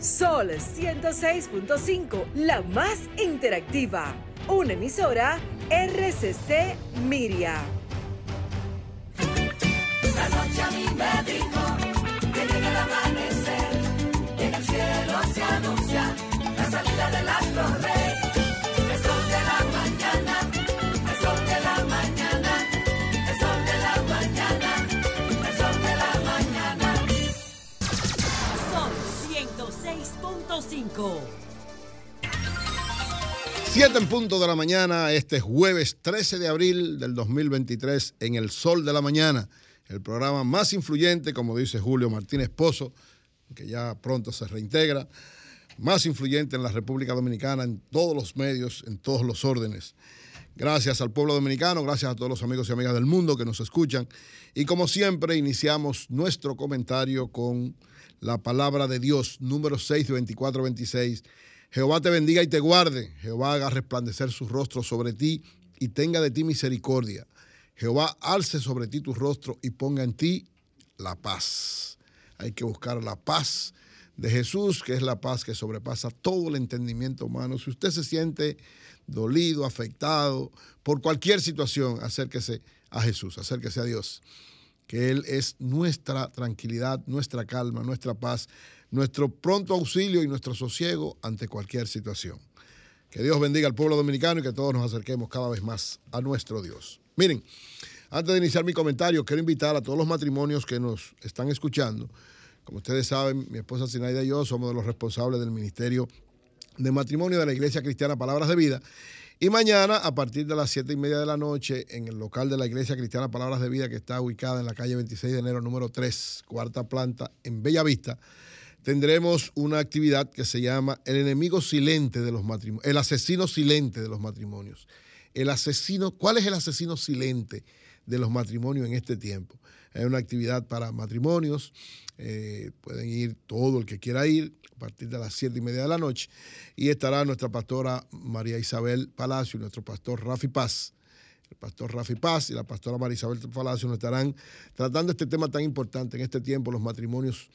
Sol 106.5, la más interactiva. Una emisora RCC Miria. La noche a mí me dijo que llega el amanecer, en el cielo se anuncia la salida del astro rey. 106.5. 7 en punto de la mañana, este jueves 13 de abril del 2023, en el Sol de la Mañana, el programa más influyente, como dice Julio Martínez Pozo, que ya pronto se reintegra, más influyente en la República Dominicana, en todos los medios, en todos los órdenes. Gracias al pueblo dominicano, gracias a todos los amigos y amigas del mundo que nos escuchan. Y como siempre, iniciamos nuestro comentario con la palabra de Dios, número 6 de 24-26. Jehová te bendiga y te guarde. Jehová haga resplandecer su rostro sobre ti y tenga de ti misericordia. Jehová alce sobre ti tu rostro y ponga en ti la paz. Hay que buscar la paz de Jesús, que es la paz que sobrepasa todo el entendimiento humano. Si usted se siente dolido, afectado por cualquier situación, acérquese a Jesús, acérquese a Dios, que Él es nuestra tranquilidad, nuestra calma, nuestra paz, nuestro pronto auxilio y nuestro sosiego ante cualquier situación. Que Dios bendiga al pueblo dominicano y que todos nos acerquemos cada vez más a nuestro Dios. Miren, antes de iniciar mi comentario, quiero invitar a todos los matrimonios que nos están escuchando. Como ustedes saben, mi esposa Sinaida y yo somos de los responsables del Ministerio de Matrimonio de la Iglesia Cristiana Palabras de Vida. Y mañana, a partir de las siete y media de la noche, en el local de la Iglesia Cristiana Palabras de Vida, que está ubicada en la calle 26 de enero, número 3, cuarta planta, en Bella Vista, tendremos una actividad que se llama El enemigo silente de los matrimonios, el asesino silente de los matrimonios. El asesino, ¿cuál es el asesino silente de los matrimonios en este tiempo? Hay una actividad para matrimonios, eh, pueden ir todo el que quiera ir a partir de las siete y media de la noche y estará nuestra pastora María Isabel Palacio y nuestro pastor Rafi Paz. El pastor Rafi Paz y la pastora María Isabel Palacio nos estarán tratando este tema tan importante en este tiempo, los matrimonios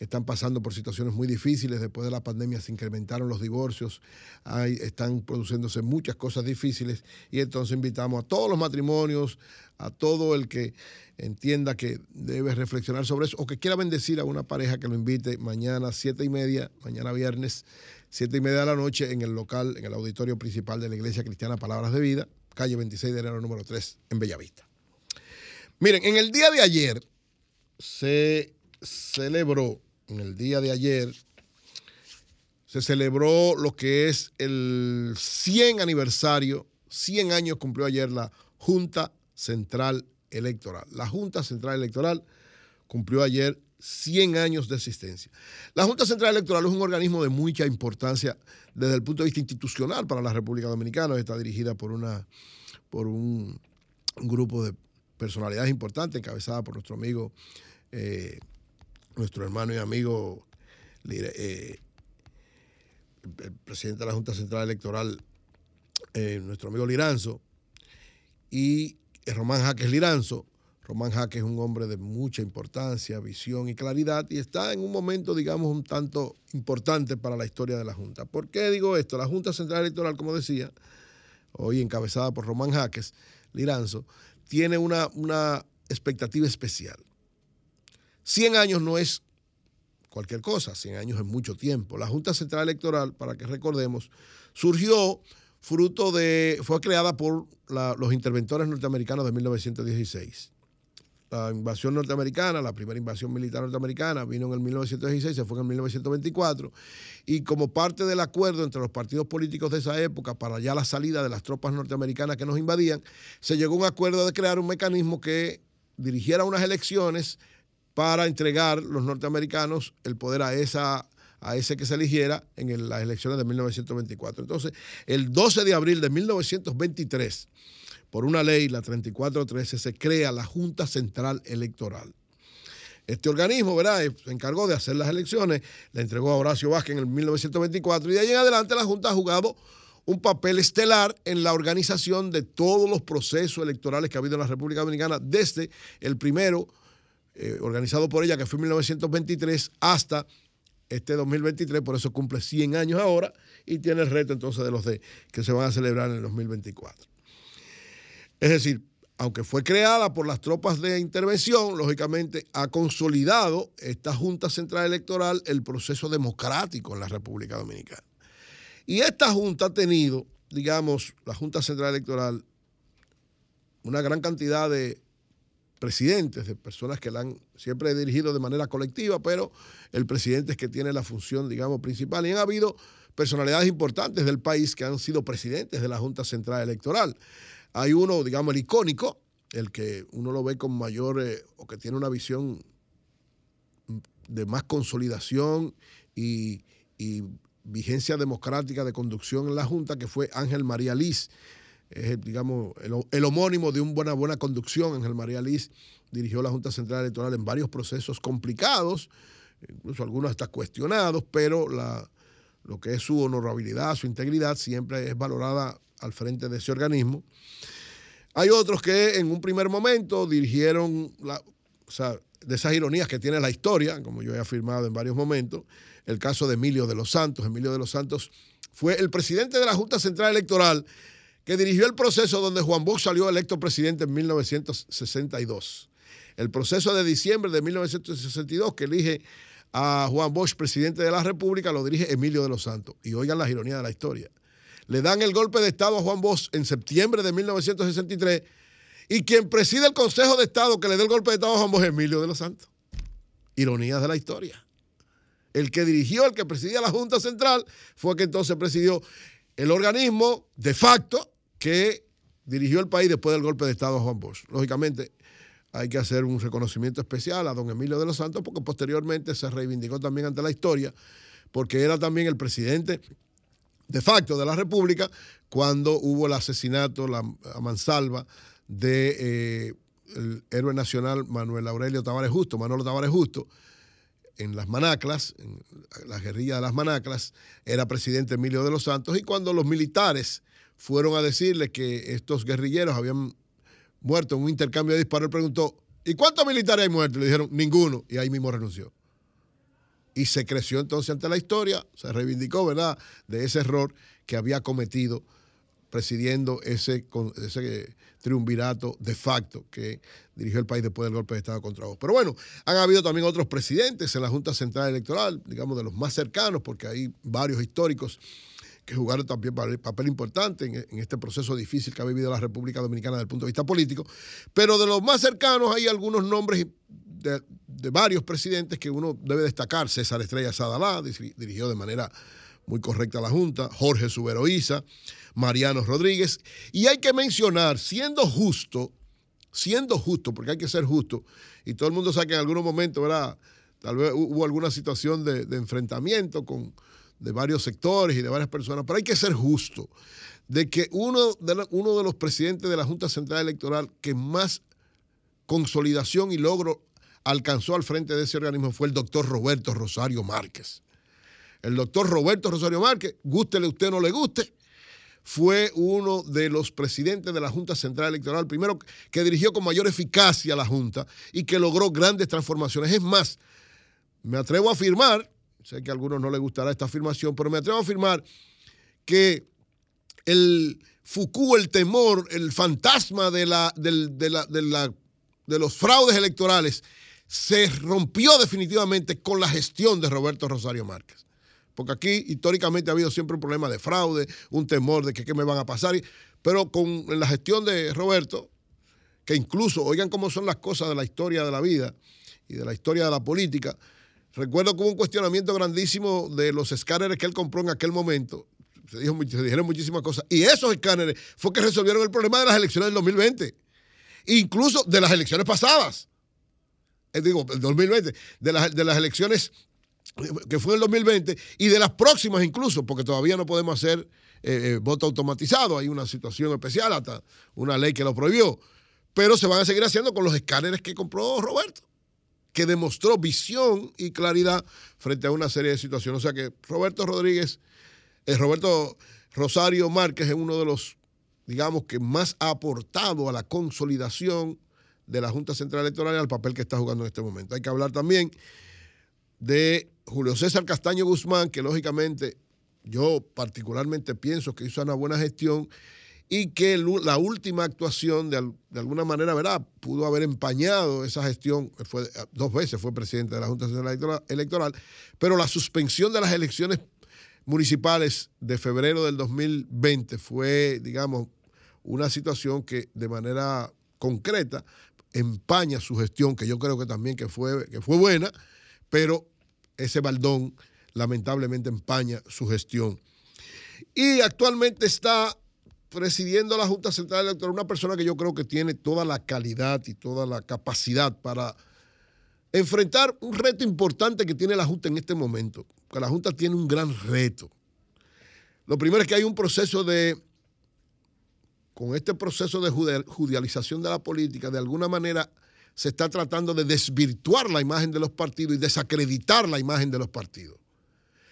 están pasando por situaciones muy difíciles. Después de la pandemia se incrementaron los divorcios, están produciéndose muchas cosas difíciles y entonces invitamos a todos los matrimonios, a todo el que entienda que debe reflexionar sobre eso o que quiera bendecir a una pareja que lo invite mañana siete y media, mañana viernes, siete y media de la noche en el local, en el auditorio principal de la Iglesia Cristiana Palabras de Vida, calle 26 de enero número 3 en Bellavista. Miren, en el día de ayer se celebró, en el día de ayer, se celebró lo que es el 100 aniversario, 100 años cumplió ayer la Junta Central Electoral. La Junta Central Electoral cumplió ayer 100 años de existencia. La Junta Central Electoral es un organismo de mucha importancia desde el punto de vista institucional para la República Dominicana. Está dirigida por, una, por un, grupo de personalidades importantes, encabezada por nuestro amigo eh, nuestro hermano y amigo, eh, el presidente de la Junta Central Electoral, eh, nuestro amigo Liranzo, y Román Jaques Liranzo. Román Jaques es un hombre de mucha importancia, visión y claridad, y está en un momento, digamos, un tanto importante para la historia de la Junta. ¿Por qué digo esto? La Junta Central Electoral, como decía, hoy encabezada por Román Jaques Liranzo, tiene una, una expectativa especial. 100 años no es cualquier cosa, 100 años es mucho tiempo. La Junta Central Electoral, para que recordemos, surgió fruto de, fue creada por los interventores norteamericanos de 1916. La invasión norteamericana, la primera invasión militar norteamericana, vino en el 1916, se fue en el 1924, y como parte del acuerdo entre los partidos políticos de esa época para ya la salida de las tropas norteamericanas que nos invadían, se llegó a un acuerdo de crear un mecanismo que dirigiera unas elecciones para entregar los norteamericanos el poder a esa a ese que se eligiera en las elecciones de 1924. Entonces, el 12 de abril de 1923, por una ley, la 3413, se crea la Junta Central Electoral. Este organismo, ¿verdad? Se encargó de hacer las elecciones, le entregó a Horacio Vázquez en el 1924 y de ahí en adelante la Junta ha jugado un papel estelar en la organización de todos los procesos electorales que ha habido en la República Dominicana desde el primero eh, organizado por ella, que fue en 1923, hasta este 2023, por eso cumple 100 años ahora y tiene el reto entonces de los de que se van a celebrar en el 2024. Es decir, aunque fue creada por las tropas de intervención, lógicamente ha consolidado esta Junta Central Electoral el proceso democrático en la República Dominicana. Y esta Junta ha tenido, digamos, la Junta Central Electoral, una gran cantidad de presidentes, de personas que la han siempre dirigido de manera colectiva, pero el presidente es que tiene la función, digamos, principal. Y han habido personalidades importantes del país que han sido presidentes de la Junta Central Electoral. Hay uno, digamos, el icónico, el que uno lo ve con mayor, eh, o que tiene una visión de más consolidación y, y, vigencia democrática de conducción en la Junta, que fue Ángel María Liz. Es, digamos, el, homónimo de una buena, buena conducción. Ángel María Liz dirigió la Junta Central Electoral en varios procesos complicados, incluso algunos hasta cuestionados, pero lo que es su honorabilidad, su integridad, siempre es valorada al frente de ese organismo. Hay otros que en un primer momento dirigieron, o sea, de esas ironías que tiene la historia, como yo he afirmado en varios momentos, el caso de Emilio de los Santos. Emilio de los Santos fue el presidente de la Junta Central Electoral que dirigió el proceso donde Juan Bosch salió electo presidente en 1962. El proceso de diciembre de 1962 que elige a Juan Bosch presidente de la República lo dirige Emilio de los Santos. Y oigan las ironías de la historia le dan el golpe de Estado a Juan Bosch en septiembre de 1963 y quien preside el Consejo de Estado que le dé el golpe de Estado a Juan Bosch es Emilio de los Santos. Ironías de la historia. El que dirigió, el que presidía la Junta Central, fue el que entonces presidió el organismo de facto que dirigió el país después del golpe de Estado a Juan Bosch. Lógicamente, hay que hacer un reconocimiento especial a don Emilio de los Santos porque posteriormente se reivindicó también ante la historia, porque era también el presidente de facto de la República cuando hubo el asesinato la, a mansalva de eh, el héroe nacional Manuel Aurelio Tavares Justo, Manolo Tavares Justo, en las Manaclas, en la guerrilla de las Manaclas, era presidente Emilio de los Santos, y cuando los militares fueron a decirle que estos guerrilleros habían muerto en un intercambio de disparos, él preguntó, ¿y cuántos militares hay muertos? Le dijeron, ninguno, y ahí mismo renunció y se creció entonces ante la historia, se reivindicó, ¿verdad?, de ese error que había cometido presidiendo ese, ese triunvirato de facto que dirigió el país después del golpe de Estado contra vos. Pero bueno, han habido también otros presidentes en la Junta Central Electoral, digamos de los más cercanos, porque hay varios históricos que jugaron también papel importante en, este proceso difícil que ha vivido la República Dominicana desde el punto de vista político. Pero de los más cercanos hay algunos nombres de, varios presidentes que uno debe destacar. César Estrella Sadalá dirigió de manera muy correcta la Junta, Jorge Suberoiza, Mariano Rodríguez. Y hay que mencionar, siendo justo, siendo justo, porque hay que ser justo, y todo el mundo sabe que en algunos momentos, ¿verdad? Tal vez hubo alguna situación de, de enfrentamiento con, de varios sectores y de varias personas, pero hay que ser justo de que uno de, uno de los presidentes de la Junta Central Electoral que más consolidación y logro alcanzó al frente de ese organismo fue el doctor Roberto Rosario Márquez. El doctor Roberto Rosario Márquez, gústele usted o no le guste, fue uno de los presidentes de la Junta Central Electoral, primero que dirigió con mayor eficacia la Junta y que logró grandes transformaciones. Es más, me atrevo a afirmar, sé que a algunos no les gustará esta afirmación, pero me atrevo a afirmar que el Foucault, el temor, el fantasma de, la, la, de, la, de los fraudes electorales se rompió definitivamente con la gestión de Roberto Rosario Márquez. Porque aquí históricamente ha habido siempre un problema de fraude, un temor de que qué me van a pasar, pero con la gestión de Roberto, que incluso, oigan cómo son las cosas de la historia de la vida y de la historia de la política, recuerdo que hubo un cuestionamiento grandísimo de los escáneres que él compró en aquel momento, se, dijeron muchísimas cosas, y esos escáneres fue que resolvieron el problema de las elecciones del 2020, incluso de las elecciones pasadas. Digo, el 2020, de las, de las elecciones que fue en el 2020 y de las próximas incluso, porque todavía no podemos hacer eh, eh, voto automatizado, hay una situación especial, hasta una ley que lo prohibió, pero se van a seguir haciendo con los escáneres que compró Roberto, que demostró visión y claridad frente a una serie de situaciones. O sea que Roberto Rodríguez, eh, Roberto Rosario Márquez es uno de los, digamos, que más ha aportado a la consolidación de la Junta Central Electoral y al papel que está jugando en este momento. Hay que hablar también de Julio César Castaño Guzmán, que lógicamente yo particularmente pienso que hizo una buena gestión y que la última actuación de, alguna manera, ¿verdad? Pudo haber empañado esa gestión, fue, dos veces fue presidente de la Junta Central Electoral, pero la suspensión de las elecciones municipales de febrero del 2020 fue, digamos, una situación que de manera concreta empaña su gestión, que yo creo que también que fue, que fue buena, pero ese baldón lamentablemente empaña su gestión. Y actualmente está presidiendo la Junta Central Electoral una persona que yo creo que tiene toda la calidad y toda la capacidad para enfrentar un reto importante que tiene la Junta en este momento. Que la Junta tiene un gran reto. Lo primero es que hay un proceso de, con este proceso de judicialización de la política, de alguna manera se está tratando de desvirtuar la imagen de los partidos y desacreditar la imagen de los partidos.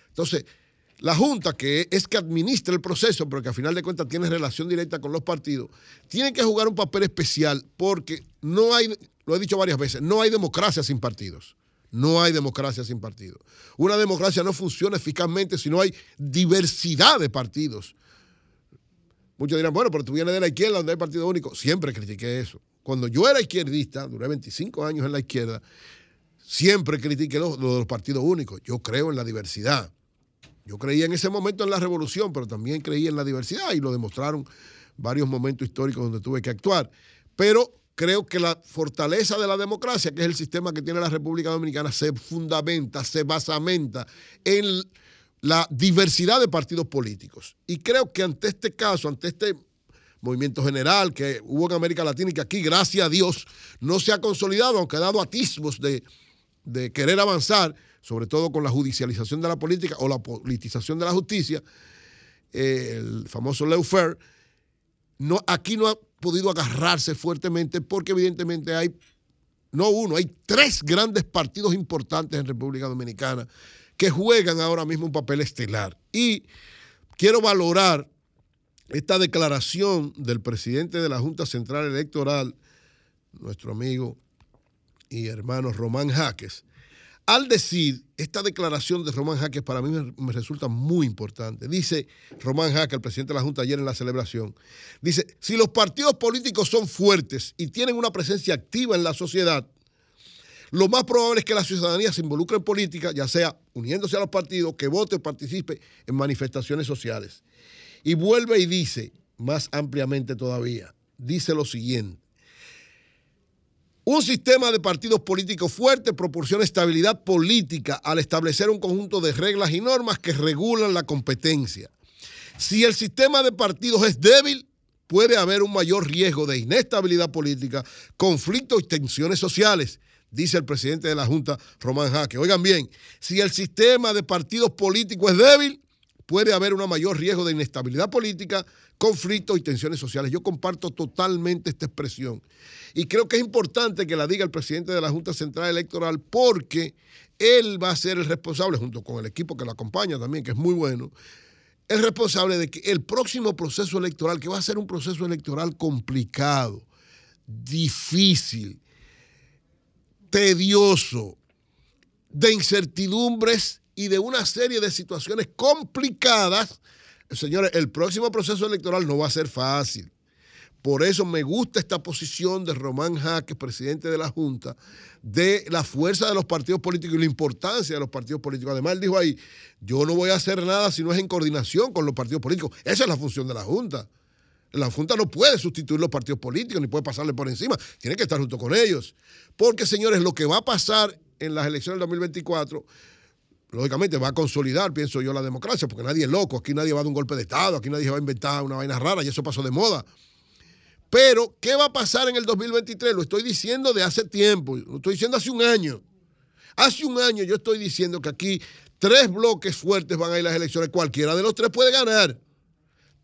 Entonces, la Junta, que es que administra el proceso, pero que a final de cuentas tiene relación directa con los partidos, tiene que jugar un papel especial porque no hay, lo he dicho varias veces, no hay democracia sin partidos. No hay democracia sin partidos. Una democracia no funciona eficazmente si no hay diversidad de partidos. Muchos dirán, bueno, pero tú vienes de la izquierda donde hay partido único. Siempre critiqué eso. Cuando yo era izquierdista, duré 25 años en la izquierda, siempre critiqué los, los partidos únicos. Yo creo en la diversidad. Yo creía en ese momento en la revolución, pero también creía en la diversidad y lo demostraron varios momentos históricos donde tuve que actuar. Pero creo que la fortaleza de la democracia, que es el sistema que tiene la República Dominicana, se fundamenta, se basamenta en la diversidad de partidos políticos. Y creo que ante este caso, ante este movimiento general que hubo en América Latina y que aquí, gracias a Dios, no se ha consolidado, aunque ha dado atismos de, de querer avanzar, sobre todo con la judicialización de la política o la politización de la justicia, el famoso Leufer, no, aquí no ha podido agarrarse fuertemente porque evidentemente hay, no uno, hay tres grandes partidos importantes en República Dominicana que juegan ahora mismo un papel estelar. Y quiero valorar esta declaración del presidente de la Junta Central Electoral, nuestro amigo y hermano Román Jaques, al decir esta declaración de Román Jaques para mí me, resulta muy importante. Dice Román Jaques, el presidente de la Junta ayer en la celebración, dice, si los partidos políticos son fuertes y tienen una presencia activa en la sociedad, lo más probable es que la ciudadanía se involucre en política, ya sea uniéndose a los partidos, que vote o participe en manifestaciones sociales. Y vuelve y dice, más ampliamente todavía, dice lo siguiente. Un sistema de partidos políticos fuerte proporciona estabilidad política al establecer un conjunto de reglas y normas que regulan la competencia. Si el sistema de partidos es débil, puede haber un mayor riesgo de inestabilidad política, conflictos y tensiones sociales, dice el presidente de la Junta, Román Jaque. Oigan bien, si el sistema de partidos políticos es débil, puede haber un mayor riesgo de inestabilidad política, conflictos y tensiones sociales. Yo comparto totalmente esta expresión. Y creo que es importante que la diga el presidente de la Junta Central Electoral porque él va a ser el responsable, junto con el equipo que lo acompaña también, que es muy bueno, el responsable de que el próximo proceso electoral, que va a ser un proceso electoral complicado, difícil, tedioso, de incertidumbres y de una serie de situaciones complicadas, señores, el próximo proceso electoral no va a ser fácil. Por eso me gusta esta posición de Román Jaque, presidente de la Junta, de la fuerza de los partidos políticos y la importancia de los partidos políticos. Además, él dijo ahí, yo no voy a hacer nada si no es en coordinación con los partidos políticos. Esa es la función de la Junta. La Junta no puede sustituir los partidos políticos ni puede pasarle por encima. Tiene que estar junto con ellos. Porque, señores, lo que va a pasar en las elecciones del 2024 lógicamente va a consolidar, pienso yo, la democracia, porque nadie es loco, aquí nadie va a dar un golpe de Estado, aquí nadie va a inventar una vaina rara y eso pasó de moda. Pero, ¿qué va a pasar en el 2023? Lo estoy diciendo de hace tiempo, lo estoy diciendo hace un año. Hace un año yo estoy diciendo que aquí tres bloques fuertes van a ir las elecciones, cualquiera de los tres puede ganar.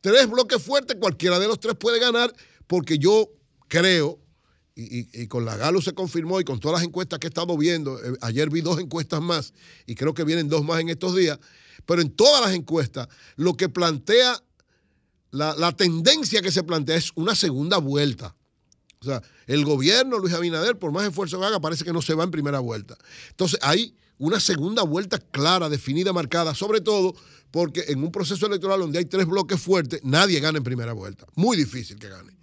Tres bloques fuertes, cualquiera de los tres puede ganar, porque yo creo, y, con la Galo se confirmó y con todas las encuestas que he estado viendo, eh, ayer vi dos encuestas más y creo que vienen dos más en estos días, pero en todas las encuestas lo que plantea la, tendencia que se plantea es una segunda vuelta. O sea, el gobierno, Luis Abinader, por más esfuerzo que haga, parece que no se va en primera vuelta. Entonces, hay una segunda vuelta clara, definida, marcada, sobre todo porque en un proceso electoral donde hay tres bloques fuertes, nadie gana en primera vuelta. Muy difícil que gane.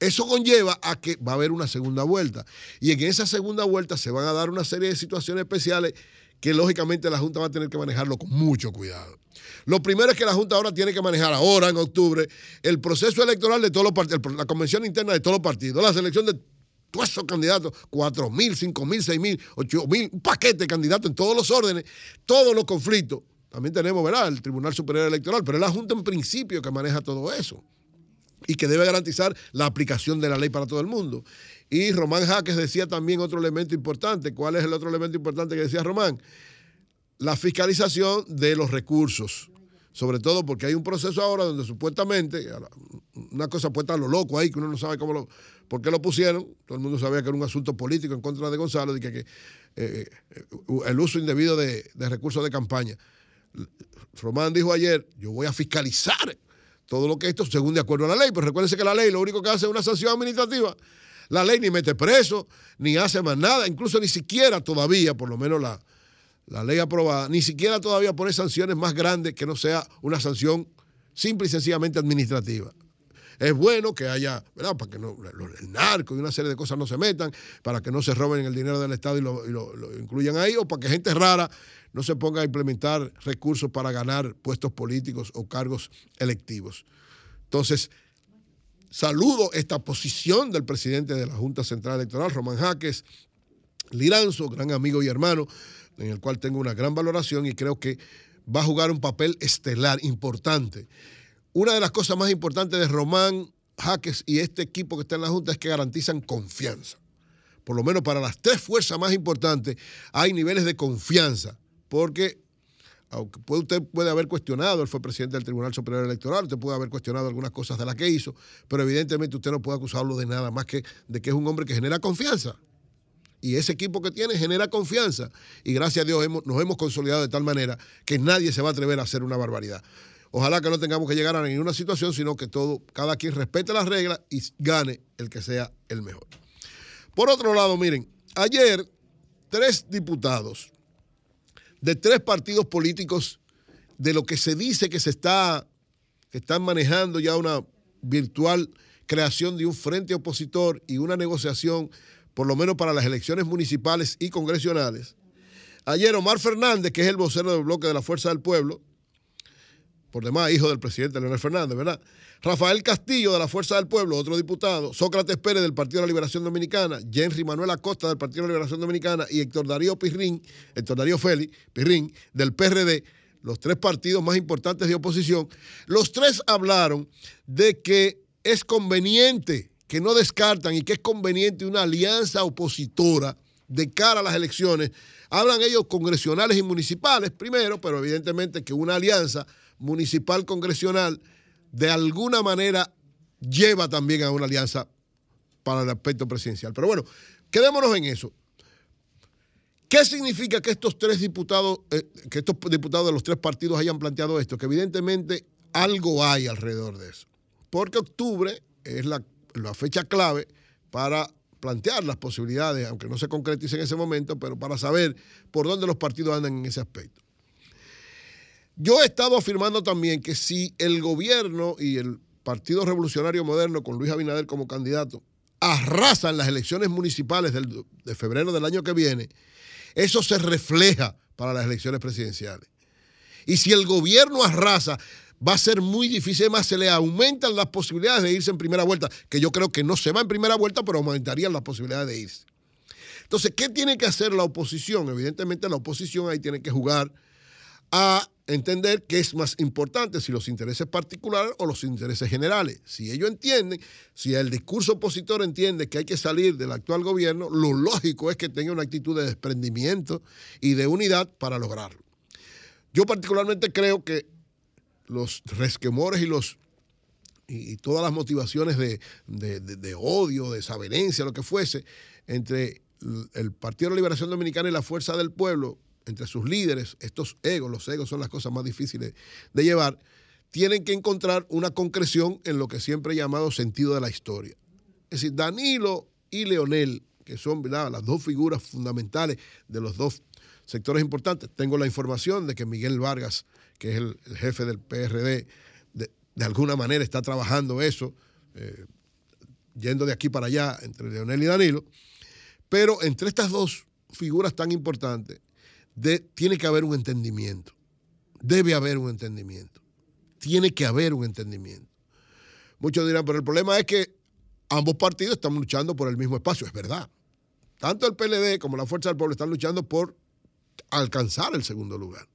Eso conlleva a que va a haber una segunda vuelta. Y en esa segunda vuelta se van a dar una serie de situaciones especiales que lógicamente la Junta va a tener que manejarlo con mucho cuidado. Lo primero es que la Junta ahora tiene que manejar ahora, en octubre, el proceso electoral de todos los partidos, la convención interna de todos los partidos, la selección de todos esos candidatos, 4 mil, 5 mil, 6 mil, 8 mil, un paquete de candidatos en todos los órdenes, todos los conflictos. También tenemos, ¿verdad?, el Tribunal Superior Electoral, pero es la Junta en principio que maneja todo eso y que debe garantizar la aplicación de la ley para todo el mundo. Y Román Jaques decía también otro elemento importante. ¿Cuál es el otro elemento importante que decía Román? La fiscalización de los recursos. Sobre todo porque hay un proceso ahora donde supuestamente, una cosa puesta a lo loco ahí, que uno no sabe cómo lo, por qué lo pusieron. Todo el mundo sabía que era un asunto político en contra de Gonzalo, que, que eh, el uso indebido de, de recursos de campaña. Román dijo ayer, yo voy a fiscalizar todo lo que esto según de acuerdo a la ley, pero recuérdense que la ley lo único que hace es una sanción administrativa. La ley ni mete preso, ni hace más nada, incluso ni siquiera todavía, por lo menos la, la ley aprobada, ni siquiera todavía pone sanciones más grandes que no sea una sanción simple y sencillamente administrativa. Es bueno que haya, ¿verdad? Para que no, el narco y una serie de cosas no se metan, para que no se roben el dinero del Estado y y lo, lo incluyan ahí, o para que gente rara no se ponga a implementar recursos para ganar puestos políticos o cargos electivos. Entonces, saludo esta posición del presidente de la Junta Central Electoral, Román Jaques Liranzo, gran amigo y hermano, en el cual tengo una gran valoración y creo que va a jugar un papel estelar, importante. Una de las cosas más importantes de Román Jaques y este equipo que está en la Junta es que garantizan confianza. Por lo menos para las tres fuerzas más importantes hay niveles de confianza porque aunque usted puede haber cuestionado, él fue presidente del Tribunal Superior Electoral, usted puede haber cuestionado algunas cosas de las que hizo, pero evidentemente usted no puede acusarlo de nada más que de que es un hombre que genera confianza. Y ese equipo que tiene genera confianza. Y gracias a Dios nos hemos consolidado de tal manera que nadie se va a atrever a hacer una barbaridad. Ojalá que no tengamos que llegar a ninguna situación, sino que todo, cada quien respete las reglas y gane el que sea el mejor. Por otro lado, miren, ayer tres diputados de tres partidos políticos de lo que se dice que se está, que están manejando ya una virtual creación de un frente opositor y una negociación, por lo menos para las elecciones municipales y congresionales. Ayer Omar Fernández, que es el vocero del bloque de la Fuerza del Pueblo, por demás hijo del presidente Leonel Fernández, ¿verdad? Rafael Castillo de la Fuerza del Pueblo, otro diputado, Sócrates Pérez del Partido de la Liberación Dominicana, Henry Manuel Acosta del Partido de la Liberación Dominicana. Y Héctor Darío Pirrín, Héctor Darío Félix Pirrín del PRD, los tres partidos más importantes de oposición, los tres hablaron de que es conveniente, que no descartan y que es conveniente una alianza opositora de cara a las elecciones. Hablan ellos congresionales y municipales primero, pero evidentemente que una alianza municipal congresional de alguna manera lleva también a una alianza para el aspecto presidencial. Pero bueno, quedémonos en eso. ¿Qué significa que estos tres diputados, eh, que estos diputados de los tres partidos hayan planteado esto? Que evidentemente algo hay alrededor de eso. Porque octubre es la, la fecha clave para plantear las posibilidades, aunque no se concretice en ese momento, pero para saber por dónde los partidos andan en ese aspecto. Yo he estado afirmando también que si el gobierno y el Partido Revolucionario Moderno, con Luis Abinader como candidato, arrasan las elecciones municipales de febrero del año que viene, eso se refleja para las elecciones presidenciales. Y si el gobierno arrasa, va a ser muy difícil, más se le aumentan las posibilidades de irse en primera vuelta, que yo creo que no se va en primera vuelta, pero aumentarían las posibilidades de irse. Entonces, ¿qué tiene que hacer la oposición? Evidentemente la oposición ahí tiene que jugar a entender qué es más importante, si los intereses particulares o los intereses generales. Si ellos entienden, si el discurso opositor entiende que hay que salir del actual gobierno, lo lógico es que tenga una actitud de desprendimiento y de unidad para lograrlo. Yo particularmente creo que los resquemores y los y, todas las motivaciones de, de, de, de odio, de desavenencia, lo que fuese, entre el Partido de la Liberación Dominicana y la Fuerza del Pueblo, entre sus líderes, estos egos, los egos son las cosas más difíciles de llevar, tienen que encontrar una concreción en lo que siempre he llamado sentido de la historia. Es decir, Danilo y Leonel, que son las dos figuras fundamentales de los dos sectores importantes. Tengo la información de que Miguel Vargas, que es el, jefe del PRD, de, de, alguna manera está trabajando eso, eh, yendo de aquí para allá entre Leonel y Danilo. Pero entre estas dos figuras tan importantes, tiene que haber un entendimiento. Debe haber un entendimiento. Tiene que haber un entendimiento. Muchos dirán, pero el problema es que ambos partidos están luchando por el mismo espacio. Es verdad. Tanto el PLD como la Fuerza del Pueblo están luchando por alcanzar el segundo lugar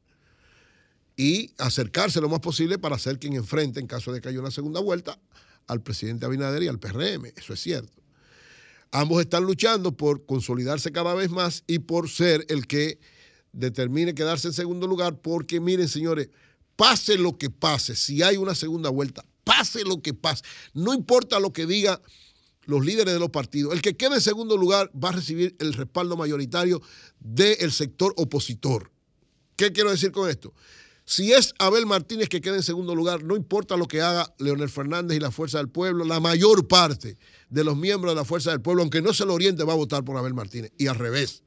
y acercarse lo más posible para ser quien enfrente, en caso de que haya una segunda vuelta, al presidente Abinader y al PRM. Eso es cierto. Ambos están luchando por consolidarse cada vez más y por ser el que determine quedarse en segundo lugar, porque miren, señores, pase lo que pase, si hay una segunda vuelta, pase lo que pase, no importa lo que digan los líderes de los partidos, el que quede en segundo lugar va a recibir el respaldo mayoritario del sector opositor. ¿Qué quiero decir con esto? Si es Abel Martínez que queda en segundo lugar, no importa lo que haga Leonel Fernández y la Fuerza del Pueblo, la mayor parte de los miembros de la Fuerza del Pueblo, aunque no se lo oriente, va a votar por Abel Martínez. Y al revés.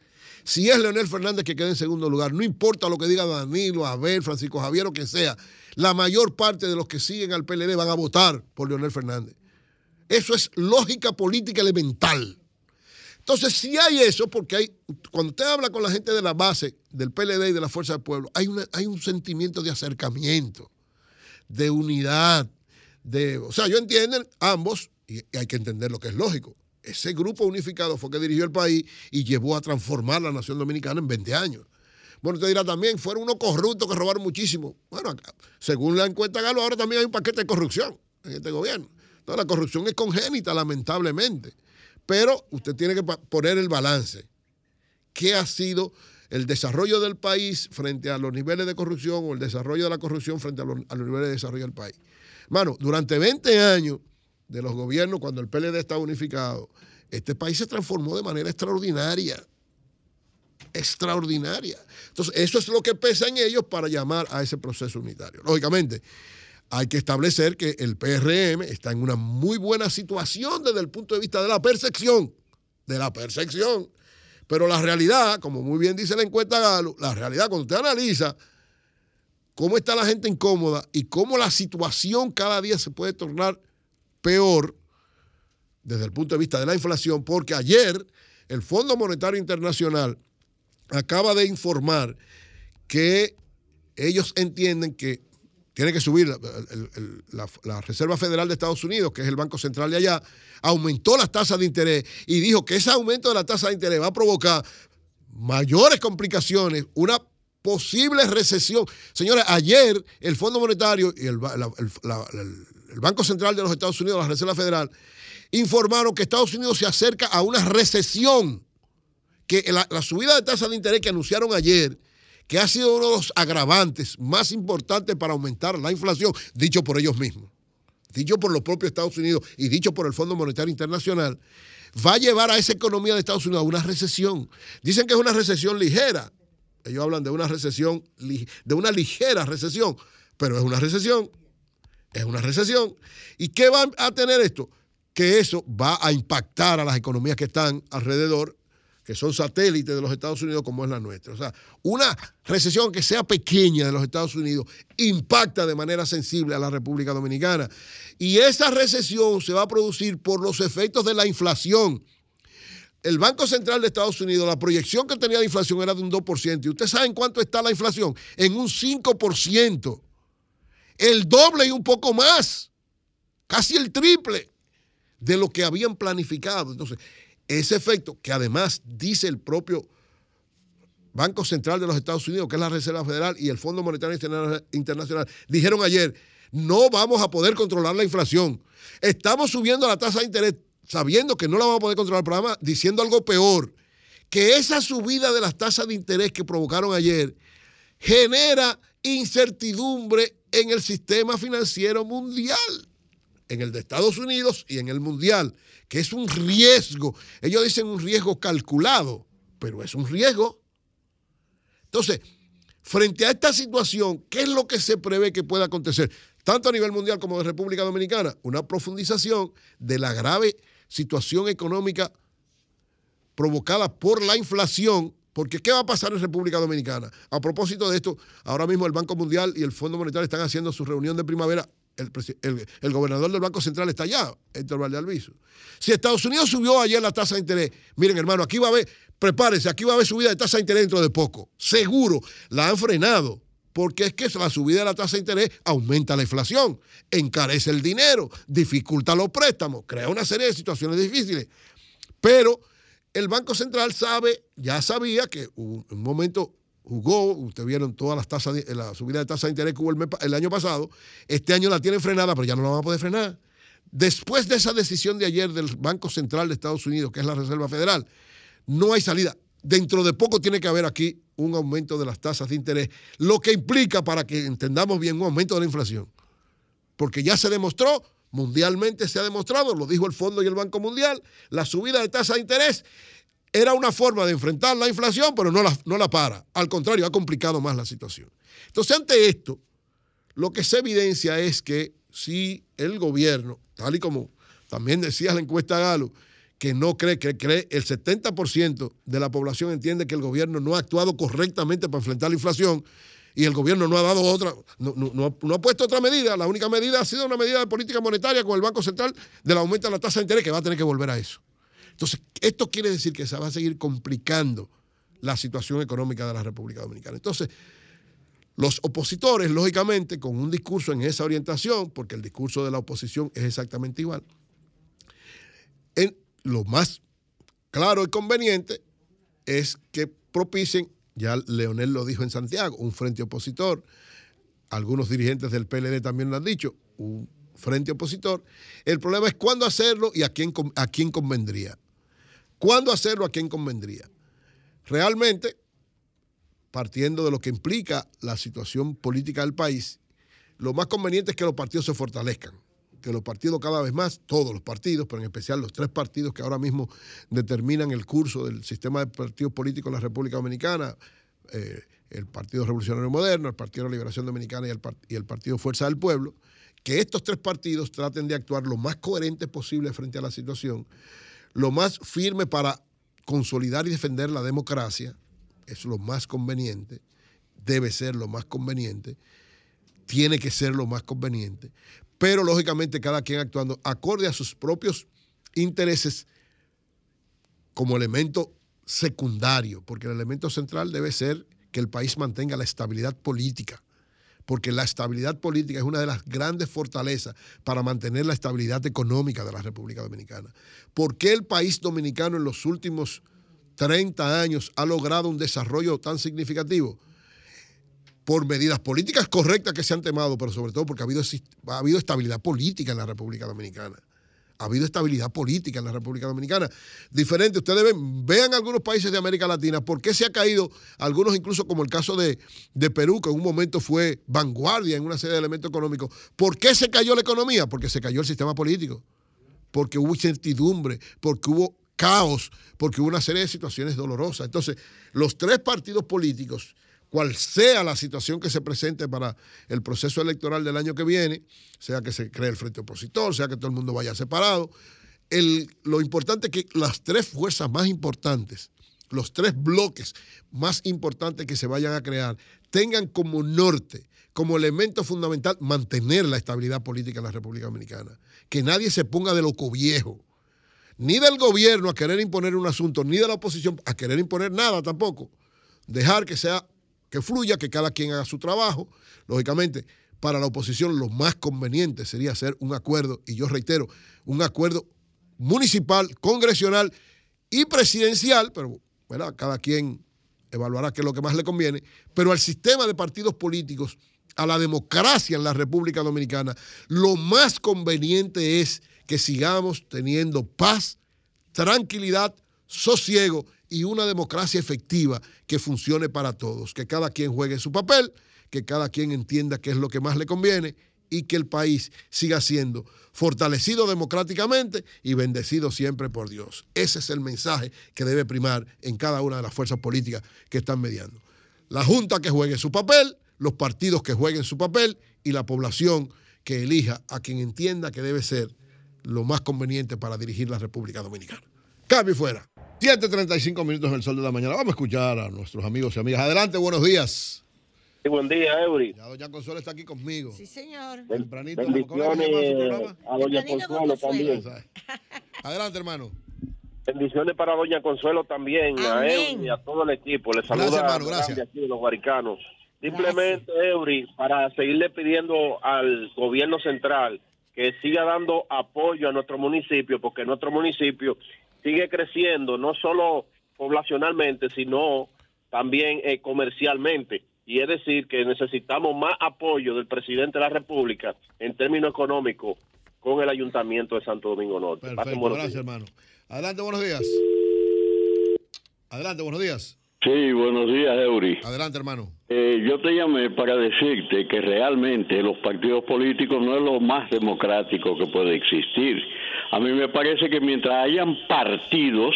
Si es Leonel Fernández que queda en segundo lugar, no importa lo que diga Danilo, Abel, Francisco Javier o quien sea, la mayor parte de los que siguen al PLD van a votar por Leonel Fernández. Eso es lógica política elemental. Entonces, si hay eso, porque hay, cuando usted habla con la gente de la base del PLD y de la Fuerza del Pueblo, hay, un sentimiento de acercamiento, de unidad, de, o sea, yo entiendo ambos, y hay que entender lo que es lógico. Ese grupo unificado fue que dirigió el país y llevó a transformar la nación dominicana en 20 años. Bueno, usted dirá también, fueron unos corruptos que robaron muchísimo. Bueno, acá, según la encuesta Galo, ahora también hay un paquete de corrupción en este gobierno. Entonces, la corrupción es congénita, lamentablemente. Pero usted tiene que poner el balance. ¿Qué ha sido el desarrollo del país frente a los niveles de corrupción o el desarrollo de la corrupción frente a los, a los niveles de desarrollo del país? Mano, durante 20 años de los gobiernos, cuando el PLD estaba unificado, este país se transformó de manera extraordinaria. Extraordinaria. Entonces, eso es lo que pesa en ellos para llamar a ese proceso unitario. Lógicamente, hay que establecer que el PRM está en una muy buena situación desde el punto de vista de la percepción, de la percepción. Pero la realidad, como muy bien dice la encuesta Galo, la realidad cuando usted analiza cómo está la gente incómoda y cómo la situación cada día se puede tornar peor desde el punto de vista de la inflación, porque ayer el Fondo Monetario Internacional acaba de informar que ellos entienden que tiene que subir la, Reserva Federal de Estados Unidos, que es el Banco Central de allá, aumentó las tasas de interés y dijo que ese aumento de la tasa de interés va a provocar mayores complicaciones, una posible recesión. Señores, ayer el Fondo Monetario y el, el Banco Central de los Estados Unidos, la Reserva Federal, informaron que Estados Unidos se acerca a una recesión, que la, subida de tasa de interés que anunciaron ayer que ha sido uno de los agravantes más importantes para aumentar la inflación, dicho por ellos mismos, dicho por los propios Estados Unidos y dicho por el Fondo Monetario Internacional, va a llevar a esa economía de Estados Unidos a una recesión. Dicen que es una recesión ligera. Ellos hablan de una recesión, de una ligera recesión, pero es una recesión. Es una recesión. ¿Y qué va a tener esto? Que eso va a impactar a las economías que están alrededor que son satélites de los Estados Unidos como es la nuestra. O sea, una recesión que sea pequeña de los Estados Unidos impacta de manera sensible a la República Dominicana. Y esa recesión se va a producir por los efectos de la inflación. El Banco Central de Estados Unidos, la proyección que tenía de inflación era de un 2%. ¿Y ustedes saben cuánto está la inflación? En un 5%. El doble y un poco más. Casi el triple de lo que habían planificado. Entonces, ese efecto, que además dice el propio Banco Central de los Estados Unidos, que es la Reserva Federal y el Fondo Monetario Internacional, dijeron ayer, no vamos a poder controlar la inflación. Estamos subiendo la tasa de interés sabiendo que no la vamos a poder controlar, pero además diciendo algo peor, que esa subida de las tasas de interés que provocaron ayer genera incertidumbre en el sistema financiero mundial, en el de Estados Unidos y en el mundial que es un riesgo. Ellos dicen un riesgo calculado, pero es un riesgo. Entonces, frente a esta situación, ¿qué es lo que se prevé que pueda acontecer? Tanto a nivel mundial como de República Dominicana, una profundización de la grave situación económica provocada por la inflación, porque ¿qué va a pasar en República Dominicana? A propósito de esto, ahora mismo el Banco Mundial y el Fondo Monetario están haciendo su reunión de primavera. El, gobernador del Banco Central está allá, Héctor Valdealviso. Si Estados Unidos subió ayer la tasa de interés, miren hermano, aquí va a haber, prepárense, aquí va a haber subida de tasa de interés dentro de poco. Seguro, la han frenado porque es que la subida de la tasa de interés aumenta la inflación, encarece el dinero, dificulta los préstamos, crea una serie de situaciones difíciles. Pero el Banco Central sabe, ya sabía que un momento jugó, ustedes vieron todas las tasas, la subida de tasa de interés que hubo el, el año pasado, este año la tienen frenada, pero ya no la van a poder frenar. Después de esa decisión de ayer del Banco Central de Estados Unidos, que es la Reserva Federal, no hay salida. Dentro de poco tiene que haber aquí un aumento de las tasas de interés, lo que implica, para que entendamos bien, un aumento de la inflación. Porque ya se demostró, mundialmente se ha demostrado, lo dijo el Fondo y el Banco Mundial, la subida de tasa de interés era una forma de enfrentar la inflación, pero no la, no la para. Al contrario, ha complicado más la situación. Entonces, ante esto, lo que se evidencia es que si el gobierno, tal y como también decía la encuesta Galo, que no cree, que cree el 70% de la población entiende que el gobierno no ha actuado correctamente para enfrentar la inflación y el gobierno no ha dado otra, no, no, no, ha puesto otra medida. La única medida ha sido una medida de política monetaria con el Banco Central del aumento de la tasa de interés, que va a tener que volver a eso. Entonces, esto quiere decir que se va a seguir complicando la situación económica de la República Dominicana. Entonces, los opositores, lógicamente, con un discurso en esa orientación, porque el discurso de la oposición es exactamente igual, en, lo más claro y conveniente es que propicien, ya Leonel lo dijo en Santiago, un frente opositor, algunos dirigentes del PLD también lo han dicho, un frente opositor. El problema es cuándo hacerlo y a quién, a quién convendría. ¿Cuándo hacerlo? ¿A quién convendría? Realmente, partiendo de lo que implica la situación política del país, lo más conveniente es que los partidos se fortalezcan que los partidos cada vez más, todos los partidos, pero en especial los tres partidos que ahora mismo determinan el curso del sistema de partidos políticos en la República Dominicana, eh, el Partido Revolucionario Moderno, el Partido de la Liberación Dominicana y el, y el Partido Fuerza del Pueblo, que estos tres partidos traten de actuar lo más coherente posible frente a la situación, lo más firme para consolidar y defender la democracia, es lo más conveniente, debe ser lo más conveniente, tiene que ser lo más conveniente, pero lógicamente cada quien actuando acorde a sus propios intereses como elemento secundario, porque el elemento central debe ser que el país mantenga la estabilidad política, porque la estabilidad política es una de las grandes fortalezas para mantener la estabilidad económica de la República Dominicana. ¿Por qué el país dominicano en los últimos 30 años ha logrado un desarrollo tan significativo? Por medidas políticas correctas que se han tomado, pero sobre todo porque ha habido, ha habido estabilidad política en la República Dominicana. Ha habido estabilidad política en la República Dominicana. Diferente, ustedes ven, vean algunos países de América Latina, por qué se ha caído, algunos incluso como el caso de, de Perú, que en un momento fue vanguardia en una serie de elementos económicos. ¿Por qué se cayó la economía? Porque se cayó el sistema político, porque hubo incertidumbre, porque hubo caos, porque hubo una serie de situaciones dolorosas. Entonces, los tres partidos políticos cual sea la situación que se presente para el proceso electoral del año que viene, sea que se cree el frente opositor, sea que todo el mundo vaya separado, lo importante es que las tres fuerzas más importantes, los tres bloques más importantes que se vayan a crear, tengan como norte, como elemento fundamental, mantener la estabilidad política en la República Dominicana. Que nadie se ponga de loco viejo, ni del gobierno a querer imponer un asunto, ni de la oposición a querer imponer nada tampoco. Dejar que sea que fluya, que cada quien haga su trabajo. Lógicamente, para la oposición lo más conveniente sería hacer un acuerdo, y yo reitero, un acuerdo municipal, congresional y presidencial, pero bueno, cada quien evaluará qué es lo que más le conviene, pero al sistema de partidos políticos, a la democracia en la República Dominicana, lo más conveniente es que sigamos teniendo paz, tranquilidad, sosiego y una democracia efectiva que funcione para todos, que cada quien juegue su papel, que cada quien entienda qué es lo que más le conviene y que el país siga siendo fortalecido democráticamente y bendecido siempre por Dios. Ese es el mensaje que debe primar en cada una de las fuerzas políticas que están mediando. La Junta que juegue su papel, los partidos que jueguen su papel y la población que elija a quien entienda que debe ser lo más conveniente para dirigir la República Dominicana. Cambio fuera. 7.35 minutos en el sol de la mañana. Vamos a escuchar a nuestros amigos y amigas. Adelante, buenos días. Sí, buen día, Eury. Ya doña Consuelo está aquí conmigo. Sí, señor. Tempranito. ¿cómo- cómo se llama su Bendiciones a Doña Consuelo también. Adelante, hermano. Bendiciones para Doña Consuelo también, a. Eury y a todo el equipo. Les Gracias, saluda hermano, gracias. de aquí de los Guaricanos. Simplemente, Eury, para seguirle pidiendo al gobierno central que siga dando apoyo a nuestro municipio, porque nuestro municipio sigue creciendo, no solo poblacionalmente, sino también eh, comercialmente. Y es decir, que necesitamos más apoyo del presidente de la República en términos económicos con el ayuntamiento de Santo Domingo Norte. Perfecto, buenos gracias, días. hermano. Adelante, buenos días. Adelante, buenos días. Sí, buenos días, Eury. Adelante, hermano. Eh, yo te llamé para decirte que realmente los partidos políticos no es lo más democrático que puede existir. A mí me parece que mientras hayan partidos,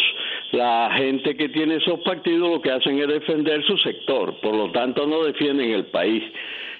la gente que tiene esos partidos lo que hacen es defender su sector, por lo tanto no defienden el país.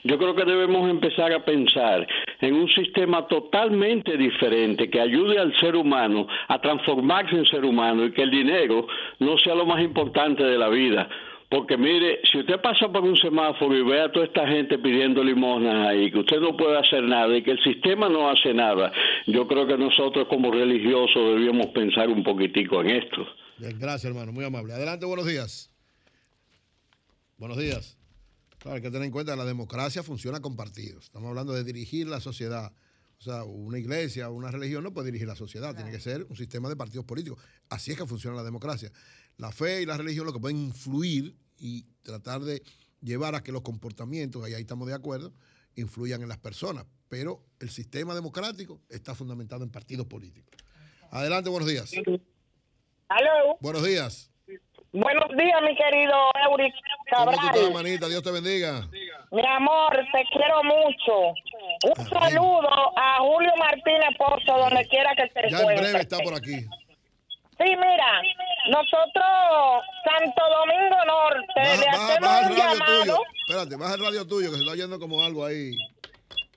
Yo creo que debemos empezar a pensar en un sistema totalmente diferente que ayude al ser humano a transformarse en ser humano y que el dinero no sea lo más importante de la vida. Porque mire, si usted pasa por un semáforo y ve a toda esta gente pidiendo limosnas ahí, que usted no puede hacer nada y que el sistema no hace nada, yo creo que nosotros como religiosos debíamos pensar un poquitico en esto. Bien, gracias, hermano. Muy amable. Adelante, buenos días. Buenos días. Claro, hay que tener en cuenta que la democracia funciona con partidos. Estamos hablando de dirigir la sociedad. O sea, una iglesia o una religión no puede dirigir la sociedad. Tiene que ser un sistema de partidos políticos. Así es que funciona la democracia. La fe y la religión lo que pueden influir y tratar de llevar a que los comportamientos, y ahí estamos de acuerdo, influyan en las personas. Pero el sistema democrático está fundamentado en partidos políticos. Adelante, buenos días. Aló, Buenos días. buenos días, mi querido Eury ¿Cómo tú estás, Cabral. manita? Dios te bendiga. Mi amor, te quiero mucho. Un Amén. saludo a Julio Martínez Pozo, donde quiera que se Ya en breve está por aquí. Sí, mira, nosotros, Santo Domingo Norte, Baja, le baja- hacemos baja un radio tuyo. llamado. Espérate, baja el radio tuyo que se está oyendo como algo ahí.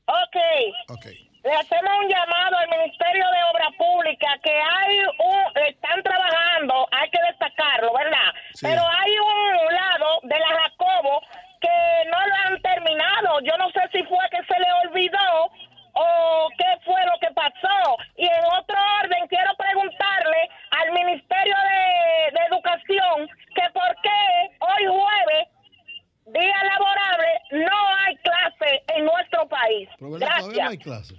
Ok, Ok. le hacemos un llamado al Ministerio de Obras Públicas que hay un, están trabajando, hay que destacarlo, ¿verdad? Sí. Pero hay un lado de la Jacobo que no lo han terminado. Yo no sé si fue que se le olvidó o qué fue lo que pasó. Y en otro orden, quiero preguntarle al Ministerio de, de Educación que por qué hoy jueves, día laborable, no hay clase en nuestro país. Pero ¿verdad? todavía no Gracias. hay clase.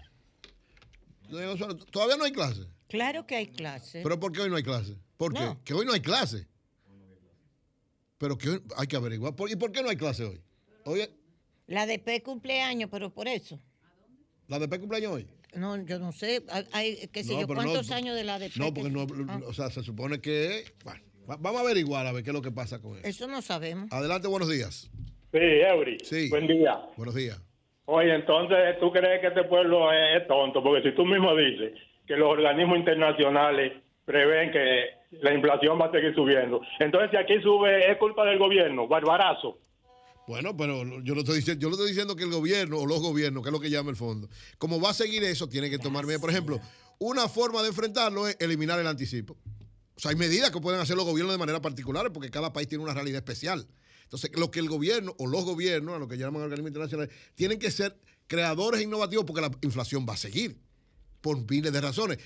Todavía no hay clase. Claro que hay clase. ¿Pero por qué hoy no hay clase? ¿Por qué? No. Que hoy no hay clase. Pero que hoy hay que averiguar. ¿Por- ¿Y por qué no hay clase hoy? Hoy es- La DP cumpleaños, pero por eso. ¿La de cumpleaños hoy? No, yo no sé. Hay- qué sé No, yo, no, ¿cuántos años de la DP? No, porque que- no. Ah, O sea, se supone que. Bueno, va- vamos a averiguar a ver qué es lo que pasa con eso. Eso no sabemos. Adelante, buenos días. Sí, Eury. Sí. Buen día. Buenos días. Oye, entonces, ¿tú crees que este pueblo es, es tonto? Porque si tú mismo dices que los organismos internacionales prevén que la inflación va a seguir subiendo, entonces si aquí sube es culpa del gobierno, barbarazo. Bueno, pero yo lo estoy diciendo, yo lo estoy diciendo que el gobierno o los gobiernos, que es lo que llama el fondo, como va a seguir eso, tiene que tomar medidas. Por ejemplo, una forma de enfrentarlo es eliminar el anticipo. O sea, hay medidas que pueden hacer los gobiernos de manera particular porque cada país tiene una realidad especial. Entonces, lo que el gobierno o los gobiernos, a lo que llaman organismos internacionales, tienen que ser creadores innovativos porque la inflación va a seguir por miles de razones.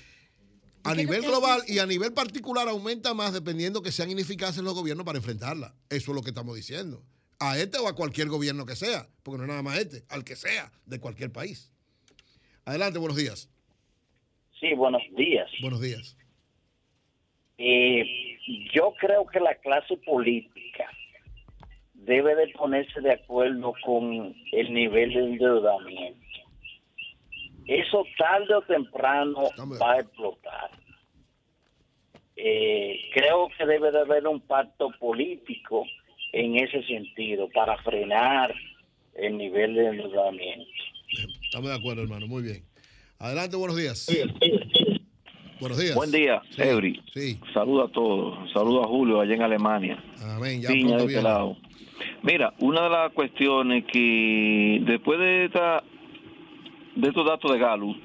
A ¿Y qué es lo nivel global y a nivel particular aumenta más dependiendo que sean ineficaces los gobiernos para enfrentarla. Eso es lo que estamos diciendo. A este o a cualquier gobierno que sea, porque no es nada más este, al que sea, de cualquier país. Adelante, buenos días. Sí, buenos días. Buenos días. Eh, yo creo que la clase política debe de ponerse de acuerdo con el nivel de endeudamiento. Eso tarde o temprano va a explotar. Eh, creo que debe de haber un pacto político en ese sentido para frenar el nivel de endeudamiento. Estamos de acuerdo, hermano. Muy bien. Adelante, buenos días. Buenos días. Buen día, Sí, Eury. Sí. Saludo a todos. Saludo a Julio allá en Alemania. Amén. Ya Piña de este lado. Mira, una de las cuestiones que después de esta de estos datos de Gallup,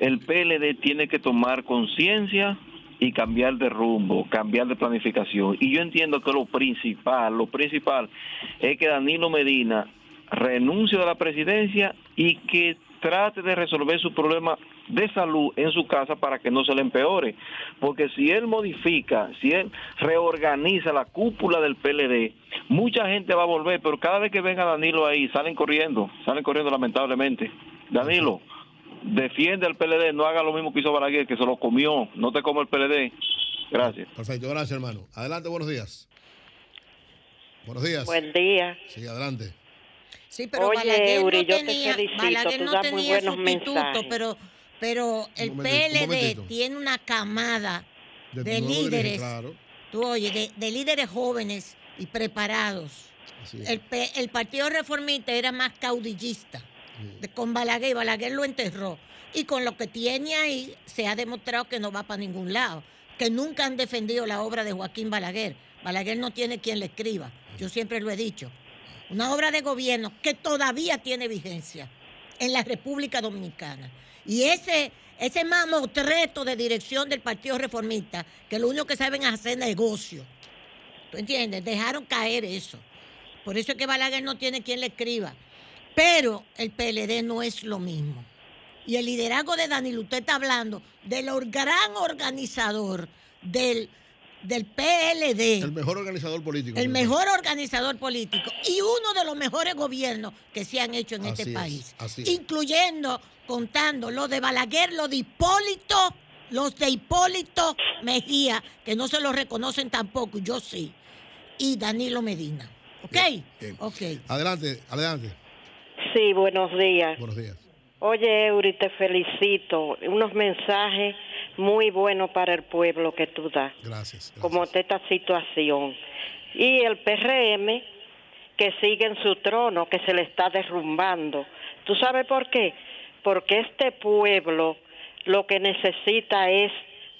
el PLD tiene que tomar conciencia y cambiar de rumbo, cambiar de planificación. Y yo entiendo que lo principal, lo principal es que Danilo Medina renuncie de la presidencia y que trate de resolver su problema de salud en su casa para que no se le empeore. Porque si él modifica, si él reorganiza la cúpula del PLD, mucha gente va a volver, pero cada vez que venga Danilo ahí, salen corriendo, salen corriendo lamentablemente. Danilo, defiende al PLD, no haga lo mismo que hizo Balaguer, que se lo comió, no te como el PLD. Gracias. Perfecto, gracias, hermano. Adelante, buenos días. Buenos días. Buen día. Sí, adelante. Sí, pero Oye, Balaguer no yo te tenía, felicito, Balaguer tú no das muy tenía buenos sustituto, mensajes. pero, pero el momentito, PLD tiene una camada De de, nuevo dirige, líderes, claro. tú oye, de, de líderes jóvenes y preparados. Así es. El, Partido Reformista era más caudillista con Balaguer y Balaguer lo enterró. Y con lo que tiene ahí se ha demostrado que no va para ningún lado, que nunca han defendido la obra de Joaquín Balaguer. Balaguer no tiene quien le escriba, yo siempre lo he dicho. Una obra de gobierno que todavía tiene vigencia en la República Dominicana. Y ese, ese mamotreto de dirección del Partido Reformista, que lo único que saben es hacer negocio. ¿Tú entiendes? Dejaron caer eso. Por eso es que Balaguer no tiene quien le escriba. Pero el PLD no es lo mismo. Y el liderazgo de Danilo, usted está hablando del gran organizador del, del PLD. El mejor organizador político. El mejor organizador político y uno de los mejores gobiernos que se han hecho en Así este es, país. así es. Incluyendo, contando lo de Balaguer, lo de Hipólito, los de Hipólito Mejía, que no se lo reconocen tampoco, yo sí. Y Danilo Medina. ¿Ok? bien. Ok. Adelante, adelante. Sí, buenos días. Buenos días. Oye, Eury, te felicito. Unos mensajes muy buenos para el pueblo que tú das, Gracias. como de esta situación. Y el PRM, que sigue en su trono, que se le está derrumbando. ¿Tú sabes por qué? Porque este pueblo lo que necesita es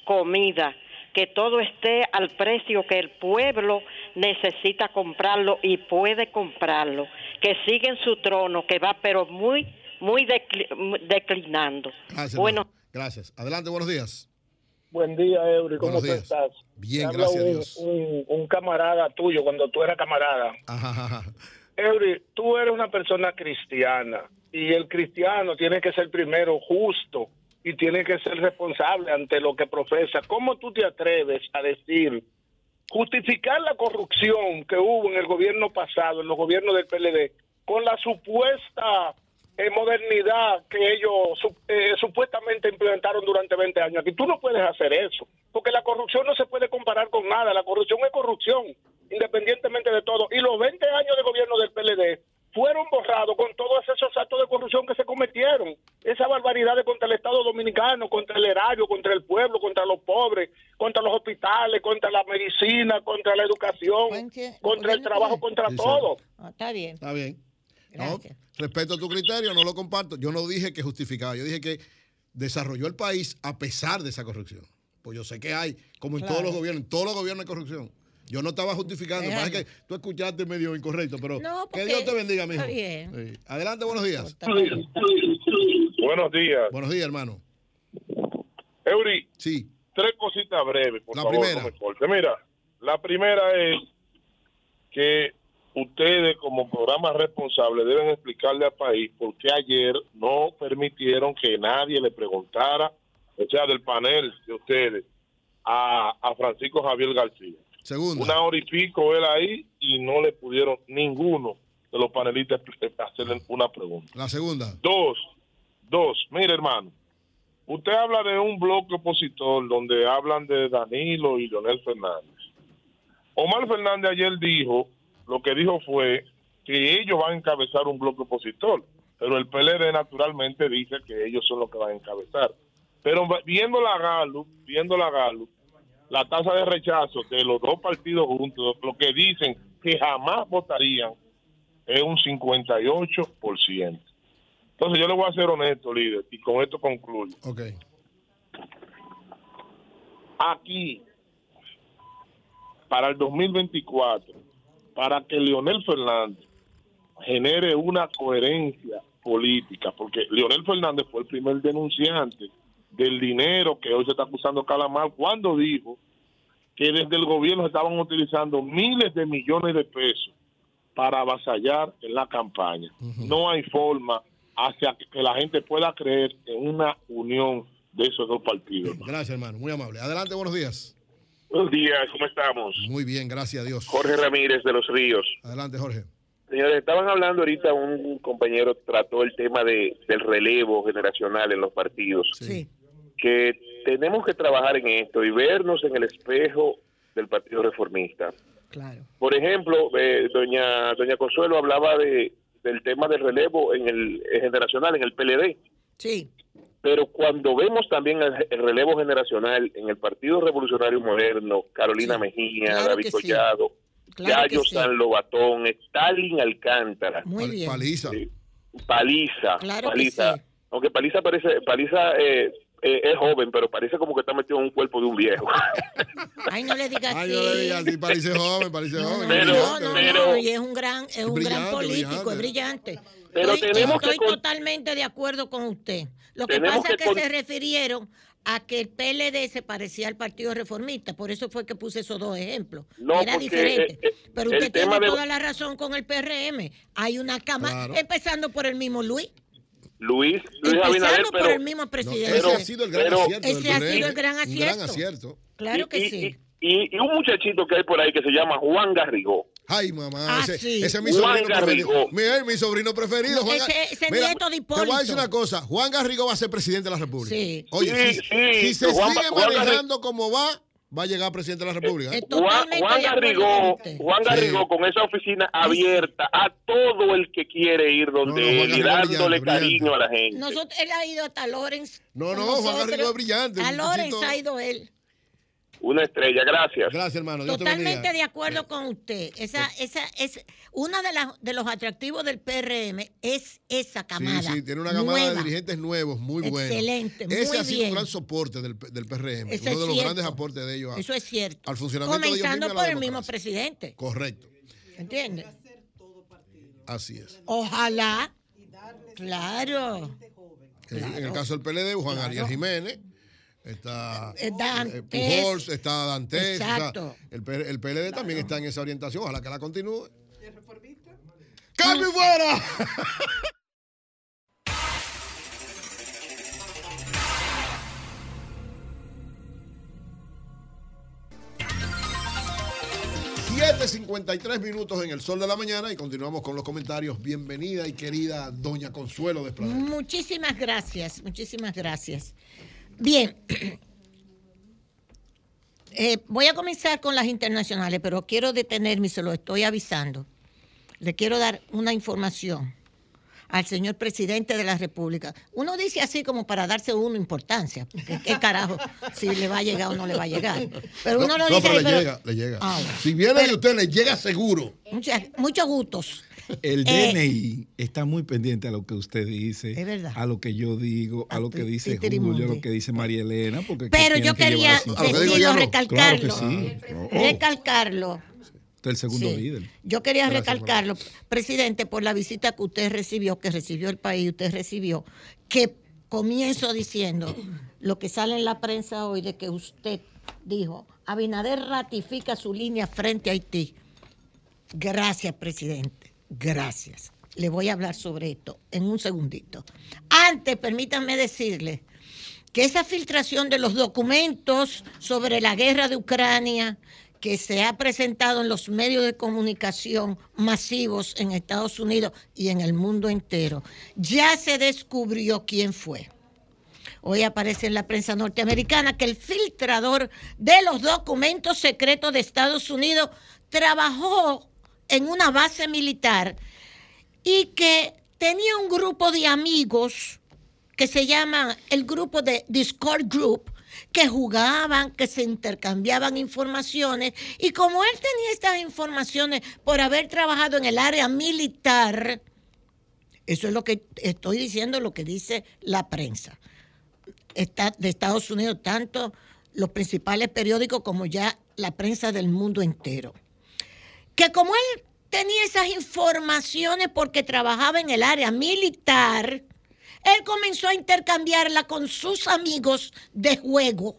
comida, que todo esté al precio que el pueblo necesita comprarlo y puede comprarlo, que sigue en su trono, que va pero muy, muy decli- muy declinando. Gracias. Bueno. Gracias. Adelante, buenos días. Buen día, Eury. ¿Cómo tú estás? Bien, habla gracias a un, Dios. Un, un camarada tuyo cuando tú eras camarada. Ajá, ajá, ajá. Eury, tú eres una persona cristiana y el cristiano tiene que ser primero justo y tiene que ser responsable ante lo que profesa. ¿Cómo tú te atreves a decir, justificar la corrupción que hubo en el gobierno pasado, en los gobiernos del PLD, con la supuesta eh, modernidad que ellos eh, supuestamente implementaron durante 20 años? Aquí tú no puedes hacer eso, porque la corrupción no se puede comparar con nada. La corrupción es corrupción, independientemente de todo. Y los 20 años de gobierno del PLD fueron borrados con todos esos actos de corrupción que se cometieron. Esa barbaridad de contra el Estado Dominicano, contra el erario, contra el pueblo, contra los pobres, contra los hospitales, contra la medicina, contra la educación, contra el trabajo, contra Sí, todo. Está bien. Está bien. No, respeto tu criterio, no lo comparto. Yo no dije que justificaba, yo dije que desarrolló el país a pesar de esa corrupción. Pues yo sé que hay, como en Claro. todos los gobiernos, en todos los gobiernos hay corrupción. Yo no estaba justificando, pasa que tú escuchaste medio incorrecto, pero No, que Dios te bendiga, mijo. está bien. Sí. Adelante, buenos días. Buenos días. Buenos días, hermano. Eury, sí. tres cositas breves, por La favor, primera. no me corte. Mira, la primera es que ustedes como programa responsable deben explicarle al país por qué ayer no permitieron que nadie le preguntara, o sea, del panel de ustedes, a, a Francisco Javier García. Segunda. Una hora y pico él ahí y no le pudieron ninguno de los panelistas hacerle una pregunta. La segunda. Dos, dos, mire hermano, usted habla de un bloque opositor donde hablan de Danilo y Leonel Fernández. Omar Fernández ayer dijo, lo que dijo fue que ellos van a encabezar un bloque opositor, pero el PLD naturalmente dice que ellos son los que van a encabezar. Pero viendo la Galo, viendo la Galo, la tasa de rechazo de los dos partidos juntos, lo que dicen que jamás votarían es un 58%. Entonces yo le voy a ser honesto, líder, y con esto concluyo. Ok. Aquí, para el 2024, para que Leonel Fernández genere una coherencia política, porque Leonel Fernández fue el primer denunciante del dinero que hoy se está acusando Calamar cuando dijo que desde el gobierno estaban utilizando miles de millones de pesos para avasallar en la campaña. No hay forma hacia que la gente pueda creer en una unión de esos dos partidos. Gracias, hermano. Muy amable. Adelante, buenos días. Buenos días, ¿cómo estamos? Muy bien, gracias a Dios. Jorge Ramírez de Los Ríos. Adelante, Jorge. Señores, estaban hablando ahorita, un compañero trató el tema de, del relevo generacional en los partidos. Sí. Que tenemos que trabajar en esto y vernos en el espejo del Partido Reformista. Claro. Por ejemplo, eh, doña doña Consuelo hablaba de, del tema del relevo en el eh, generacional, en el PLD. Sí. Pero cuando vemos también el, el relevo generacional en el Partido Revolucionario Moderno, Carolina Mejía, Claro David que sí. Collado, Claro Yayo sí. San Lobatón, Stalin Alcántara, Muy bien. Paliza. Paliza, Claro que Paliza. sí. Aunque Paliza parece, Paliza eh, eh, es joven, pero parece como que está metido en un cuerpo de un viejo. Ay, no le digas Ay, así. no le digas así, parece joven, parece joven. Pero- no, no, pero- no, y es un gran, es un gran político, es brillante. Pero estoy tenemos que estoy con- totalmente de acuerdo con usted. Lo que pasa es que que con- se refirieron a que el PLD se parecía al Partido Reformista, por eso fue que puse esos dos ejemplos. No, Era diferente. eh, eh, Pero usted tiene de- toda la razón con el PRM. Hay una cama, Claro. empezando por el mismo Luis, Luis, Luis Abinader, pero por el mismo No, presidente. ese ha sido el gran pero- acierto. Ese ha sido el gran acierto. acierto. Claro que y, sí. y- y- y un muchachito que hay por ahí que se llama Juan Garrigó. Ay, mamá, Ah, ese, sí. ese es mi Juan sobrino preferido. Garrigó. Mira, mi sobrino preferido. No, Juan ese- Gar- ese Mira, nieto de Te voy a decir Hipólito. una cosa. Juan Garrigo va a ser presidente de la República. Sí. Oye, Sí, si, sí, si se Juan- sigue Juan manejando como va, va a llegar presidente de la República. ¿eh? Es Juan, Juan Garrigó. Juan Garrigó Sí. con esa oficina abierta a todo el que quiere ir donde No, no, él y Garrigó dándole brillante, cariño a la gente. Nosotros, él ha ido hasta Lorenz. No, no, Juan. Garrigo es brillante, A Lorenz ha ido él. Una estrella, gracias. Gracias, hermano. Dios Totalmente de acuerdo con usted. Esa, esa es una de las de los atractivos del PRM es esa camada. Sí, sí, tiene una camada de dirigentes nuevos muy buenos. Excelente, Ese muy ha sido bien. un gran soporte del, del PRM. Eso uno es de los cierto. grandes aportes de ellos a- Eso es cierto. al funcionamiento Comenzando por el mismo presidente. Correcto. ¿Entiendes? Así es. Ojalá. Claro. En- En el caso del PLD, Juan Ariel Jiménez, está Eh, Dantes. eh, Pujols, está Dantes, está- Exacto. el, el PLD también está en esa orientación, ojalá que la continúe. ¡Cambio y fuera! ...7.53 minutos en el sol de la mañana... ...y continuamos con los comentarios... ...bienvenida y querida doña Consuelo de Plata. Muchísimas gracias, muchísimas gracias. Bien, Eh, voy a comenzar con las internacionales, pero quiero detenerme y se lo estoy avisando. Le quiero dar una información al señor presidente de la República. Uno dice así como para darse uno importancia, porque qué carajo, si le va a llegar o no le va a llegar. Pero uno no, lo no, dice pero ahí, le pero- llega, le llega. Ah. Si viene de usted, le llega seguro. Muchas- muchos gustos. El Eh, DNI está muy pendiente a lo que usted dice, Es verdad. a lo que yo digo, a, lo que dice. Julio, a lo que dice María Elena. Porque Pero yo quería que decirlo, no. recalcarlo, Claro que sí. Oh, recalcarlo. usted es el segundo Sí. líder. Yo quería Gracias, recalcarlo, presidente, por la visita que usted recibió, que recibió el país, usted recibió, que comienzo diciendo lo que sale en la prensa hoy de que usted dijo, Abinader ratifica su línea frente a Haití. Gracias, presidente. Gracias. Le voy a hablar sobre esto en un segundito. Antes, permítanme decirle que esa filtración de los documentos sobre la guerra de Ucrania que se ha presentado en los medios de comunicación masivos en Estados Unidos y en el mundo entero, ya se descubrió quién fue. Hoy aparece en la prensa norteamericana que el filtrador de los documentos secretos de Estados Unidos trabajó en una base militar y que tenía un grupo de amigos que se llama el grupo de Discord Group, que jugaban, que se intercambiaban informaciones. Y como él tenía estas informaciones por haber trabajado en el área militar, eso es lo que estoy diciendo, lo que dice la prensa está- de Estados Unidos, tanto los principales periódicos como ya la prensa del mundo entero. Que como él tenía esas informaciones porque trabajaba en el área militar, Él comenzó a intercambiarla con sus amigos de juego,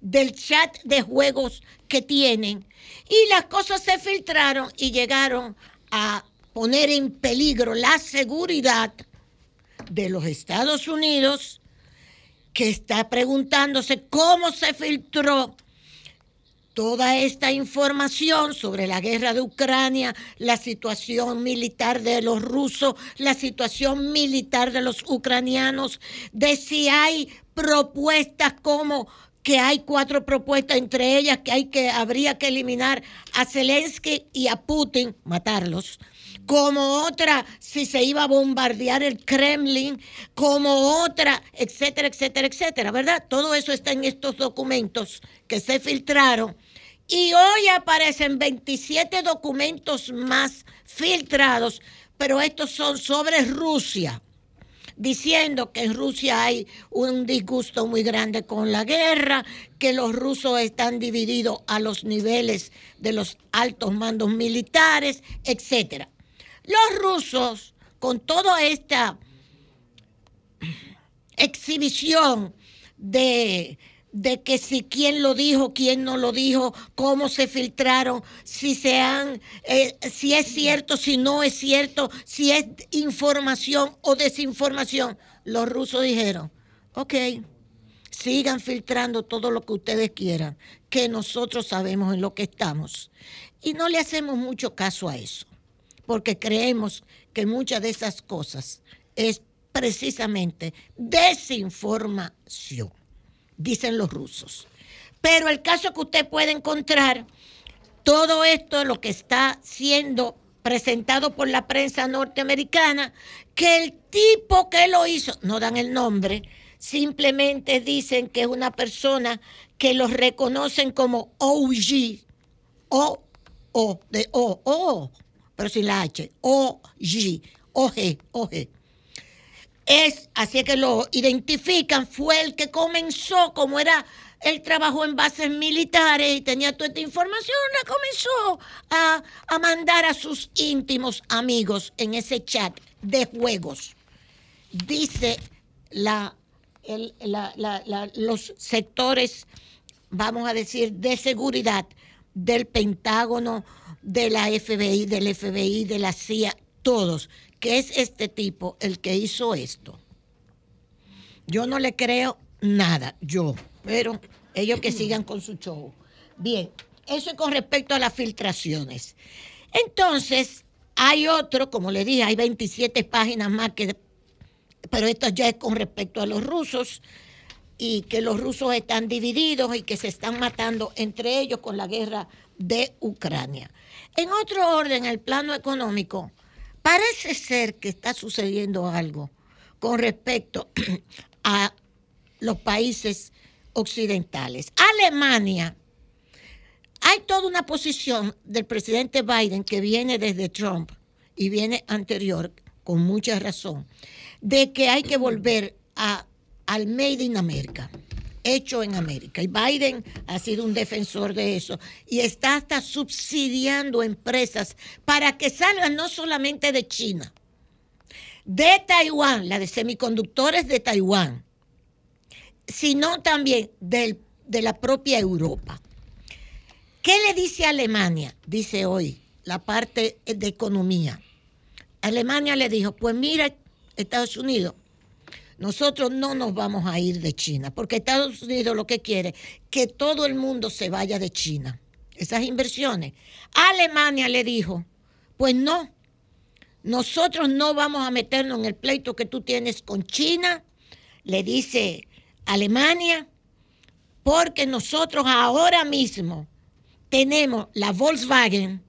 del chat de juegos que tienen. Y las cosas se filtraron y llegaron a poner en peligro la seguridad de los Estados Unidos, que está preguntándose cómo se filtró toda esta información sobre la guerra de Ucrania, la situación militar de los rusos, la situación militar de los ucranianos, de si hay propuestas como que hay cuatro propuestas, entre ellas que hay que habría que eliminar a Zelensky y a Putin, matarlos. Como otra, si se iba a bombardear el Kremlin, como otra, etcétera, etcétera, etcétera, ¿verdad? Todo eso está en estos documentos que se filtraron. Y hoy aparecen 27 documentos más filtrados, pero estos son sobre Rusia diciendo que en Rusia hay un disgusto muy grande con la guerra, que los rusos están divididos a los niveles de los altos mandos militares, etc. Los rusos, con toda esta exhibición de, de que si quién lo dijo, quién no lo dijo, cómo se filtraron, si se han, eh, si es cierto, si no es cierto, si es información o desinformación. Los rusos dijeron, ok, sigan filtrando todo lo que ustedes quieran, que nosotros sabemos en lo que estamos. Y no le hacemos mucho caso a eso, porque creemos que muchas de esas cosas es precisamente desinformación dicen los rusos. Pero el caso que usted puede encontrar, todo esto lo que está siendo presentado por la prensa norteamericana, que el tipo que lo hizo, no dan el nombre, simplemente dicen que es una persona que los reconocen como OG, O, O, de O, O, pero sin la H, OG, OG, OG es, así que lo identifican, fue el que comenzó, como era, él trabajó en bases militares y tenía toda esta información, la comenzó a, a mandar a sus íntimos amigos en ese chat de juegos. Dice la, el- la- la- los sectores, vamos a decir, de seguridad del Pentágono, de la FBI, del FBI, de la CIA, todos, que es este tipo el que hizo esto. Yo no le creo nada, yo, pero ellos que sigan con su show. Bien, eso es con respecto a las filtraciones. Entonces, hay otro, como le dije, hay 27 páginas más que, pero esto ya es con respecto a los rusos y que los rusos están divididos y que se están matando entre ellos con la guerra de Ucrania. En otro orden, el plano económico, parece ser que está sucediendo algo con respecto a los países occidentales. Alemania, hay toda una posición del presidente Biden que viene desde Trump y viene anterior, con mucha razón, de que hay que volver a, al Made in America, hecho en América. Y Biden ha sido un defensor de eso y está hasta subsidiando empresas para que salgan no solamente de China, de Taiwán, la de semiconductores de Taiwán, sino también del- de la propia Europa. ¿Qué le dice Alemania? Dice hoy la parte de economía. Alemania le dijo, pues mira, Estados Unidos, nosotros no nos vamos a ir de China, porque Estados Unidos lo que quiere que todo el mundo se vaya de China. Esas inversiones. Alemania le dijo, pues no, nosotros no vamos a meternos en el pleito que tú tienes con China, le dice Alemania, porque nosotros ahora mismo tenemos la Volkswagen,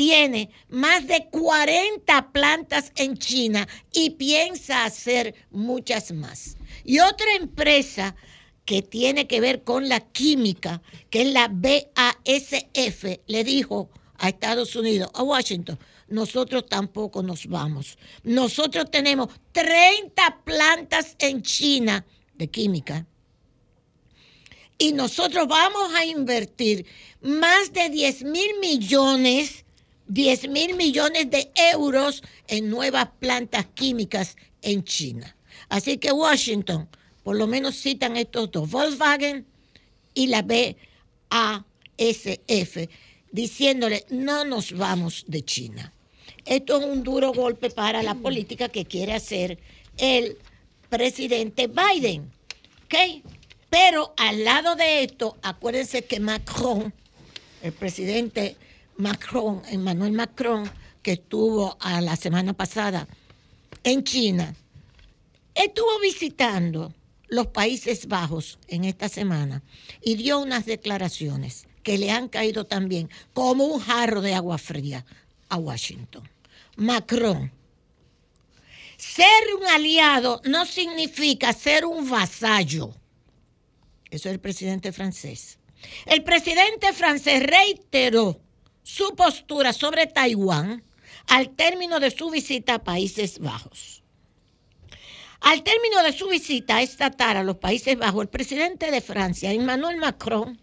tiene más de 40 plantas en China y piensa hacer muchas más. Y otra empresa que tiene que ver con la química, que es la BASF, le dijo a Estados Unidos, a Washington, nosotros tampoco nos vamos. Nosotros tenemos 30 plantas en China de química y nosotros vamos a invertir más de 10 mil millones, 10 mil millones de euros en nuevas plantas químicas en China. Así que Washington, por lo menos citan estos dos, Volkswagen y la BASF, diciéndole, no nos vamos de China. Esto es un duro golpe para la política que quiere hacer el presidente Biden. ¿ok? Pero al lado de esto, acuérdense que Macron, el presidente Macron, Emmanuel Macron, que estuvo a la semana pasada en China, estuvo visitando los Países Bajos en esta semana y dio unas declaraciones que le han caído también como un jarro de agua fría a Washington. Macron, ser un aliado no significa ser un vasallo. Eso es el presidente francés. El presidente francés reiteró su postura sobre Taiwán al término de su visita a Países Bajos. Al término de su visita estatal a los Países Bajos, el presidente de Francia, Emmanuel Macron,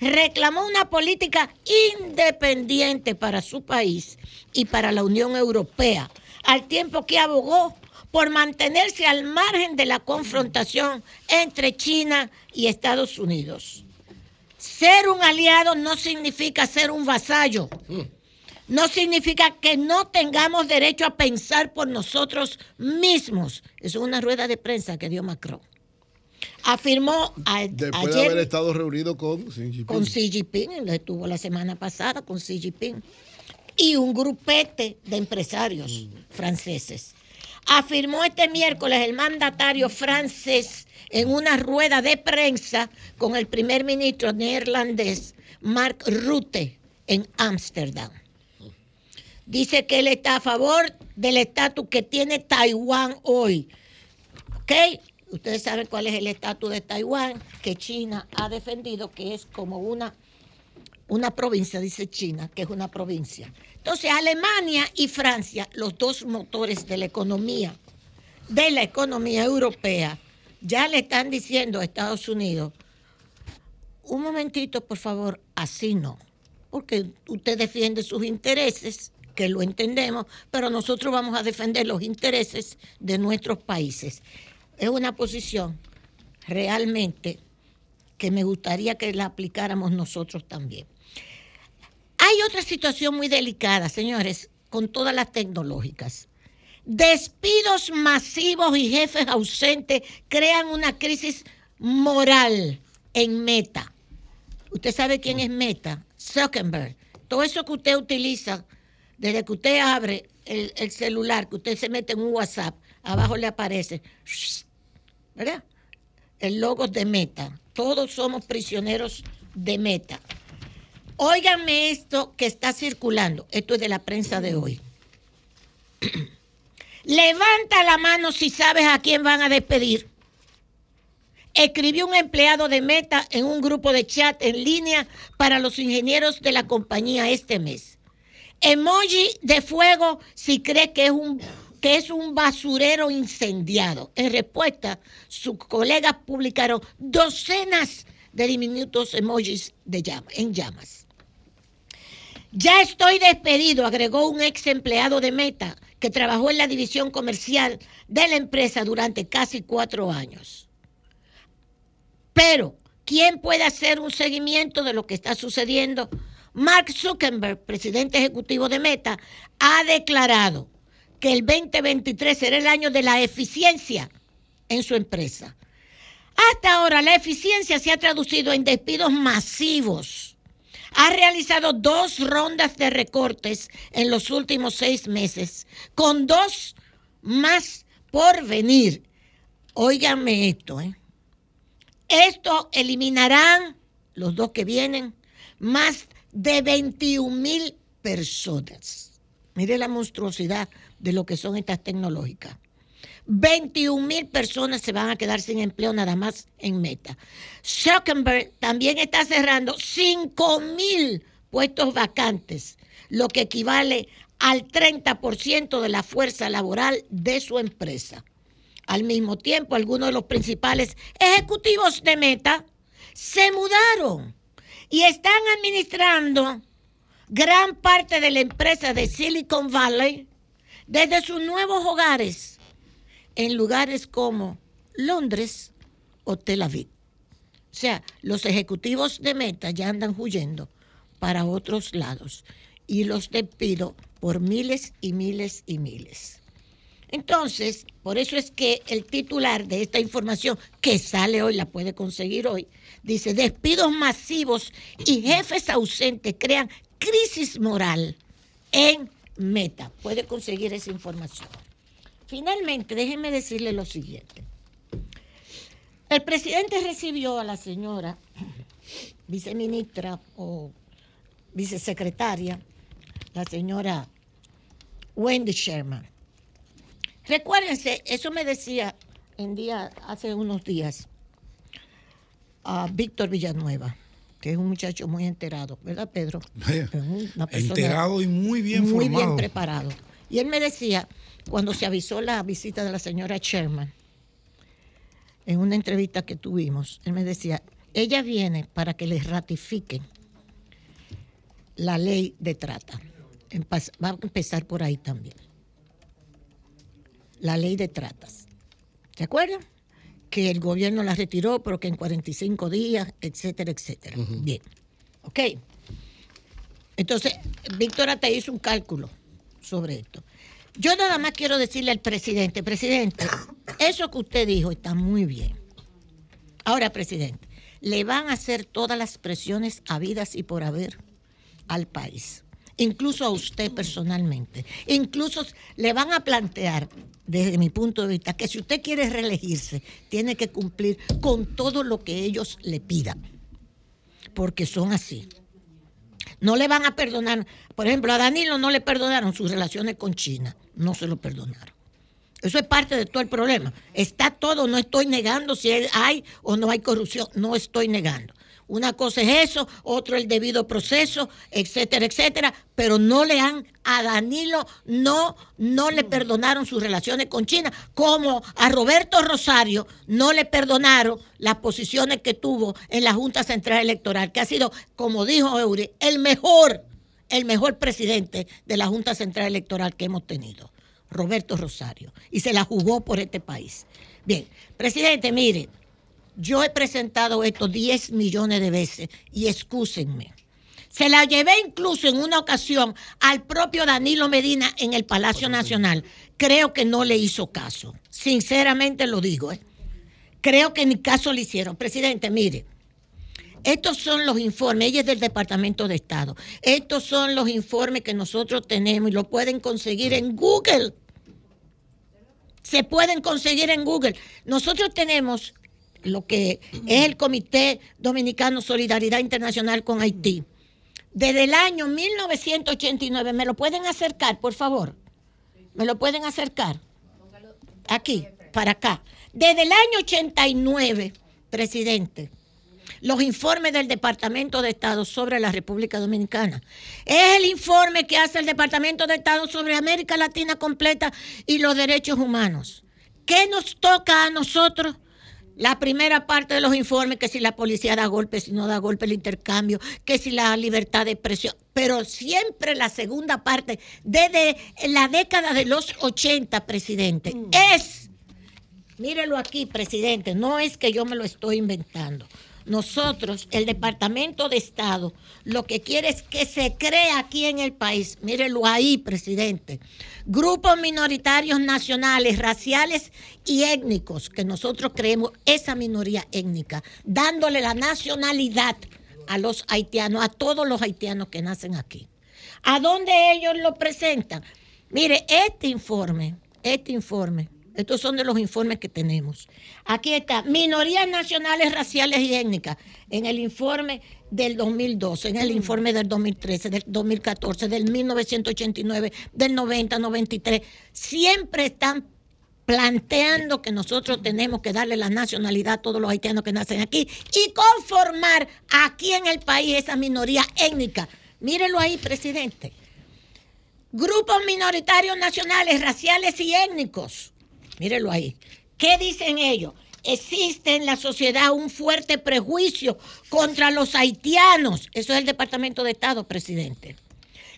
reclamó una política independiente para su país y para la Unión Europea, al tiempo que abogó por mantenerse al margen de la confrontación entre China y Estados Unidos. Ser un aliado no significa ser un vasallo. No significa que no tengamos derecho a pensar por nosotros mismos. Eso es una rueda de prensa que dio Macron. Afirmó a- Después de ayer haber estado reunido con Xi Jinping. con Xi Jinping, él estuvo la semana pasada con Xi Jinping, y un grupete de empresarios franceses. Afirmó este miércoles el mandatario francés en una rueda de prensa con el primer ministro neerlandés Mark Rutte en Ámsterdam. Dice que él está a favor del estatus que tiene Taiwán hoy. ¿Ok? Ustedes saben cuál es el estatus de Taiwán, que China ha defendido que es como una, una provincia, dice China, que es una provincia. Entonces, Alemania y Francia, los dos motores de la economía, de la economía europea, ya le están diciendo a Estados Unidos, un momentito, por favor, así no, porque usted defiende sus intereses, que lo entendemos, pero nosotros vamos a defender los intereses de nuestros países. Es una posición realmente que me gustaría que la aplicáramos nosotros también. Hay otra situación muy delicada, señores, con todas las tecnológicas. Despidos masivos y jefes ausentes crean una crisis moral en Meta. ¿Usted sabe quién es Meta? Zuckerberg. Todo eso que usted utiliza, desde que usted abre el, el celular, que usted se mete en un WhatsApp, abajo le aparece, ¿verdad? El logo de Meta. Todos somos prisioneros de Meta. Óiganme esto que está circulando. Esto es de la prensa de hoy. Levanta la mano si sabes a quién van a despedir. Escribió un empleado de Meta en un grupo de chat en línea para los ingenieros de la compañía este mes. Emoji de fuego si cree que es un, que es un basurero incendiado. En respuesta, sus colegas publicaron docenas de diminutos emojis de en llamas. Ya estoy despedido, agregó un ex empleado de Meta que trabajó en la división comercial de la empresa durante casi cuatro años. Pero, ¿quién puede hacer un seguimiento de lo que está sucediendo? Mark Zuckerberg, presidente ejecutivo de Meta, ha declarado que el 2023 será el año de la eficiencia en su empresa. Hasta ahora la eficiencia se ha traducido en despidos masivos. Ha realizado dos rondas de recortes en los últimos seis meses, con dos más por venir. Óiganme esto, ¿eh? Esto eliminarán, los dos que vienen, más de 21 mil personas. Mire la monstruosidad de lo que son estas tecnológicas. 21 mil personas se van a quedar sin empleo nada más en Meta. Zuckerberg también está cerrando 5 mil puestos vacantes, lo que equivale al 30% de la fuerza laboral de su empresa. Al mismo tiempo, algunos de los principales ejecutivos de Meta se mudaron y están administrando gran parte de la empresa de Silicon Valley desde sus nuevos hogares. En lugares como Londres o Tel Aviv. O sea, los ejecutivos de Meta ya andan huyendo para otros lados y los despido por miles y miles y miles. Entonces, por eso es que el titular de esta información que sale hoy, la puede conseguir hoy, dice, despidos masivos y jefes ausentes crean crisis moral en Meta. Puede conseguir esa información. Finalmente, déjenme decirle lo siguiente. El presidente recibió a la señora viceministra o vicesecretaria, la señora Wendy Sherman. Recuérdense, eso me decía en día, hace unos días a Víctor Villanueva, que es un muchacho muy enterado, ¿verdad, Pedro? Una Enterado y muy bien muy formado. bien preparado. Y él me decía, cuando se avisó la visita de la señora Sherman, en una entrevista que tuvimos, él me decía, ella viene para que les ratifiquen la ley de trata. Va a empezar por ahí también. La ley de tratas. ¿Se acuerdan? Que el gobierno la retiró, pero que en 45 días, etcétera, etcétera. Bien. Ok. Entonces, Víctora te hizo un cálculo sobre esto. Yo nada más quiero decirle al presidente, presidente, eso que usted dijo está muy bien. Ahora, presidente, le van a hacer todas las presiones habidas y por haber al país, incluso a usted personalmente. Incluso le van a plantear, desde mi punto de vista, que si usted quiere reelegirse, tiene que cumplir con todo lo que ellos le pidan, porque son así. No le van a perdonar, por ejemplo, a Danilo no le perdonaron sus relaciones con China, no se lo perdonaron. Eso es parte de todo el problema. Está todo, no estoy negando si hay o no hay corrupción, no estoy negando. Una cosa es eso, otro el debido proceso, etcétera, etcétera, pero no le han a Danilo no no le perdonaron sus relaciones con China, como a Roberto Rosario no le perdonaron las posiciones que tuvo en la Junta Central Electoral, que ha sido, como dijo Eury, el mejor el mejor presidente de la Junta Central Electoral que hemos tenido, Roberto Rosario, y se la jugó por este país. Bien, presidente, mire, yo he presentado esto 10 millones de veces y excúsenme. Se la llevé incluso en una ocasión al propio Danilo Medina en el Palacio Nacional. Creo que no le hizo caso. Sinceramente lo digo. ¿eh? Creo que ni caso le hicieron. Presidente, mire, estos son los informes, ella es del Departamento de Estado. Estos son los informes que nosotros tenemos y lo pueden conseguir en Google. Se pueden conseguir en Google. Nosotros tenemos lo que es el Comité Dominicano Solidaridad Internacional con Haití. Desde el año 1989, ¿me lo pueden acercar, por favor? ¿Me lo pueden acercar? Aquí, para acá. Desde el año 89, presidente, los informes del Departamento de Estado sobre la República Dominicana. Es el informe que hace el Departamento de Estado sobre América Latina completa y los derechos humanos. ¿Qué nos toca a nosotros? La primera parte de los informes, que si la policía da golpe, si no da golpe el intercambio, que si la libertad de expresión, pero siempre la segunda parte, desde la década de los 80, presidente, es, mírelo aquí, presidente, no es que yo me lo estoy inventando. Nosotros, el Departamento de Estado, lo que quiere es que se crea aquí en el país, mírelo ahí, presidente, grupos minoritarios nacionales, raciales y étnicos, que nosotros creemos esa minoría étnica, dándole la nacionalidad a los haitianos, a todos los haitianos que nacen aquí. ¿A dónde ellos lo presentan? Mire, este informe, este informe, estos son de los informes que tenemos. Aquí está, minorías nacionales, raciales y étnicas, en el informe del 2012, en el informe del 2013, del 2014, del 1989, del 90, 93. Siempre están planteando que nosotros tenemos que darle la nacionalidad a todos los haitianos que nacen aquí y conformar aquí en el país esa minoría étnica. Mírelo ahí, presidente. Grupos minoritarios nacionales, raciales y étnicos. Mírelo ahí. ¿Qué dicen ellos? Existe en la sociedad un fuerte prejuicio contra los haitianos. Eso es el Departamento de Estado, presidente.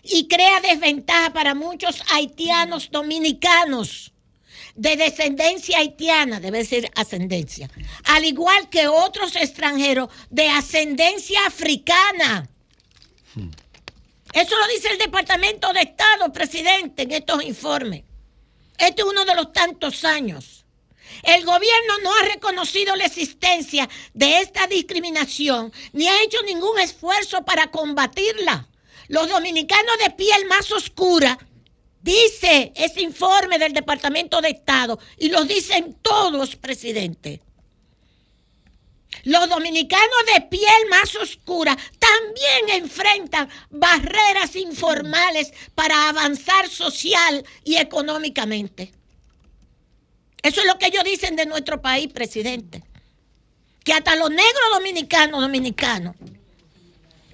Y crea desventaja para muchos haitianos dominicanos. de descendencia haitiana, debe ser ascendencia, al igual que otros extranjeros de ascendencia africana. Eso lo dice el Departamento de Estado, presidente, en estos informes. Este es uno de los tantos años. El gobierno no ha reconocido la existencia de esta discriminación ni ha hecho ningún esfuerzo para combatirla. Los dominicanos de piel más oscura, dice ese informe del Departamento de Estado, y lo dicen todos, presidente. Los dominicanos de piel más oscura también enfrentan barreras informales para avanzar social y económicamente. Eso es lo que ellos dicen de nuestro país, presidente. Que hasta los negros dominicanos, dominicanos,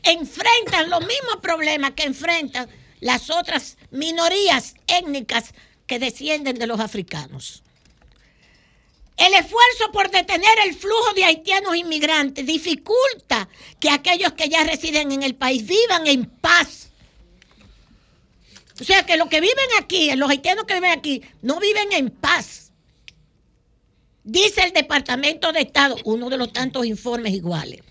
enfrentan los mismos problemas que enfrentan las otras minorías étnicas que descienden de los africanos. El esfuerzo por detener el flujo de haitianos inmigrantes dificulta que aquellos que ya residen en el país vivan en paz. O sea que los que viven aquí, los haitianos que viven aquí, no viven en paz. Dice el Departamento de Estado, uno de los tantos informes iguales.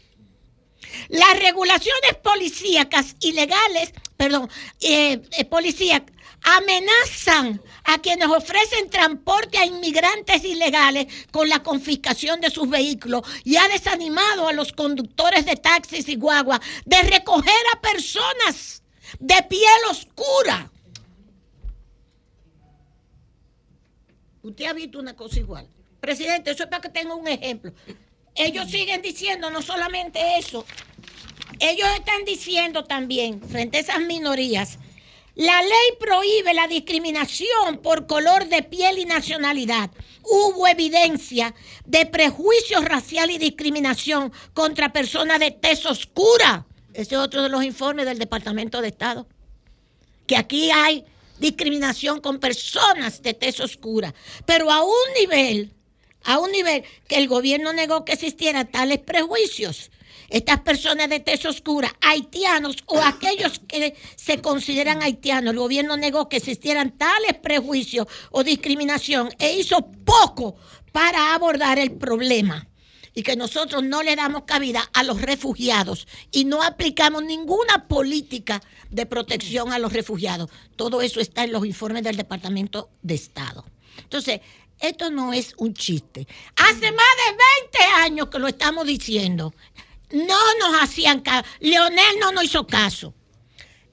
Las regulaciones policíacas ilegales, perdón, eh, eh, policíacas, amenazan a quienes ofrecen transporte a inmigrantes ilegales con la confiscación de sus vehículos y ha desanimado a los conductores de taxis y guagua de recoger a personas de piel oscura. Usted ha visto una cosa igual. Presidente, eso es para que tenga un ejemplo. Ellos siguen diciendo no solamente eso, ellos están diciendo también, frente a esas minorías, la ley prohíbe la discriminación por color de piel y nacionalidad. Hubo evidencia de prejuicios racial y discriminación contra personas de tez oscura. Ese es otro de los informes del Departamento de Estado. Que aquí hay discriminación con personas de tez oscura. Pero a un nivel, a un nivel que el gobierno negó que existieran tales prejuicios estas personas de tez oscura, haitianos o aquellos que se consideran haitianos, el gobierno negó que existieran tales prejuicios o discriminación e hizo poco para abordar el problema y que nosotros no le damos cabida a los refugiados y no aplicamos ninguna política de protección a los refugiados. Todo eso está en los informes del Departamento de Estado. Entonces, esto no es un chiste. Hace más de 20 años que lo estamos diciendo no nos hacían caso. Leonel no nos hizo caso.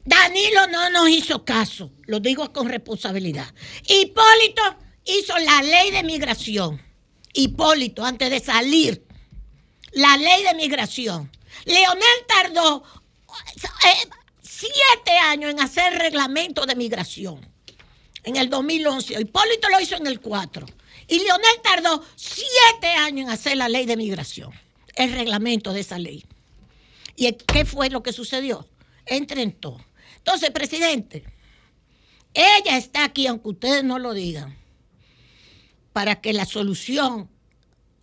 Danilo no nos hizo caso. Lo digo con responsabilidad. Hipólito hizo la ley de migración. Hipólito, antes de salir, la ley de migración. Leonel tardó eh, siete años en hacer reglamento de migración. En el 2011. Hipólito lo hizo en el 4. Y Leonel tardó siete años en hacer la ley de migración el reglamento de esa ley. ¿Y qué fue lo que sucedió? Entrentó. Entonces, presidente, ella está aquí, aunque ustedes no lo digan, para que la solución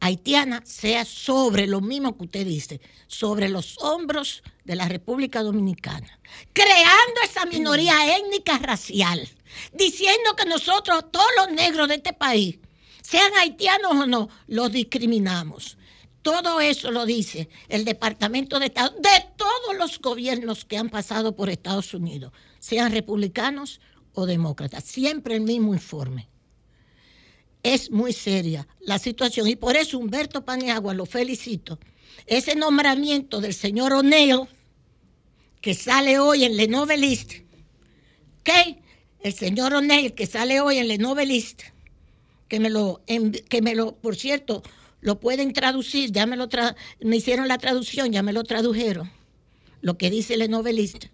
haitiana sea sobre lo mismo que usted dice, sobre los hombros de la República Dominicana, creando esa minoría étnica racial, diciendo que nosotros, todos los negros de este país, sean haitianos o no, los discriminamos. Todo eso lo dice el Departamento de Estado de todos los gobiernos que han pasado por Estados Unidos, sean republicanos o demócratas. Siempre el mismo informe. Es muy seria la situación y por eso Humberto Paniagua lo felicito. Ese nombramiento del señor O'Neill, que sale hoy en Le Novelist, ¿ok? El señor O'Neill que sale hoy en Le Novelist, que me lo, que me lo, por cierto, lo pueden traducir, ya me lo me hicieron la traducción, ya me lo tradujeron, lo que dice el novelista.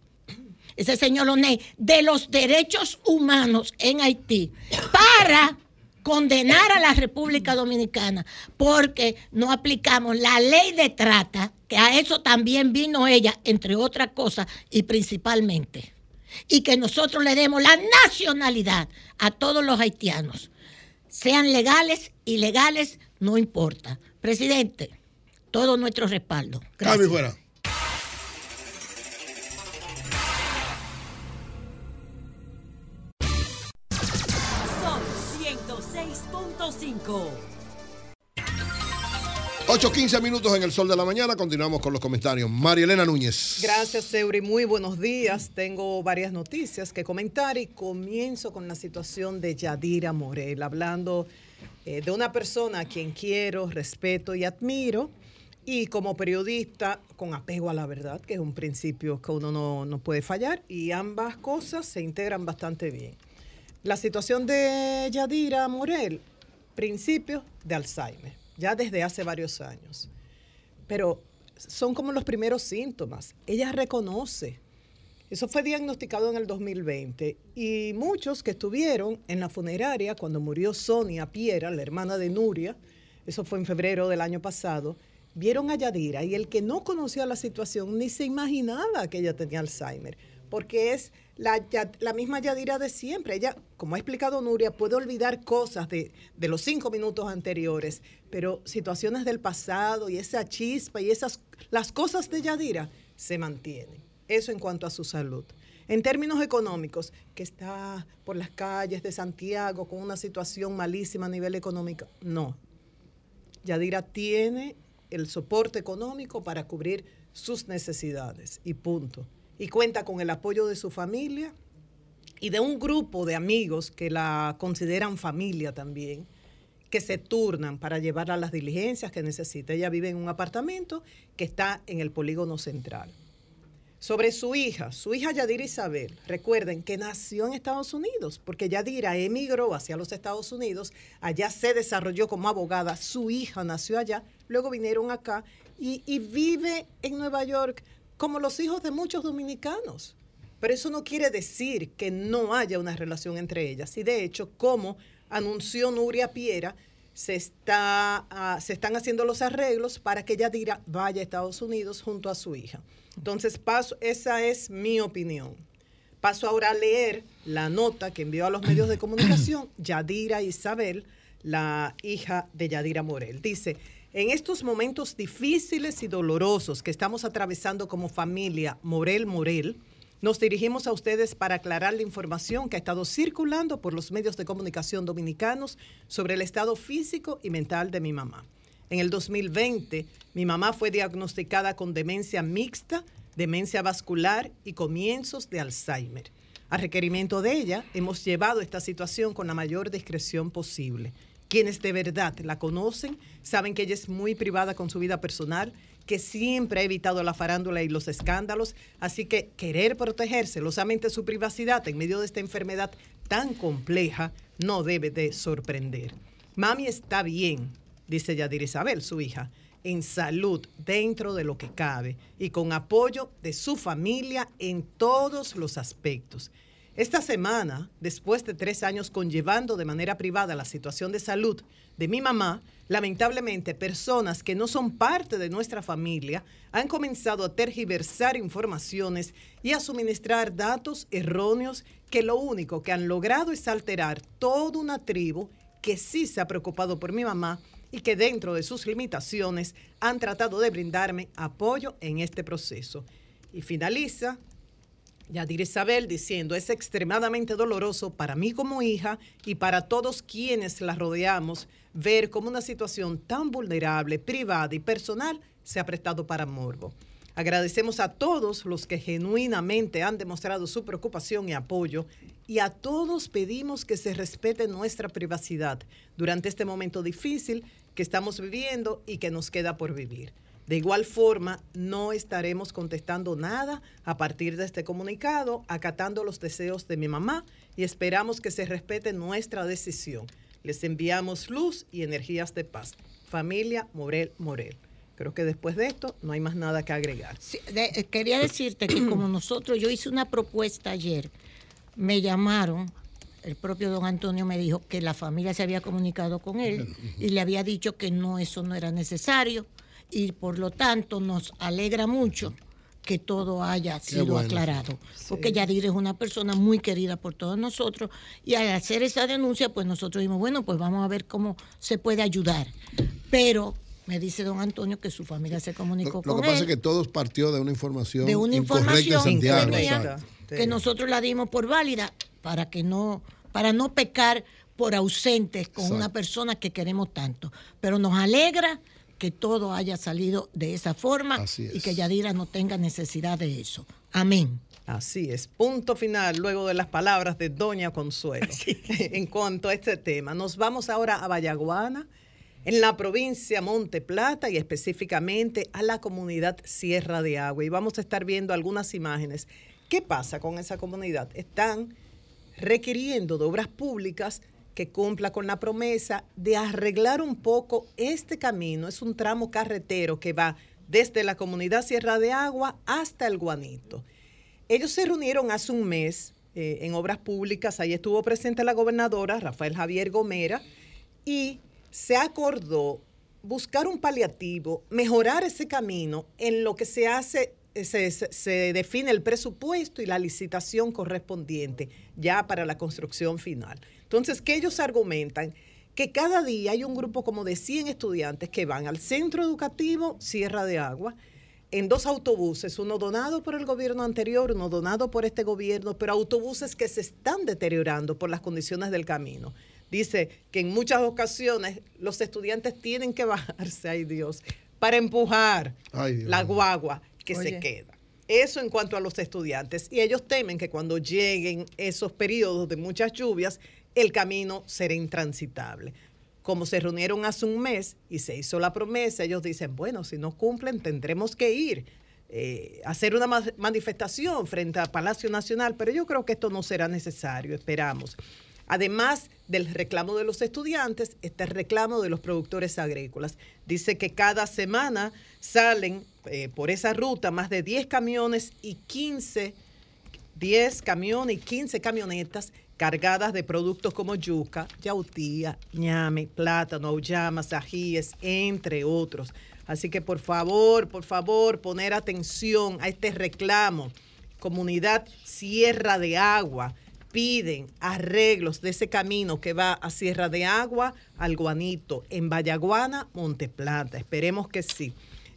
Ese señor Oney, de los derechos humanos en Haití, para condenar a la República Dominicana, porque no aplicamos la ley de trata, que a eso también vino ella, entre otras cosas, y principalmente. Y que nosotros le demos la nacionalidad a todos los haitianos, sean legales, ilegales, no importa. Presidente, todo nuestro respaldo. Gracias. fuera. Son 106. 106.5. 8.15 minutos en el sol de la mañana. Continuamos con los comentarios. María Elena Núñez. Gracias, Eury. Muy buenos días. Tengo varias noticias que comentar y comienzo con la situación de Yadira Morel, hablando eh, de una persona a quien quiero, respeto y admiro. Y como periodista, con apego a la verdad, que es un principio que uno no, no puede fallar, y ambas cosas se integran bastante bien. La situación de Yadira Morel, principio de Alzheimer, ya desde hace varios años. Pero son como los primeros síntomas. Ella reconoce. Eso fue diagnosticado en el 2020 y muchos que estuvieron en la funeraria cuando murió Sonia Piera, la hermana de Nuria, eso fue en febrero del año pasado, vieron a Yadira y el que no conocía la situación ni se imaginaba que ella tenía Alzheimer, porque es la, misma Yadira de siempre. Ella, como ha explicado Nuria, puede olvidar cosas de, de los cinco minutos anteriores, pero situaciones del pasado y esa chispa y esas las cosas de Yadira se mantienen. Eso en cuanto a su salud. En términos económicos, que está por las calles de Santiago con una situación malísima a nivel económico, no. Yadira tiene el soporte económico para cubrir sus necesidades y punto. Y cuenta con el apoyo de su familia y de un grupo de amigos que la consideran familia también, que se turnan para llevarla a las diligencias que necesita. Ella vive en un apartamento que está en el polígono central. Sobre su hija, su hija Yadira Isabel, recuerden que nació en Estados Unidos, porque Yadira emigró hacia los Estados Unidos, allá se desarrolló como abogada, su hija nació allá, luego vinieron acá y, vive en Nueva York como los hijos de muchos dominicanos. Pero eso no quiere decir que no haya una relación entre ellas. Y de hecho, como anunció Nuria Piera, se, ah, se están haciendo los arreglos para que Yadira vaya a Estados Unidos junto a su hija. Entonces, paso, esa es mi opinión. Paso ahora a leer la nota que envió a los medios de comunicación Yadira Isabel, la hija de Yadira Morel. Dice, en estos momentos difíciles y dolorosos que estamos atravesando como familia Morel Morel, nos dirigimos a ustedes para aclarar la información que ha estado circulando por los medios de comunicación dominicanos sobre el estado físico y mental de mi mamá. En el 2020, mi mamá fue diagnosticada con demencia mixta, demencia vascular y comienzos de Alzheimer. A requerimiento de ella, hemos llevado esta situación con la mayor discreción posible. Quienes de verdad la conocen saben que ella es muy privada con su vida personal, que siempre ha evitado la farándula y los escándalos, así que querer proteger celosamente su privacidad en medio de esta enfermedad tan compleja no debe de sorprender. Mami está bien, dice Yadir Isabel, su hija, en salud dentro de lo que cabe y con apoyo de su familia en todos los aspectos. Esta semana, después de tres años conllevando de manera privada la situación de salud de mi mamá, lamentablemente personas que no son parte de nuestra familia han comenzado a tergiversar informaciones y a suministrar datos erróneos que lo único que han logrado es alterar toda una tribu que sí se ha preocupado por mi mamá y que dentro de sus limitaciones han tratado de brindarme apoyo en este proceso. Y finaliza Yadir Isabel diciendo, es extremadamente doloroso para mí como hija y para todos quienes la rodeamos ver cómo una situación tan vulnerable, privada y personal se ha prestado para morbo. Agradecemos a todos los que genuinamente han demostrado su preocupación y apoyo y a todos pedimos que se respete nuestra privacidad durante este momento difícil que estamos viviendo y que nos queda por vivir. De igual forma, no estaremos contestando nada a partir de este comunicado, acatando los deseos de mi mamá y esperamos que se respete nuestra decisión. Les enviamos luz y energías de paz. Familia Morel Morel. Creo que después de esto no hay más nada que agregar. Eh, quería decirte que como nosotros, yo hice una propuesta ayer, me llamaron, el propio don Antonio me dijo que la familia se había comunicado con él y le había dicho que no, eso no era necesario y por lo tanto nos alegra mucho que todo haya sido bueno. aclarado, porque Yadir es una persona muy querida por todos nosotros y al hacer esa denuncia, pues nosotros dijimos, bueno, pues vamos a ver cómo se puede ayudar. Pero me dice don Antonio que su familia se comunicó Lo con que pasa él es que todos partió de una información de una información Santiago. que, tenía, exacto. que nosotros la dimos por válida para que no para no pecar por ausentes con Exacto. una persona que queremos tanto. Pero nos alegra que todo haya salido de esa forma Así y que Yadira no tenga necesidad de eso. Amén. Así es, punto final luego de las palabras de Doña Consuelo en cuanto a este tema. Nos vamos ahora a Vallaguana, en la provincia Monte Plata y específicamente a la comunidad Sierra de Agua. Y vamos a estar viendo algunas imágenes. ¿Qué pasa con esa comunidad? Están requiriendo de obras públicas que cumpla con la promesa de arreglar un poco este camino. Es un tramo carretero que va desde la comunidad Sierra de Agua hasta el Guanito. Ellos se reunieron hace un mes eh, en obras públicas, ahí estuvo presente la gobernadora Rafael Javier Gomera y se acordó buscar un paliativo, mejorar ese camino en lo que se hace, eh, se, se- define el presupuesto y la licitación correspondiente ya para la construcción final. Entonces, que ellos argumentan que cada día hay un grupo como de 100 estudiantes que van al centro educativo Sierra de Agua, en dos autobuses, uno donado por el gobierno anterior, uno donado por este gobierno, pero autobuses que se están deteriorando por las condiciones del camino. Dice que en muchas ocasiones los estudiantes tienen que bajarse, ay Dios, para empujar Ay, Dios la guagua que Oye. se queda. Eso en cuanto a los estudiantes. Y ellos temen que cuando lleguen esos periodos de muchas lluvias, el camino será intransitable. Como se reunieron hace un mes y se hizo la promesa, ellos dicen, bueno, si no cumplen, tendremos que ir eh, a hacer una ma- manifestación frente al Palacio Nacional, pero yo creo que esto no será necesario, esperamos. Además del reclamo de los estudiantes, está el reclamo de los productores agrícolas. Dice que cada semana salen eh, por esa ruta más de 10 camiones y 15 10 camiones y 15 camionetas cargadas de productos como yuca, yautía, ñame, plátano, auyamas, ajíes, entre otros. Así que por favor, por favor, poner atención a este reclamo. Comunidad Sierra de Agua piden arreglos de ese camino que va a Sierra de Agua, al Guanito, en Vallaguana, Monteplata. Esperemos que sí.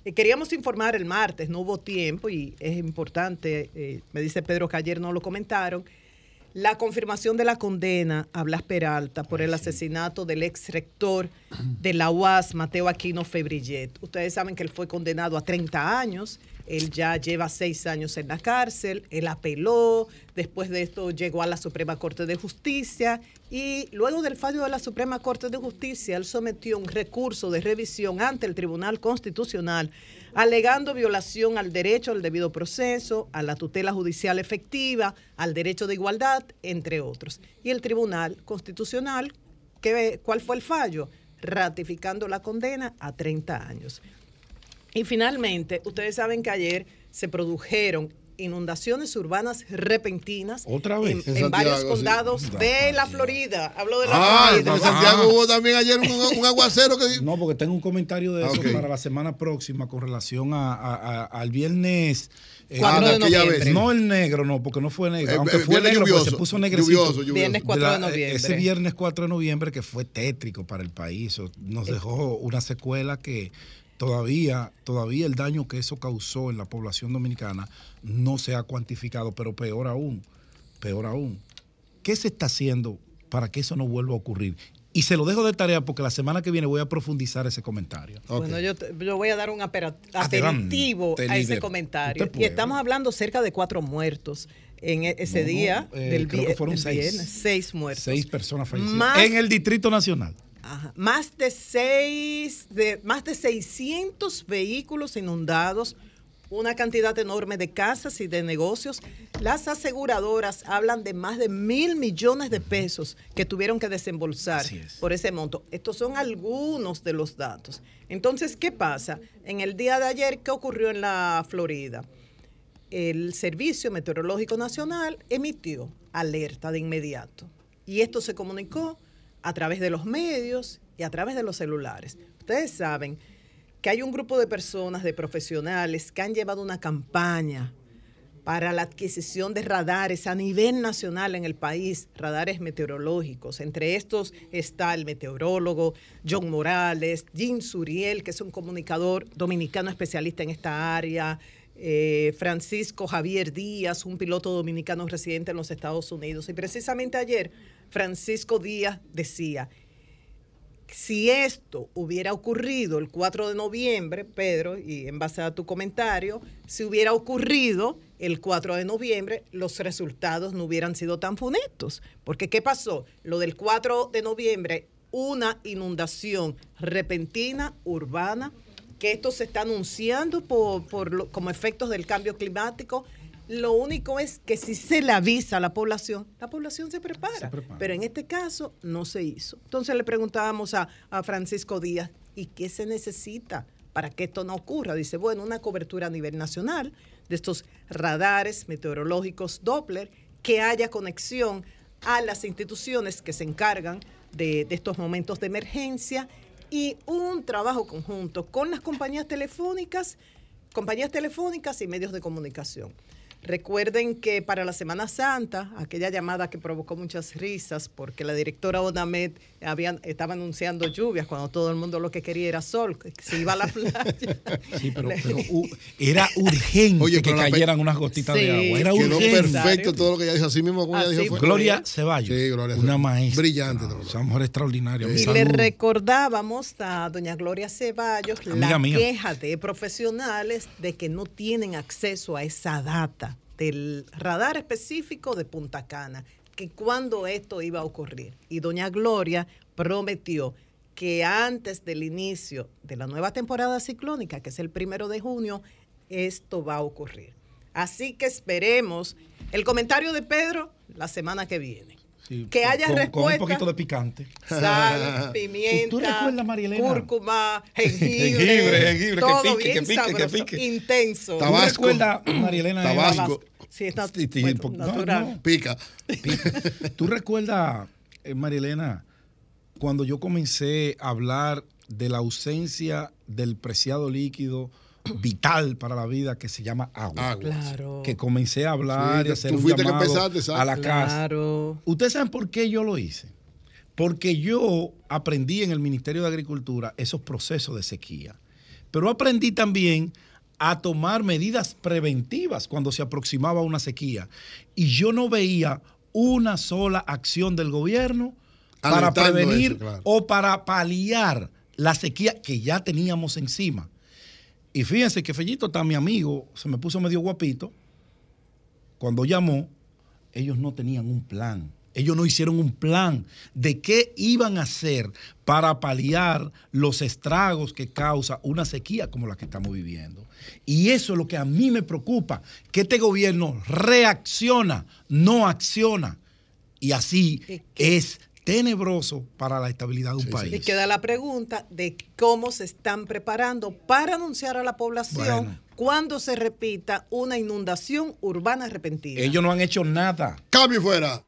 Eh, queríamos informar el martes, no hubo tiempo y es importante, eh, me dice Pedro que ayer no lo comentaron, la confirmación de la condena a Blas Peralta por el asesinato del ex rector de la UAS, Mateo Aquino Febrillet. Ustedes saben que él fue condenado a 30 años, él ya lleva seis años en la cárcel, él apeló, después de esto llegó a la Suprema Corte de Justicia y luego del fallo de la Suprema Corte de Justicia, él sometió un recurso de revisión ante el Tribunal Constitucional alegando violación al derecho al debido proceso, a la tutela judicial efectiva, al derecho de igualdad, entre otros. Y el Tribunal Constitucional, ¿qué- ¿cuál fue el fallo? Ratificando la condena a 30 años. Y finalmente, ustedes saben que ayer se produjeron inundaciones urbanas repentinas Otra en, vez. en En varios Santiago, sí. condado de la Florida. Hablo de la Ah, Florida. en Santiago hubo también ayer un, un aguacero que... No, porque tengo un comentario de Ah, eso para la semana próxima con relación a, a- a- al viernes. eh, Cuatro ah, de noviembre. vez. No el negro, no, porque no fue negro. El- aunque el fue negro, pues, lluvioso, se puso negrecito. lluvioso, lluvioso. Viernes 4 la- de noviembre. Ese viernes 4 de noviembre que fue tétrico para el país. Nos dejó una secuela que todavía, todavía el daño que eso causó en la población dominicana no se ha cuantificado, pero peor aún, peor aún. ¿Qué se está haciendo para que eso no vuelva a ocurrir? Y se lo dejo de tarea porque la semana que viene voy a profundizar ese comentario. Bueno, yo, te- yo voy a dar un aperitivo a ese líder. comentario. Y estamos hablando cerca de cuatro muertos en e- ese No, no, día eh, del, creo que fueron seis. viernes. Seis muertos. Seis personas fallecidas. Más- En el Distrito Nacional. Ajá. Más de seis, de, más de 600 vehículos inundados, una cantidad enorme de casas y de negocios. Las aseguradoras hablan de más de mil millones de pesos que tuvieron que desembolsar por ese monto. Estos son algunos de los datos. Entonces, ¿qué pasa? En el día de ayer, ¿qué ocurrió en la Florida? el Servicio Meteorológico Nacional emitió alerta de inmediato. Y esto se comunicó a través de los medios y a través de los celulares. Ustedes saben que hay un grupo de personas, de profesionales, que han llevado una campaña para la adquisición de radares a nivel nacional en el país, radares meteorológicos. Entre estos está el meteorólogo John Morales, Jim Suriel, que es un comunicador dominicano especialista en esta área, eh, Francisco Javier Díaz, un piloto dominicano residente en los Estados Unidos. Y precisamente ayer Francisco Díaz decía, si esto hubiera ocurrido el 4 de noviembre, Pedro, y en base a tu comentario, si hubiera ocurrido el 4 de noviembre, los resultados no hubieran sido tan funestos. Porque ¿qué pasó? Lo del 4 de noviembre, una inundación repentina, urbana, que esto se está anunciando por, por como efectos del cambio climático. Lo único es que si se le avisa a la población, la población se prepara. Pero en este caso no se hizo. Entonces le preguntábamos a, a Francisco Díaz, ¿y qué se necesita para que esto no ocurra? Dice, bueno, una cobertura a nivel nacional de estos radares meteorológicos Doppler, que haya conexión a las instituciones que se encargan de, de estos momentos de emergencia y un trabajo conjunto con las compañías telefónicas, compañías telefónicas y medios de comunicación. Recuerden que para la Semana Santa, aquella llamada que provocó muchas risas porque la directora Onamed habían, estaba anunciando lluvias cuando todo el mundo lo que quería era sol, que se iba a la playa. Sí, pero, pero, u- era urgente Oye, que cayeran unas gotitas Sí, de agua. Era Quedó urgente. perfecto todo lo que ella dijo. Así mismo como ella dijo. fue. Gloria Ceballos. Sí, Gloria Una maestra. Brillante. No, esa mujer extraordinaria. Y le recordábamos a doña Gloria Ceballos Amiga la mía. queja de profesionales de que no tienen acceso a esa data del radar específico de Punta Cana, que cuando esto iba a ocurrir. Y doña Gloria prometió que antes del inicio de la nueva temporada ciclónica, que es el primero de junio, esto va a ocurrir. Así que esperemos el comentario de Pedro la semana que viene. Sí, que haya con, respuesta. Con un poquito de picante. Sal, pimienta, ¿Tú recuerdas, Marielena? cúrcuma, jengibre, Jengibre, jengibre, que todo pique, bien que pique, que pique. intenso. ¿Tú recuerdas, Marielena? Tabasco. Sí, está Sí, sí, bueno, po- no, natural. no. Pica. ¿Tú recuerdas, eh, Marielena, cuando yo comencé a hablar de la ausencia del preciado líquido vital para la vida que se llama agua? Claro. Que comencé a hablar Sí, y a hacer tú un que llamado empezaste, ¿sabes? a la casa. Claro. ¿Ustedes saben por qué yo lo hice? Porque yo aprendí en el Ministerio de Agricultura esos procesos de sequía. Pero aprendí también a tomar medidas preventivas cuando se aproximaba una sequía. Y yo no veía una sola acción del gobierno para prevenir eso, claro. o para paliar la sequía que ya teníamos encima. Y fíjense que Fellito está mi amigo, se me puso medio guapito. Cuando llamó, ellos no tenían un plan. Ellos no hicieron un plan de qué iban a hacer para paliar los estragos que causa una sequía como la que estamos viviendo. Y eso es lo que a mí me preocupa, que este gobierno reacciona, no acciona. Y así es tenebroso para la estabilidad de un país. Y queda la pregunta de cómo se están preparando para anunciar a la población Bueno. cuando se repita una inundación urbana repentina. Ellos no han hecho nada. Cambio fuera.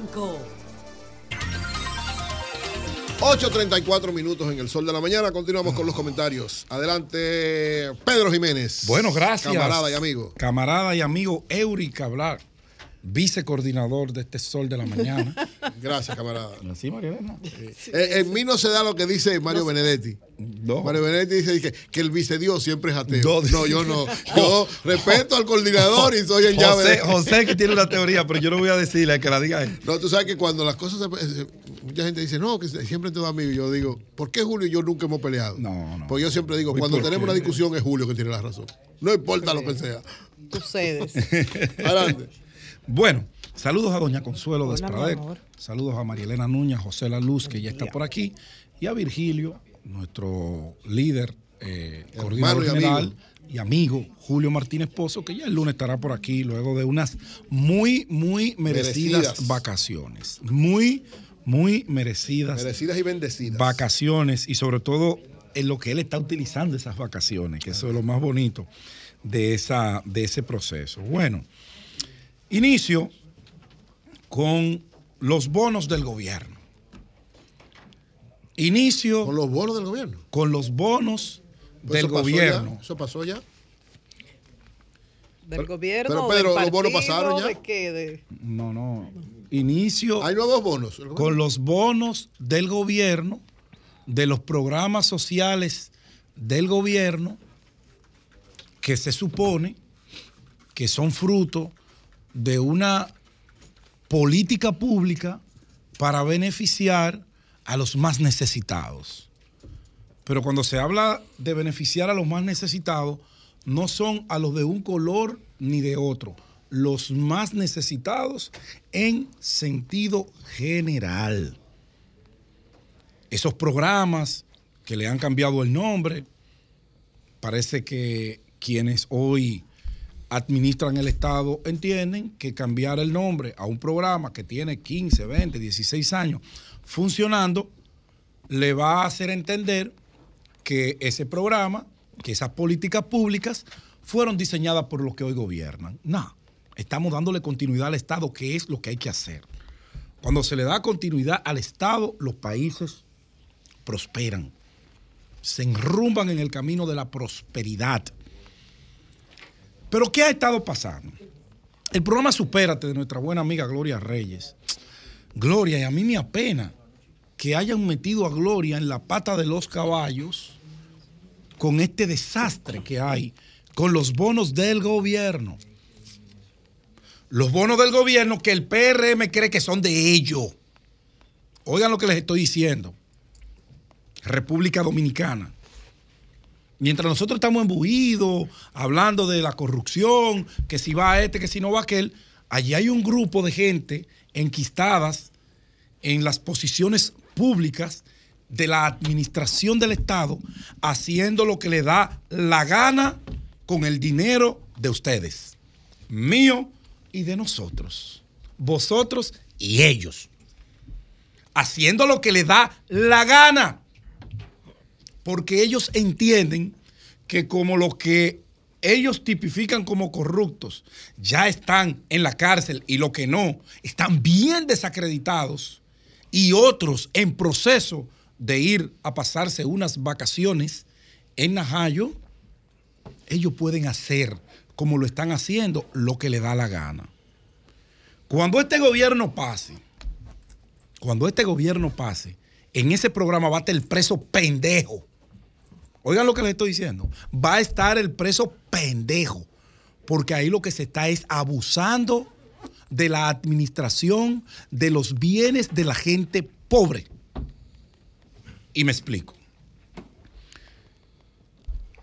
106.5. 8.34 minutos en el sol de la mañana. Continuamos con los comentarios. Adelante, Pedro Jiménez. Bueno, gracias. Camarada y amigo. Camarada y amigo Eury Cabral, vicecoordinador de este Sol de la Mañana. Gracias, camarada. Así, Marielena. Eh, en mí no se da lo que dice Mario Benedetti. Mario Benedetti dice que, que el vicedios siempre es ateo. No, yo no. Yo respeto al coordinador y soy en llave. José, de- José que tiene una teoría, pero yo no voy a decirle que la diga él. No, tú sabes que cuando las cosas se- mucha gente dice, no, que siempre tengo amigos. Yo digo, ¿por qué Julio y yo nunca hemos peleado? No, no. Porque yo siempre digo, ¿Y cuando tenemos una discusión es Julio que tiene la razón. No importa lo que sea. Tú cedes. Adelante. Bueno, saludos a Doña Consuelo Hola, Desprader. Saludos a Marielena Nuña, José La Luz, que ya está por aquí. Y a Virgilio, nuestro líder, eh, coordinador y amigo. general y amigo, Julio Martínez Pozo, que ya el lunes estará por aquí luego de unas muy, muy merecidas, Merecidas. vacaciones. Muy, muy merecidas Merecidas y bendecidas. vacaciones y sobre todo en lo que él está utilizando esas vacaciones, que eso es lo más bonito de, esa, de ese proceso. Bueno, inicio con los bonos del gobierno. Inicio con los bonos del gobierno. Con los bonos Pues del eso gobierno. ya, Eso pasó ya. ¿Del gobierno? pero, Pedro, ¿los bonos pasaron ya? ¿De qué? De- No, no. Inicio. Hay nuevos bonos. Con los bonos del gobierno, de los programas sociales del gobierno, que se supone que son fruto de una política pública para beneficiar a los más necesitados. Pero cuando se habla de beneficiar a los más necesitados, no son a los de un color ni de otro, los más necesitados en sentido general. Esos programas que le han cambiado el nombre, parece que quienes hoy administran el Estado entienden que cambiar el nombre a un programa que tiene 15, 20, 16 años funcionando, le va a hacer entender que ese programa, que esas políticas públicas fueron diseñadas por los que hoy gobiernan. No, estamos dándole continuidad al Estado, que es lo que hay que hacer. Cuando se le da continuidad al Estado, los países prosperan, se enrumban en el camino de la prosperidad. Pero ¿qué ha estado pasando? El programa Supérate de nuestra buena amiga Gloria Reyes. Gloria, y a mí me apena que hayan metido a Gloria en la pata de los caballos con este desastre que hay con los bonos del gobierno. Los bonos del gobierno que el PRM cree que son de ellos. Oigan lo que les estoy diciendo. República Dominicana. Mientras nosotros estamos embuidos, hablando de la corrupción, que si va este, que si no va aquel, allí hay un grupo de gente enquistadas en las posiciones públicas de la administración del Estado, haciendo lo que le da la gana con el dinero de ustedes, mío y de nosotros, vosotros y ellos, haciendo lo que le da la gana porque ellos entienden que como los que ellos tipifican como corruptos ya están en la cárcel y los que no están bien desacreditados y otros en proceso de ir a pasarse unas vacaciones en Najayo, ellos pueden hacer como lo están haciendo lo que le da la gana. Cuando este gobierno pase, cuando este gobierno pase, en ese programa va a estar el preso pendejo. Oigan lo que les estoy diciendo. Va a estar el preso pendejo. Porque ahí lo que se está es abusando de la administración de los bienes de la gente pobre. Y me explico.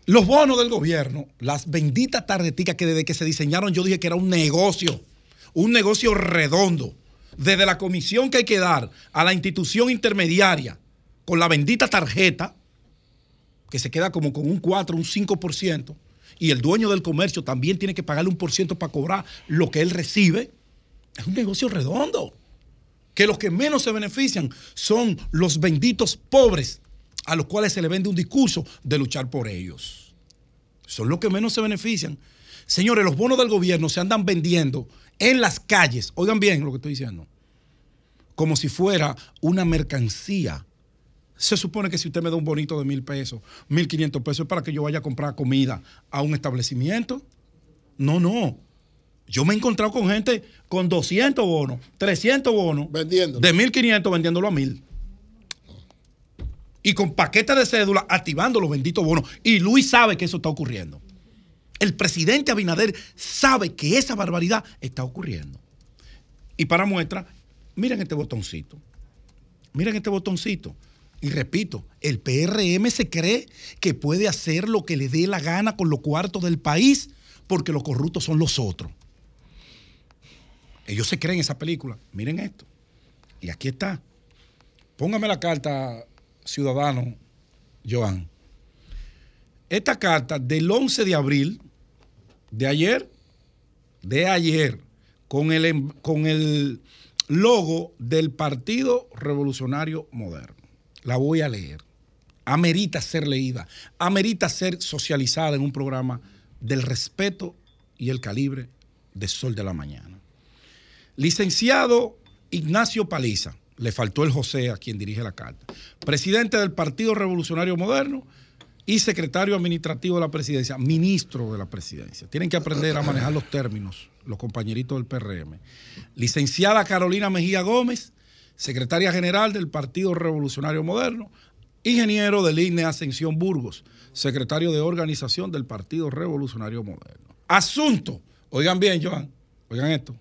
Los bonos del gobierno, las benditas tarjeticas que desde que se diseñaron yo dije que era un negocio, un negocio redondo. Desde la comisión que hay que dar a la institución intermediaria con la bendita tarjeta, que se queda como con un 4, un 5%, y el dueño del comercio también tiene que pagarle un por ciento para cobrar lo que él recibe, es un negocio redondo. Que los que menos se benefician son los benditos pobres a los cuales se le vende un discurso de luchar por ellos. Son los que menos se benefician. Señores, los bonos del gobierno se andan vendiendo en las calles, oigan bien lo que estoy diciendo, como si fuera una mercancía. Se supone que si usted me da un bonito de mil pesos, mil quinientos pesos, es para que yo vaya a comprar comida a un establecimiento. No, no. Yo me he encontrado con gente con 200 bonos, 300 bonos, vendiendo. de 1500 vendiéndolo a 1000. Y con paquetes de cédula activando los benditos bonos. Y Luis sabe que eso está ocurriendo. El presidente Abinader sabe que esa barbaridad está ocurriendo. Y para muestra, miren este botoncito. Miren este botoncito. Y repito, el PRM se cree que puede hacer lo que le dé la gana con los cuartos del país porque los corruptos son los otros. Ellos se creen esa película. Miren esto. Y aquí está. Póngame la carta, ciudadano Joan. Esta carta del 11 de abril, de ayer, de ayer, con el, em- con el logo del Partido Revolucionario Moderno. La voy a leer. Amerita ser leída, amerita ser socializada en un programa del respeto y el calibre de Sol de la Mañana. Licenciado Ignacio Paliza, le faltó el José a quien dirige la carta, presidente del Partido Revolucionario Moderno y secretario administrativo de la presidencia, ministro de la presidencia. Tienen que aprender a manejar los términos, los compañeritos del PRM. Licenciada Carolina Mejía Gómez, secretaria general del Partido Revolucionario Moderno, ingeniero del INE Ascensión Burgos, secretario de organización del Partido Revolucionario Moderno. Asunto, oigan bien, Joan, oigan esto.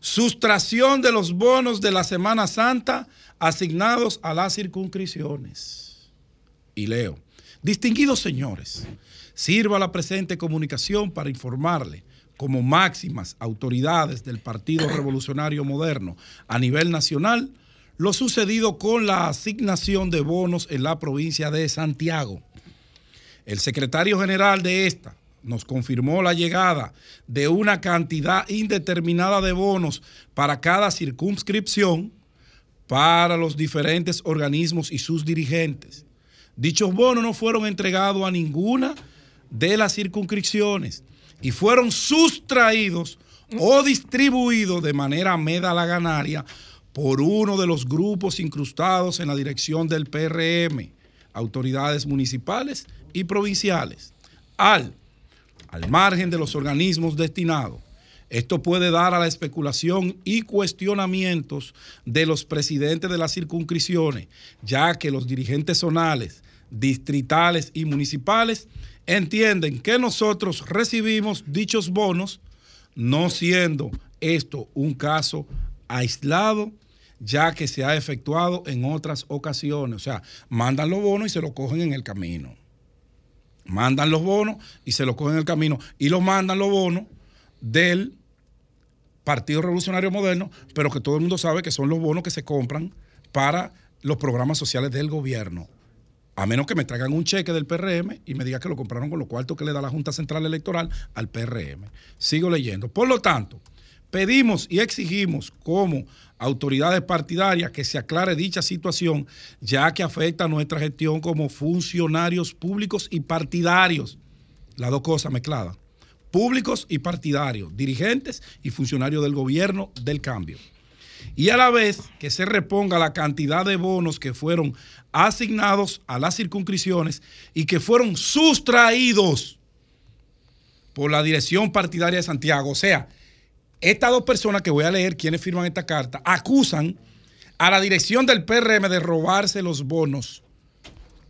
Sustracción de los bonos de la Semana Santa asignados a las circunscripciones. Y leo, distinguidos señores, sirva la presente comunicación para informarle como máximas autoridades del Partido Revolucionario Moderno a nivel nacional lo sucedido con la asignación de bonos en la provincia de Santiago. El secretario general de esta nos confirmó la llegada de una cantidad indeterminada de bonos para cada circunscripción para los diferentes organismos y sus dirigentes. Dichos bonos no fueron entregados a ninguna de las circunscripciones y fueron sustraídos o distribuidos de manera medalaganaria por uno de los grupos incrustados en la dirección del PRM, autoridades municipales y provinciales, al, al margen de los organismos destinados. Esto puede dar a la especulación y cuestionamientos de los presidentes de las circunscripciones, ya que los dirigentes zonales, distritales y municipales entienden que nosotros recibimos dichos bonos, no siendo esto un caso aislado, ya que se ha efectuado en otras ocasiones. O sea, mandan los bonos y se los cogen en el camino. Mandan los bonos y se los cogen en el camino. Y los mandan los bonos del Partido Revolucionario Moderno, pero que todo el mundo sabe que son los bonos que se compran para los programas sociales del gobierno. A menos que me traigan un cheque del PRM y me digan que lo compraron con los cuartos que le da la Junta Central Electoral al PRM. Sigo leyendo. Por lo tanto, pedimos y exigimos como autoridades partidarias que se aclare dicha situación, ya que afecta a nuestra gestión como funcionarios públicos y partidarios. Las dos cosas mezcladas. Públicos y partidarios, dirigentes y funcionarios del gobierno del cambio. Y a la vez que se reponga la cantidad de bonos que fueron asignados a las circunscripciones y que fueron sustraídos por la dirección partidaria de Santiago. O sea, estas dos personas que voy a leer, quienes firman esta carta, acusan a la dirección del PRM de robarse los bonos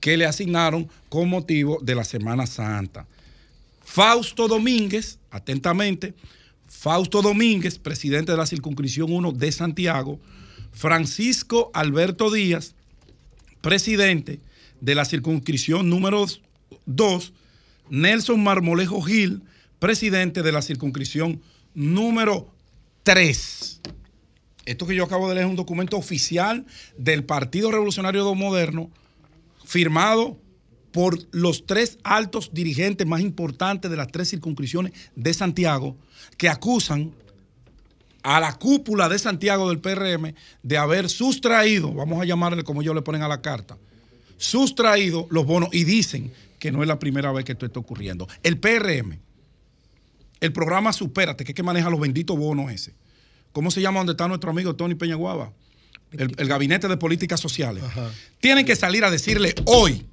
que le asignaron con motivo de la Semana Santa. Fausto Domínguez, atentamente, Fausto Domínguez, presidente de la circunscripción 1 de Santiago, Francisco Alberto Díaz, presidente de la circunscripción número 2, Nelson Marmolejo Gil, presidente de la circunscripción número 3. Esto que yo acabo de leer es un documento oficial del Partido Revolucionario Moderno, firmado por los tres altos dirigentes más importantes de las tres circunscripciones de Santiago, que acusan a la cúpula de Santiago del PRM de haber sustraído, vamos a llamarle como ellos le ponen a la carta, sustraído los bonos y dicen que no es la primera vez que esto está ocurriendo. El PRM, el programa Supérate, que es que maneja los benditos bonos ese. ¿Cómo se llama donde está nuestro amigo Tony Peñaguaba? El, el Gabinete de Políticas Sociales. Tienen que salir a decirle hoy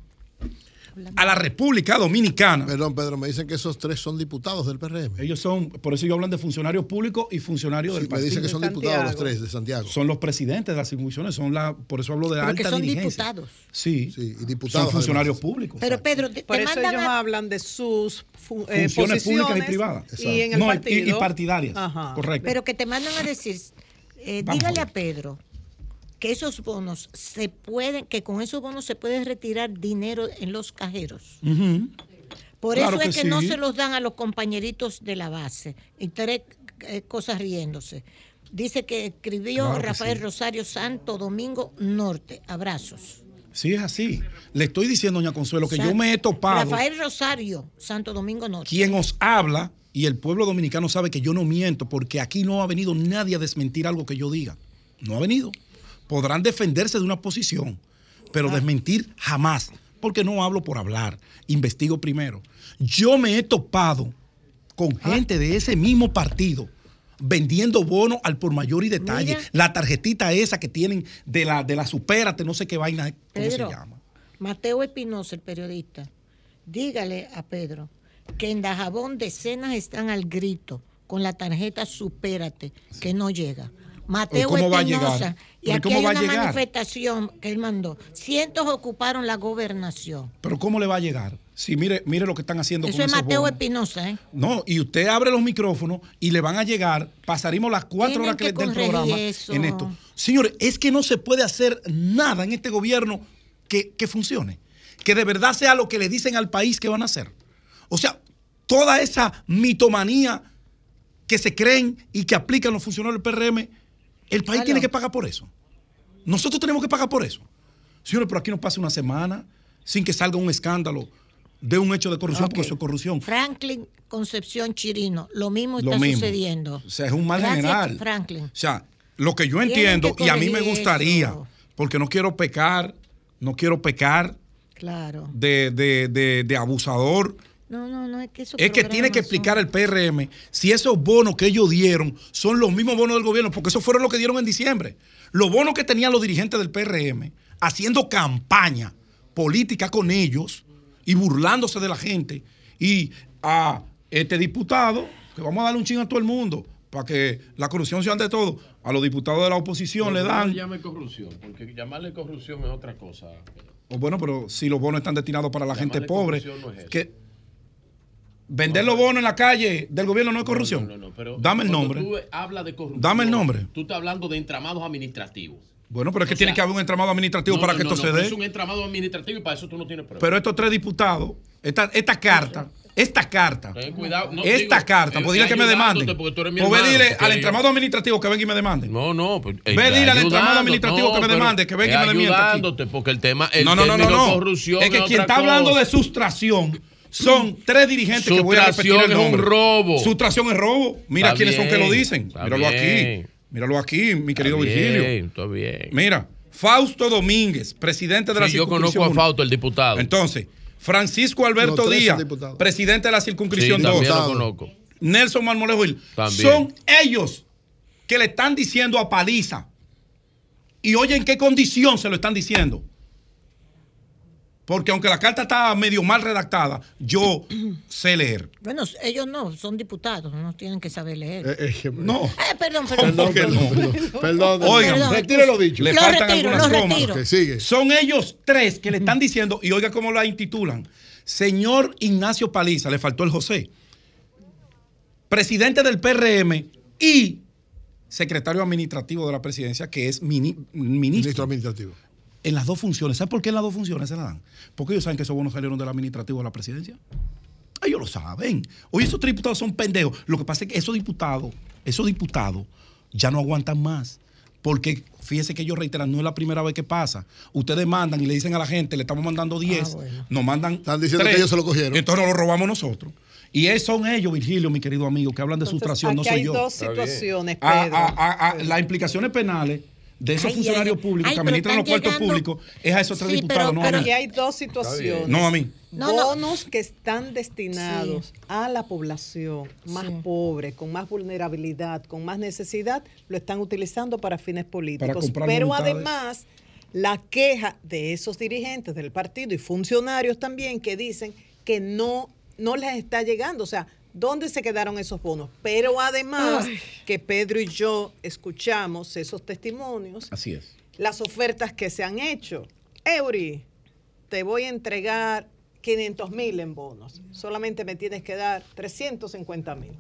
a la República Dominicana. Perdón, Pedro, me dicen que esos tres son diputados del PRM. Ellos son, por eso ellos hablan de funcionarios públicos y funcionarios Sí, del me partido. dicen que son diputados los tres de Santiago. Son los presidentes de las instituciones, son la, por eso hablo de Pero alta que son dirigencia. diputados. Sí, y diputados. son funcionarios públicos. Pero Pedro, te, Por te eso mandan ellos a- hablan de sus fu- eh, Funciones públicas y privadas. Y en el No, y- partido. y partidarias. Ajá. Correcto. Pero que te mandan a decir, eh, dígale a Pedro que esos bonos se pueden, que con esos bonos se puede retirar dinero en los cajeros. Por Claro eso es que que, no se los dan a los compañeritos de la base. Y tres eh, cosas riéndose. Dice que escribió Claro que Rafael sí. Rosario Santo Domingo Norte. Abrazos. Sí, es así. Le estoy diciendo, doña Consuelo, que San- yo me he topado. Rafael Rosario Santo Domingo Norte. Quien os habla y el pueblo dominicano sabe que yo no miento porque aquí no ha venido nadie a desmentir algo que yo diga. No ha venido. Podrán defenderse de una posición, pero desmentir jamás, porque no hablo por hablar, investigo primero. Yo me he topado con gente de ese mismo partido vendiendo bonos al por mayor y detalle. Mira. La tarjetita esa que tienen de la, de la supérate, no sé qué vaina, ¿cómo Pedro, se llama? Mateo Espinosa, el periodista, dígale a Pedro que en Dajabón decenas están al grito con la tarjeta Supérate, que no llega. Mateo ¿Cómo va a Espinosa? Y ¿Pero aquí cómo hay va a una llegar? manifestación que él mandó. Cientos ocuparon la gobernación. Pero ¿cómo le va a llegar? Si mire, mire lo que están haciendo Eso con es Mateo. Espinosa, ¿eh? No, y usted abre los micrófonos y le van a llegar, pasaríamos las cuatro Tienen horas que que del programa eso. en esto. Señores, es que no se puede hacer nada en este gobierno que, que funcione. Que de verdad sea lo que le dicen al país que van a hacer. O sea, toda esa mitomanía que se creen y que aplican los funcionarios del PRM, el país tiene que pagar por eso. Nosotros tenemos que pagar por eso. Señores, pero aquí no pasa una semana sin que salga un escándalo de un hecho de corrupción, porque eso es corrupción. Franklin Concepción Chirino, lo mismo Lo está mismo. sucediendo. O sea, es un mal Gracias, general. Franklin. O sea, lo que yo entiendo, y a mí me gustaría, eso. porque no quiero pecar, no quiero pecar Claro. de, de- de- de abusador, No, no, no, es que esos es que tiene que explicar el PRM si esos bonos que ellos dieron son los mismos bonos del gobierno, porque esos fueron los que dieron en diciembre. Los bonos que tenían los dirigentes del PRM haciendo campaña política con ellos y burlándose de la gente. Y a este diputado, que vamos a darle un chingo a todo el mundo, para que la corrupción sea ante todo, a los diputados de la oposición le No dan. le llame corrupción, porque llamarle corrupción es otra cosa. O bueno, pero si los bonos están destinados para la gente pobre, corrupción no es eso. que vender los bonos en la calle del gobierno no es corrupción. No, no, pero Dame el nombre. Tú hablas de corrupción. Dame el nombre. Tú estás hablando de entramados administrativos. Bueno, pero es que O tiene que haber un entramado administrativo No, para no, que no, esto no, se dé. Es un entramado administrativo y para eso tú no tienes pruebas. Pero estos tres diputados, esta, esta carta, esta carta, Ten cuidado. No, esta digo, carta, pues dile está que me demanden. mi Pues ve dile al entramado administrativo que venga y me demande. No, no. Pues, Ve, dile al entramado administrativo que me demande, que venga y me ayudándote, porque el tema. El no, no, no, no, no. corrupción es que quien está hablando de sustracción son tres dirigentes que voy a repetir Sustracción el es un robo. Sustracción es robo. Mira Está quiénes son que lo dicen. Míralo bien. aquí. Míralo aquí, mi querido Está Virgilio. bien, está bien. Mira, Fausto Domínguez, presidente de la Sí, yo conozco circunscripción a. Fausto, el diputado. Entonces, Francisco Alberto Díaz, diputados. presidente de la circunscripción Sí, 2. también lo conozco. Nelson Marmolejo Gil. También. Son ellos que le están diciendo a Paliza. Y oye en qué condición se lo están diciendo. Porque aunque la carta está medio mal redactada, yo sé leer. Bueno, ellos no, son diputados, no tienen que saber leer. no. Eh, perdón, perdón. ¿Cómo que no? Perdón, Oigan, Perdón, retire lo dicho. Le Lo faltan retiro, algunas lo comas. retiro. Que sigue. Son ellos tres que le están diciendo, y oiga cómo la intitulan. Señor Ignacio Paliza, le faltó el José, presidente del PRM y secretario administrativo de la presidencia, que es mini- ministro. administrativo. En las dos funciones. ¿Sabe por qué en las dos funciones se la dan? Porque ellos saben que esos bonos salieron del administrativo de la presidencia. Ellos lo saben. Oye, esos tres diputados son pendejos. Lo que pasa es que esos diputados, esos diputados ya no aguantan más. Porque fíjese que ellos reiteran, no es la primera vez que pasa. Ustedes mandan y le dicen a la gente, le estamos mandando 10, nos mandan. Están diciendo que ellos se lo cogieron. Entonces nos lo robamos nosotros. Y son ellos, Virgilio, mi querido amigo, que hablan de sustracción, no Aquí soy hay yo. dos situaciones, A- Pedro. a- a- a- las implicaciones penales de esos Ay, funcionarios ay, públicos ay, que administran los están puertos llegando- públicos es a esos tres Sí, diputados, pero, no a mí. aquí hay dos situaciones. No a mí. Bonos que están destinados a la población más pobre, con más vulnerabilidad, con más necesidad, lo están utilizando para fines políticos. Pero voluntades. además, la queja de esos dirigentes del partido y funcionarios también que dicen que no, no les está llegando. O sea, ¿dónde se quedaron esos bonos? Pero además, Ay. que Pedro y yo escuchamos esos testimonios Así es. las ofertas que se han hecho. Eury, te voy a entregar 500 mil en bonos. Solamente me tienes que dar 350 mil.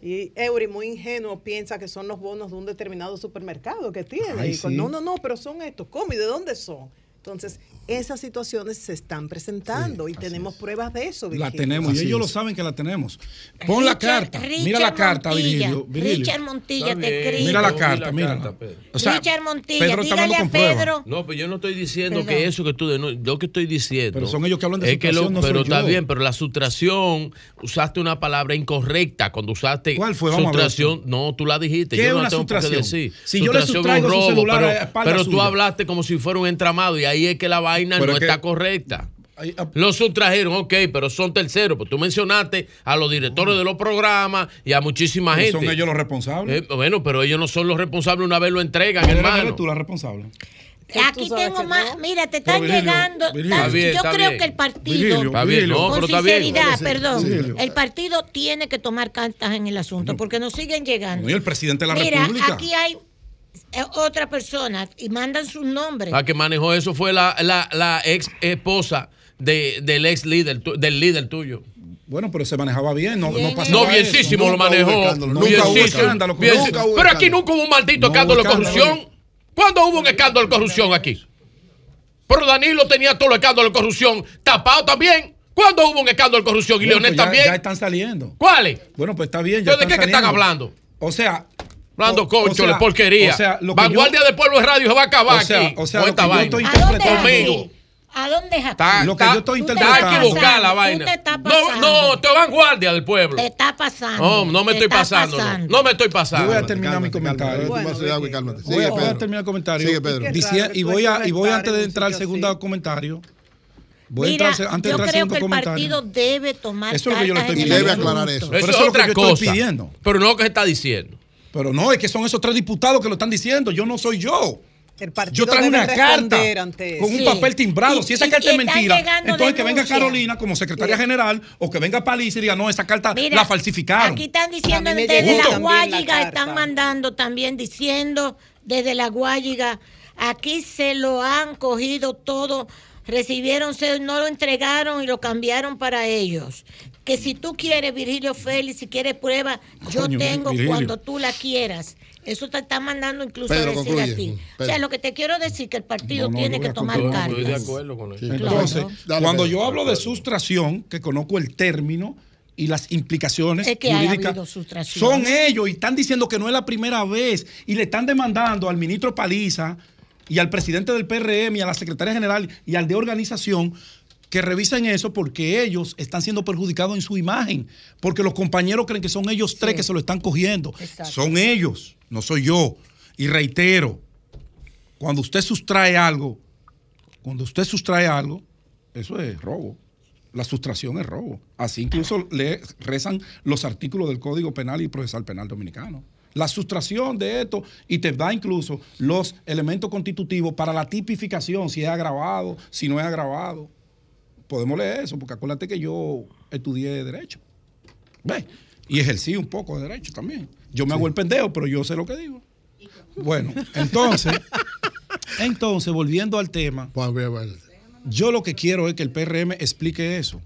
Y Eury, muy ingenuo, piensa que son los bonos de un determinado supermercado que tiene. Ay, Y sí. No, no, no, pero son estos. ¿Cómo y de dónde son? Entonces, esas situaciones se están presentando y tenemos pruebas de eso. La Virgilio. tenemos y ellos lo saben que la tenemos. Pon la carta. Richard mira la carta, Montilla, Virgilio. Virgilio. Richard Montilla, te bien. escribo. Mira la carta, vi la mira. carta, Pedro. O sea, Richard Montilla, Pedro dígale a. Pedro. No, pero yo no estoy diciendo Perdón. que eso que tú... Yo que estoy diciendo... Pero son ellos que hablan de es que lo- no Pero está yo. bien, pero la sustracción, usaste una palabra incorrecta cuando usaste... ¿Cuál fue? Vamos a ver sustracción. No, tú la dijiste. ¿Qué yo es no una la tengo por qué sustracción? decir. Si yo le sustraigo su robo, celular pero, a pero tú hablaste como si fuera un entramado y ahí es que la vaina Pero no es que- está correcta. ah, Lo sustrajeron, ok, pero son terceros. Pues tú mencionaste a los directores de los programas y a muchísima Pero gente. son ellos los responsables. Eh, bueno, pero ellos no son los responsables una vez lo entregan, ¿Eres- hermano. eres tú la responsable? Aquí tengo más. Mira, te están Virgilio, llegando. Virgilio. tan- Está bien, yo está creo bien. que el partido. Virgilio, Está bien, no, con pero está bien. sinceridad, perdón. Virgilio. El partido tiene que tomar cartas en el asunto porque nos siguen llegando. No, y el presidente de la Mira, República. aquí hay otra persona y mandan sus nombres. La que manejó eso fue la, la, la ex esposa de, del ex líder, del líder tuyo. Bueno, pero se manejaba bien, no, no pasaba No, bienísimo eso. lo manejó. Nunca hubo Bienísimo. escándalo. Bien- Nunca hubo pero aquí escándalo. nunca hubo un maldito No escándalo de escándalo. corrupción. ¿Cuándo hubo un escándalo de corrupción aquí? Pero Danilo tenía todos los escándalos de corrupción tapado también. ¿Cuándo hubo un escándalo de corrupción? Y Bueno, Leonel pues ya- también. Ya están saliendo. ¿Cuáles? Bueno, pues está bien. ya ¿Entonces de qué que están hablando? O sea. Hablando concho, o sea, de porquería. o sea, lo que Vanguardia yo- del Pueblo de Radio se va a acabar O sea, aquí. o sea, lo esta que yo vaina. estoy ¿A dónde es interpretando. aquí? ¿A dónde es aquí? Está- Lo que está- yo estoy te Está interpretando. equivocada la vaina. te estás No, no, esto es vanguardia del pueblo. Te está pasando. No, no me Te estoy está pasando. no. pasando. No me estoy pasando. Yo voy a terminar mi comentario. Bueno, agua y cálmate. Voy, Sigue, a, voy a Pedro. terminar el comentario. Sigue, Pedro. Dici- y voy a, y voy antes de entrar al segundo comentario. Voy a Mira, entrar, antes de yo entrar al creo segundo que el comentario. partido debe tomar Eso es lo que yo le estoy en pidiendo. Debe aclarar eso. Pero es eso es lo otra que yo estoy cosa. pidiendo. Pero no lo que se está diciendo. Pero no, es que son esos tres diputados que lo están diciendo. Yo no soy yo. El partido Yo traje debe una carta con un papel timbrado. Y- si esa y- carta y es mentira, entonces que venga. Carolina como secretaria Sí. general o que venga Paliza y diga, no, esa carta Mira, la falsificaron. Aquí están diciendo desde la Guayiga, están mandando también diciendo desde la Guayiga, aquí se lo han cogido todo, recibieron, no lo entregaron y lo cambiaron para ellos. Que si tú quieres, Virgilio Félix, si quieres prueba, yo Coño, tengo Virgilio. cuando tú la quieras. Eso te está mandando incluso Pedro, a decir concluye. a ti. O sea, lo que te quiero decir que el partido No, no, tiene que tomar cartas. Estoy de acuerdo con eso. Entonces, Dale, cuando Pedro. yo hablo de sustracción, que conozco el término y las implicaciones Es que jurídicas, son ellos y están diciendo que no es la primera vez y le están demandando al ministro Paliza y al presidente del PRM y a la secretaria general y al de organización que revisen eso porque ellos están siendo perjudicados en su imagen, porque los compañeros creen que son ellos tres que se lo están cogiendo. Exacto. Son ellos, no soy yo. Y reitero, cuando usted sustrae algo, cuando usted sustrae algo, eso es robo. La sustracción es robo. Así incluso le rezan los artículos del Código Penal y Procesal Penal Dominicano. La sustracción de esto y te da incluso los elementos constitutivos para la tipificación, si es agravado, si no es agravado. Podemos leer eso, porque acuérdate que yo estudié Derecho. ¿Ves? Y ejercí un poco de Derecho también. Yo me hago el pendejo, pero yo sé lo que digo. Bueno, entonces, entonces, volviendo al tema, yo lo que quiero es que el PRM explique eso,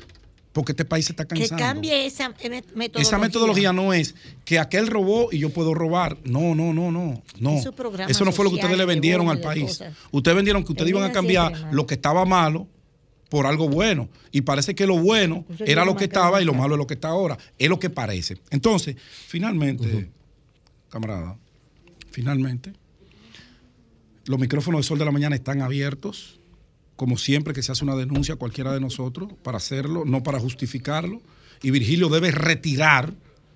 porque este país se está Que cansando. cambie esa met- metodología. Esa metodología no es que aquel robó y yo puedo robar. No, no, no, no. no. Eso no fue lo que ustedes le vendieron al país. cosas. Ustedes vendieron que ustedes iban a cambiar lo que estaba malo por algo bueno. Y parece que lo bueno Eso era lo que estaba y lo malo es lo que está ahora. Es lo que parece. Entonces, finalmente, camarada, finalmente, los micrófonos de Sol de la Mañana están abiertos como siempre que se hace una denuncia a cualquiera de nosotros, para hacerlo, no para justificarlo. Y Virgilio debe retirar,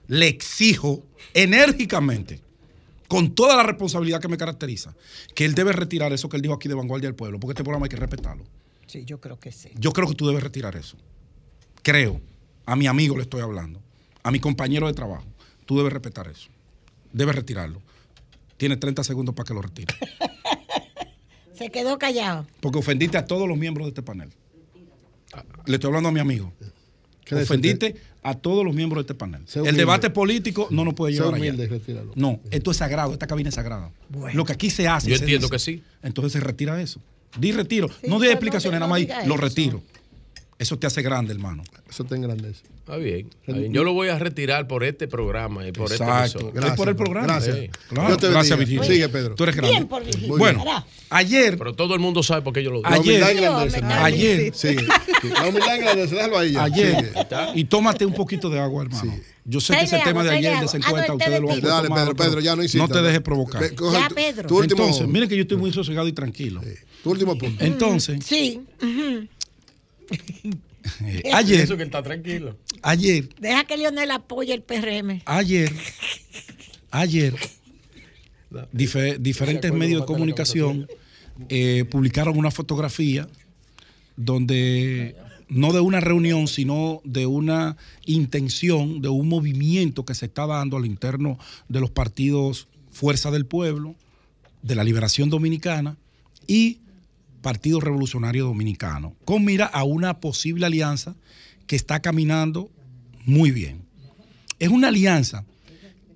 le exijo enérgicamente, con toda la responsabilidad que me caracteriza, que él debe retirar eso que él dijo aquí de Vanguardia del Pueblo, porque este programa hay que respetarlo. Sí, yo creo que sí. Yo creo que tú debes retirar eso. Creo. A mi amigo le estoy hablando. A mi compañero de trabajo. Tú debes respetar eso. Debes retirarlo. Tienes 30 segundos para que lo retire. Se quedó callado. Porque ofendiste a todos los miembros de este panel. Le estoy hablando a mi amigo. ¿Qué Ofendiste a todos los miembros de este panel. El debate político no nos puede llevar allá. humilde retíralo. No, esto es sagrado, esta cabina es sagrada. Bueno. Lo que aquí se hace. Yo se entiendo dice. que sí. Entonces se retira eso. Di retiro. Sí, no di no explicaciones, te- nada no más di, lo retiro. Eso te hace grande, hermano. Eso te engrandece. Está bien, está bien. Yo lo voy a retirar por este programa y por Exacto. este. Gracias, por el programa. Gracias. Sí. Claro, Dios te gracias. Virgilio. Sigue, Pedro. Tú eres grande. Bien por Virgilio. Bueno, ayer, Pero todo el mundo sabe por qué yo lo digo. La humildad ayer, engrandece. Dios, hermano. ayer, Sigue. La humildad engrandece. Déjalo ahí ayer, y tómate un poquito de agua, hermano. Yo sé que ese tema de ayer agua. desencuesta, Ah, no, ustedes lo han Dale, Pedro, Pedro, ya no insistas. No te dejes provocar. Ya, Pedro. Entonces, miren que yo estoy muy sosegado y tranquilo. Tu último punto. Entonces, Sí. eh, ayer, Eso que está tranquilo. ayer, Deja que Lionel apoye el PRM. ayer, ayer, dife- diferentes medios de comunicación eh, publicaron una fotografía donde no de una reunión, sino de una intención, de un movimiento que se está dando al interno de los partidos Fuerza del Pueblo, de la Liberación Dominicana y Partido Revolucionario Dominicano, con mira a una posible alianza que está caminando muy bien. Es una alianza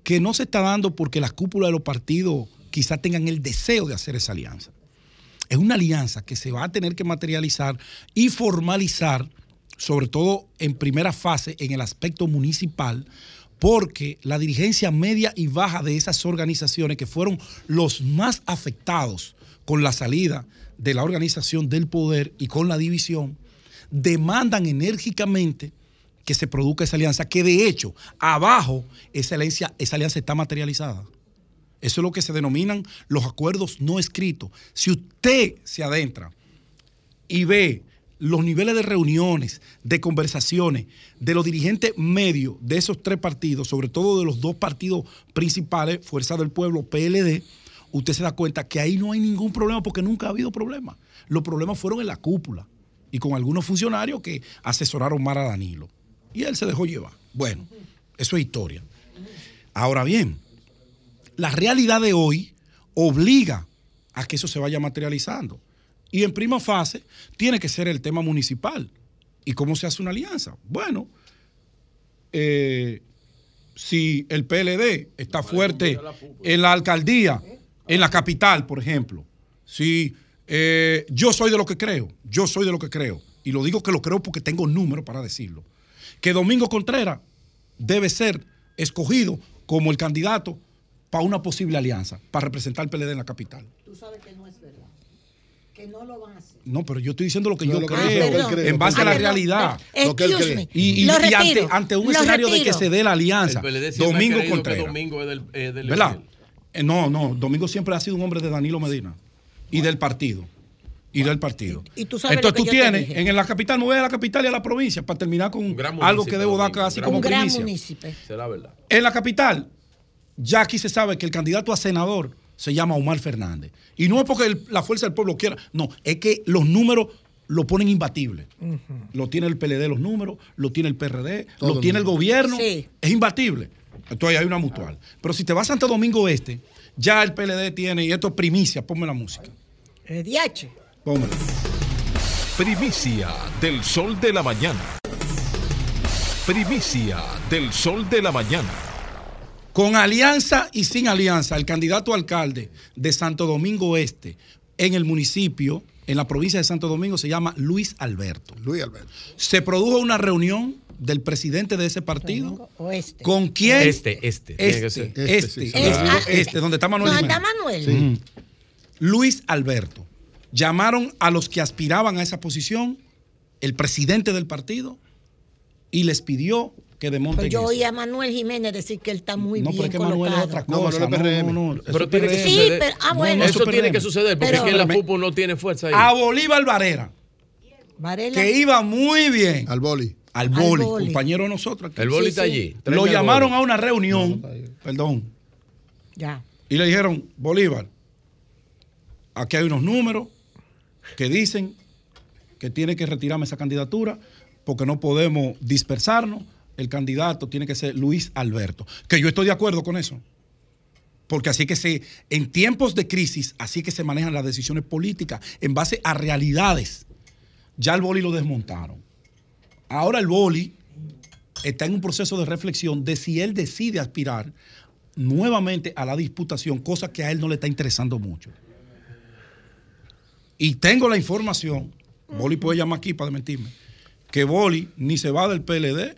que no se está dando porque las cúpulas de los partidos quizás tengan el deseo de hacer esa alianza. Es una alianza que se va a tener que materializar y formalizar, sobre todo en primera fase, en el aspecto municipal, porque la dirigencia media y baja de esas organizaciones que fueron los más afectados con la salida de la organización del poder y con la división, demandan enérgicamente que se produzca esa alianza, que de hecho abajo esa alianza, esa alianza está materializada. Eso es lo que se denominan los acuerdos no escritos. Si usted se adentra y ve los niveles de reuniones, de conversaciones de los dirigentes medios de esos tres partidos, sobre todo de los dos partidos principales, Fuerza del Pueblo, PLD, usted se da cuenta que ahí no hay ningún problema porque nunca ha habido problema. Los problemas fueron en la cúpula y con algunos funcionarios que asesoraron más a Danilo. Y él se dejó llevar. Bueno, eso es historia. Ahora bien, la realidad de hoy obliga a que eso se vaya materializando. Y en prima fase tiene que ser el tema municipal. ¿Y cómo se hace una alianza? Bueno, eh, si el PLD está fuerte en la alcaldía, en la capital, por ejemplo, si eh, yo soy de lo que creo, yo soy de lo que creo, y lo digo que lo creo porque tengo números para decirlo, que Domingo Contreras debe ser escogido como el candidato para una posible alianza, para representar al PLD en la capital. Tú sabes que no es verdad. Que no lo van a hacer. No, pero yo estoy diciendo lo que No, yo lo creo, en base a la realidad. Lo que él Excuse cree. me. Y, y- Lo y ante, un lo escenario de que se dé la alianza, El PLD Domingo Contreras. Domingo es del, es del ¿Verdad? Eh, no, no, Domingo siempre ha sido un hombre de Danilo Medina y del partido. Y del partido. Y tú sabes Entonces lo tú tienes, en la capital, me voy a la capital y a la provincia para terminar con gran algo que debo dar casi un como Un gran. Será verdad. En la capital, ya aquí se sabe que el candidato a senador se llama Omar Fernández. Y no es porque el- la fuerza del pueblo quiera, no, es que los números lo ponen imbatible. Lo tiene el PLD los números, lo tiene el PRD, Todo lo tiene el gobierno, Sí. es imbatible. Entonces ahí hay una mutual. Pero si te vas a Santo Domingo Este, ya el PLD tiene, y esto es primicia, ponme la música. El DH. Pónmela. Primicia del sol de la mañana. Primicia del sol de la mañana. Con alianza y sin alianza, el candidato a alcalde de Santo Domingo Este en el municipio, en la provincia de Santo Domingo, se llama Luis Alberto. Luis Alberto. Se produjo una reunión del presidente de ese partido. Oeste. ¿Con quién? Este, este, Este, este, Este, sí, este, donde está Manuel. ¿Dónde está. Manuel? Luis Alberto. Llamaron a los que aspiraban a esa posición, el presidente del partido, y les pidió que demonten Pues yo eso. oí a Manuel Jiménez decir que él está muy No, pero bien es que Manuel es colocado. otra No, cosa. Manuel es PRM. no, no, Pero tiene que es Sí, pero- ah, No, bueno. no, Eso tiene que suceder porque Pero- es que la. FUPU no tiene fuerza ahí. A Bolívar Varera, Varela. que iba muy bien. Al boli. Al boli, boli. compañero de nosotros. aquí. El boli Sí, está sí. allí. Lo Tráeme llamaron a una reunión, perdón, Ya. y le dijeron, Bolívar, aquí hay unos números que dicen que tiene que retirarme esa candidatura porque no podemos dispersarnos. El candidato tiene que ser Luis Alberto. Que yo estoy de acuerdo con eso. Porque así que se, en tiempos de crisis, así que se manejan las decisiones políticas en base a realidades. Ya el boli lo desmontaron. Ahora el boli está en un proceso de reflexión de si él decide aspirar nuevamente a la disputación, cosa que a él no le está interesando mucho. Y tengo la información, Boli puede llamar aquí para desmentirme, que Boli ni se va del PLD,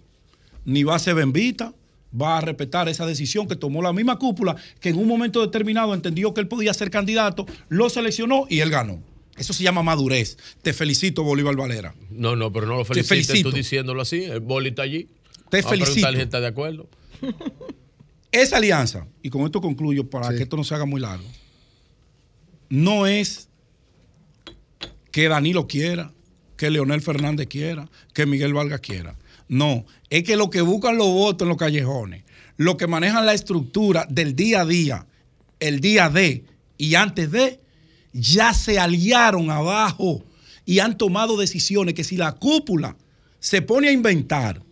ni va a ser bembita, va a respetar esa decisión que tomó la misma cúpula, que en un momento determinado entendió que él podía ser candidato, lo seleccionó y él ganó. Eso se llama madurez. Te felicito, Bolívar Valera. No, no, pero no lo Te felicites felicito. tú diciéndolo así. El boli está allí. Te a felicito. si está de acuerdo. Esa alianza, y con esto concluyo para Sí. que esto no se haga muy largo, no es que Danilo quiera, que Leonel Fernández quiera, que Miguel Vargas quiera. No, es que lo que buscan los votos en los callejones, lo que manejan la estructura del día a día, el día de y antes de, ya se aliaron abajo y han tomado decisiones que si la cúpula se pone a inventar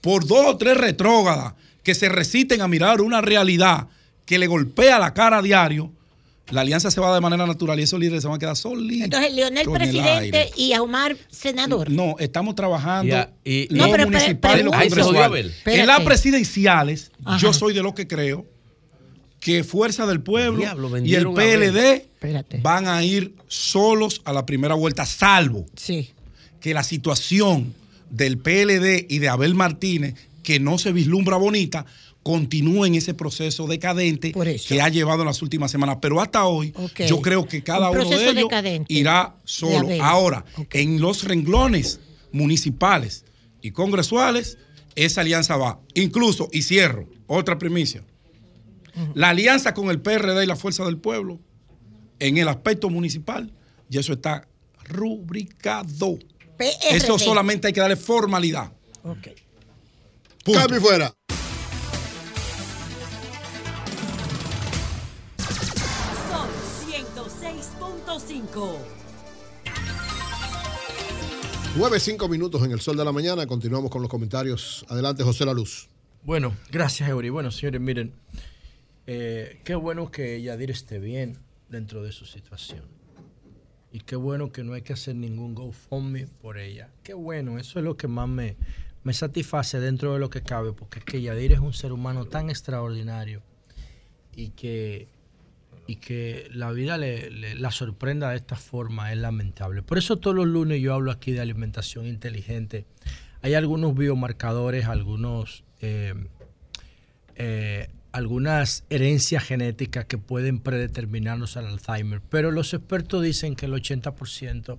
por dos o tres retrógadas que se resisten a mirar una realidad que le golpea la cara a diario, La alianza se va de manera natural y esos líderes se van a quedar solitos. Entonces, Leonel el presidente y Omar senador. No, estamos trabajando y- lo No, pero- y. En las presidenciales, Ajá. yo soy de los que creo que Fuerza del Pueblo Diablo, y el. PLD van a ir solos a la primera vuelta, salvo que la situación del PLD y de Abel Martínez, que no se vislumbra bonita, continúe en ese proceso decadente que ha llevado en las últimas semanas. Pero hasta hoy, yo creo que cada Un uno de ellos irá solo. Ahora, en los renglones municipales y congresuales, esa alianza va. Incluso, y cierro, otra primicia. La alianza con el PRD y la Fuerza del Pueblo, en el aspecto municipal, y eso está rubricado. PRD. Eso solamente hay que darle formalidad. Ok. Cambio y fuera. Sol 106.5. 9, 5 minutos en el sol de la mañana. Continuamos con los comentarios. Adelante, José La Luz. Bueno, gracias, Eury. Bueno, señores, miren, eh, qué bueno que Yadir esté bien dentro de su situación. Y qué bueno que no hay que hacer ningún GoFundMe por ella. Qué bueno, eso es lo que más me, me satisface dentro de lo que cabe, porque es que Yadir es un ser humano tan extraordinario y que, y que la vida le, la sorprenda de esta forma es lamentable. Por eso todos los lunes yo hablo aquí de alimentación inteligente. Hay algunos biomarcadores, algunos, eh, eh, algunas herencias genéticas que pueden predeterminarnos al Alzheimer, pero los expertos dicen que el 80%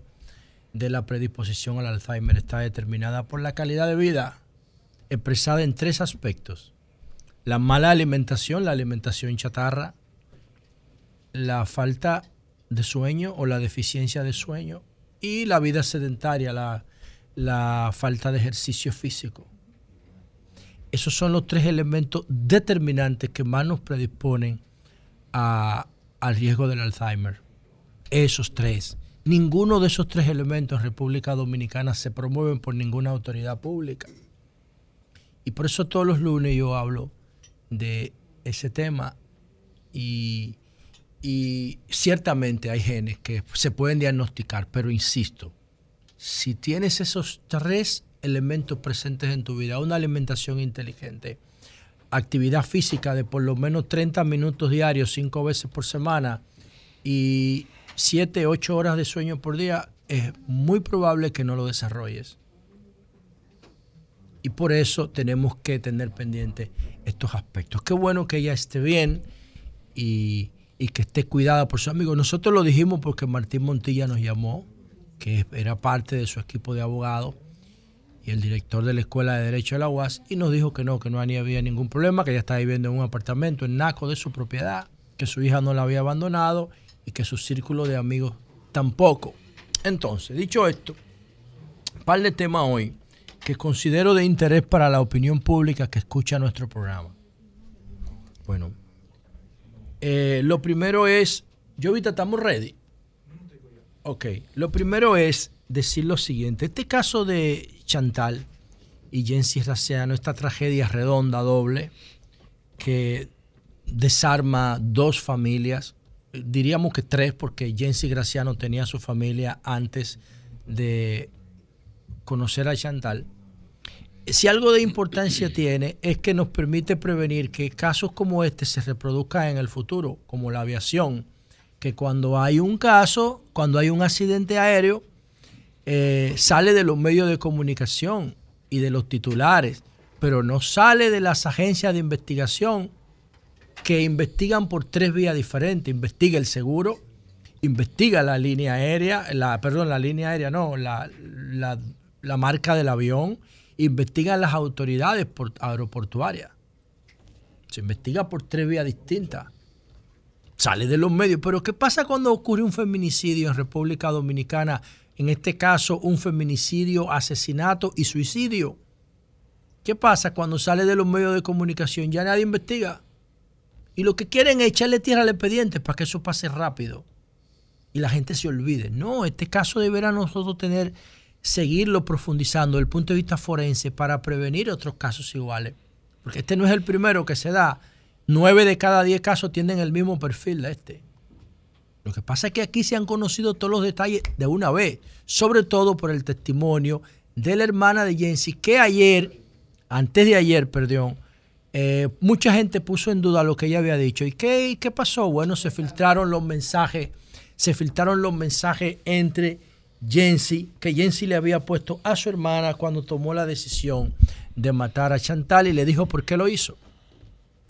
de la predisposición al Alzheimer está determinada por la calidad de vida, expresada en tres aspectos. La mala alimentación, la alimentación chatarra, la falta de sueño o la deficiencia de sueño y la vida sedentaria, la, la falta de ejercicio físico. Esos son los tres elementos determinantes que más nos predisponen al riesgo del Alzheimer. Esos tres. Ninguno de esos tres elementos en República Dominicana se promueven por ninguna autoridad pública. Y por eso todos los lunes yo hablo de ese tema y, y ciertamente hay genes que se pueden diagnosticar, pero insisto, si tienes esos tres elementos presentes en tu vida, una alimentación inteligente, actividad física de por lo menos 30 minutos diarios, cinco veces por semana y 7, 8 horas de sueño por día, es muy probable que no lo desarrolles. Y por eso tenemos que tener pendiente estos aspectos. Qué bueno que ella esté bien y, y que esté cuidada por su amigo. Nosotros lo dijimos porque Martín Montilla nos llamó, que era parte de su equipo de abogados y el director de la Escuela de Derecho de la UAS, y nos dijo que no, que no había ningún problema, que ella estaba viviendo en un apartamento en Naco de su propiedad, que su hija no la había abandonado y que su círculo de amigos tampoco. Entonces, dicho esto, par de temas hoy que considero de interés para la opinión pública que escucha nuestro programa. Bueno, eh, lo primero es, yo ahorita estamos ready. Ok, lo primero es decir lo siguiente. Este caso de Chantal y Jensi Raciano, esta tragedia redonda, doble, que desarma dos familias, diríamos que tres, porque Jensi Graciano tenía su familia antes de conocer a Chantal. Si algo de importancia tiene es que nos permite prevenir que casos como este se reproduzcan en el futuro, como la aviación, que cuando hay un caso, cuando hay un accidente aéreo, eh, sale de los medios de comunicación y de los titulares, pero no sale de las agencias de investigación que investigan por tres vías diferentes. Investiga el seguro, investiga la línea aérea, la, perdón, la línea aérea no, la, la- marca del avión, investiga las autoridades por- aeroportuarias. Se investiga por tres vías distintas. Sale de los medios. Pero ¿qué pasa cuando ocurre un feminicidio en República Dominicana? En este caso, un feminicidio, asesinato y suicidio. ¿Qué pasa cuando sale de los medios de comunicación? Ya nadie investiga. Y lo que quieren es echarle tierra al expediente para que eso pase rápido y la gente se olvide. No, este caso deberá nosotros tener, seguirlo profundizando desde el punto de vista forense para prevenir otros casos iguales. Porque este no es el primero que se da. Nueve de cada diez casos tienen el mismo perfil de este. Lo que pasa es que aquí se han conocido todos los detalles de una vez, sobre todo por el testimonio de la hermana de Jensi, que ayer, antes de ayer, perdón, eh, mucha gente puso en duda lo que ella había dicho. ¿Y qué, qué pasó? Bueno, se filtraron los mensajes, se filtraron los mensajes entre Jensi, que Jensi le había puesto a su hermana cuando tomó la decisión de matar a Chantal y le dijo por qué lo hizo.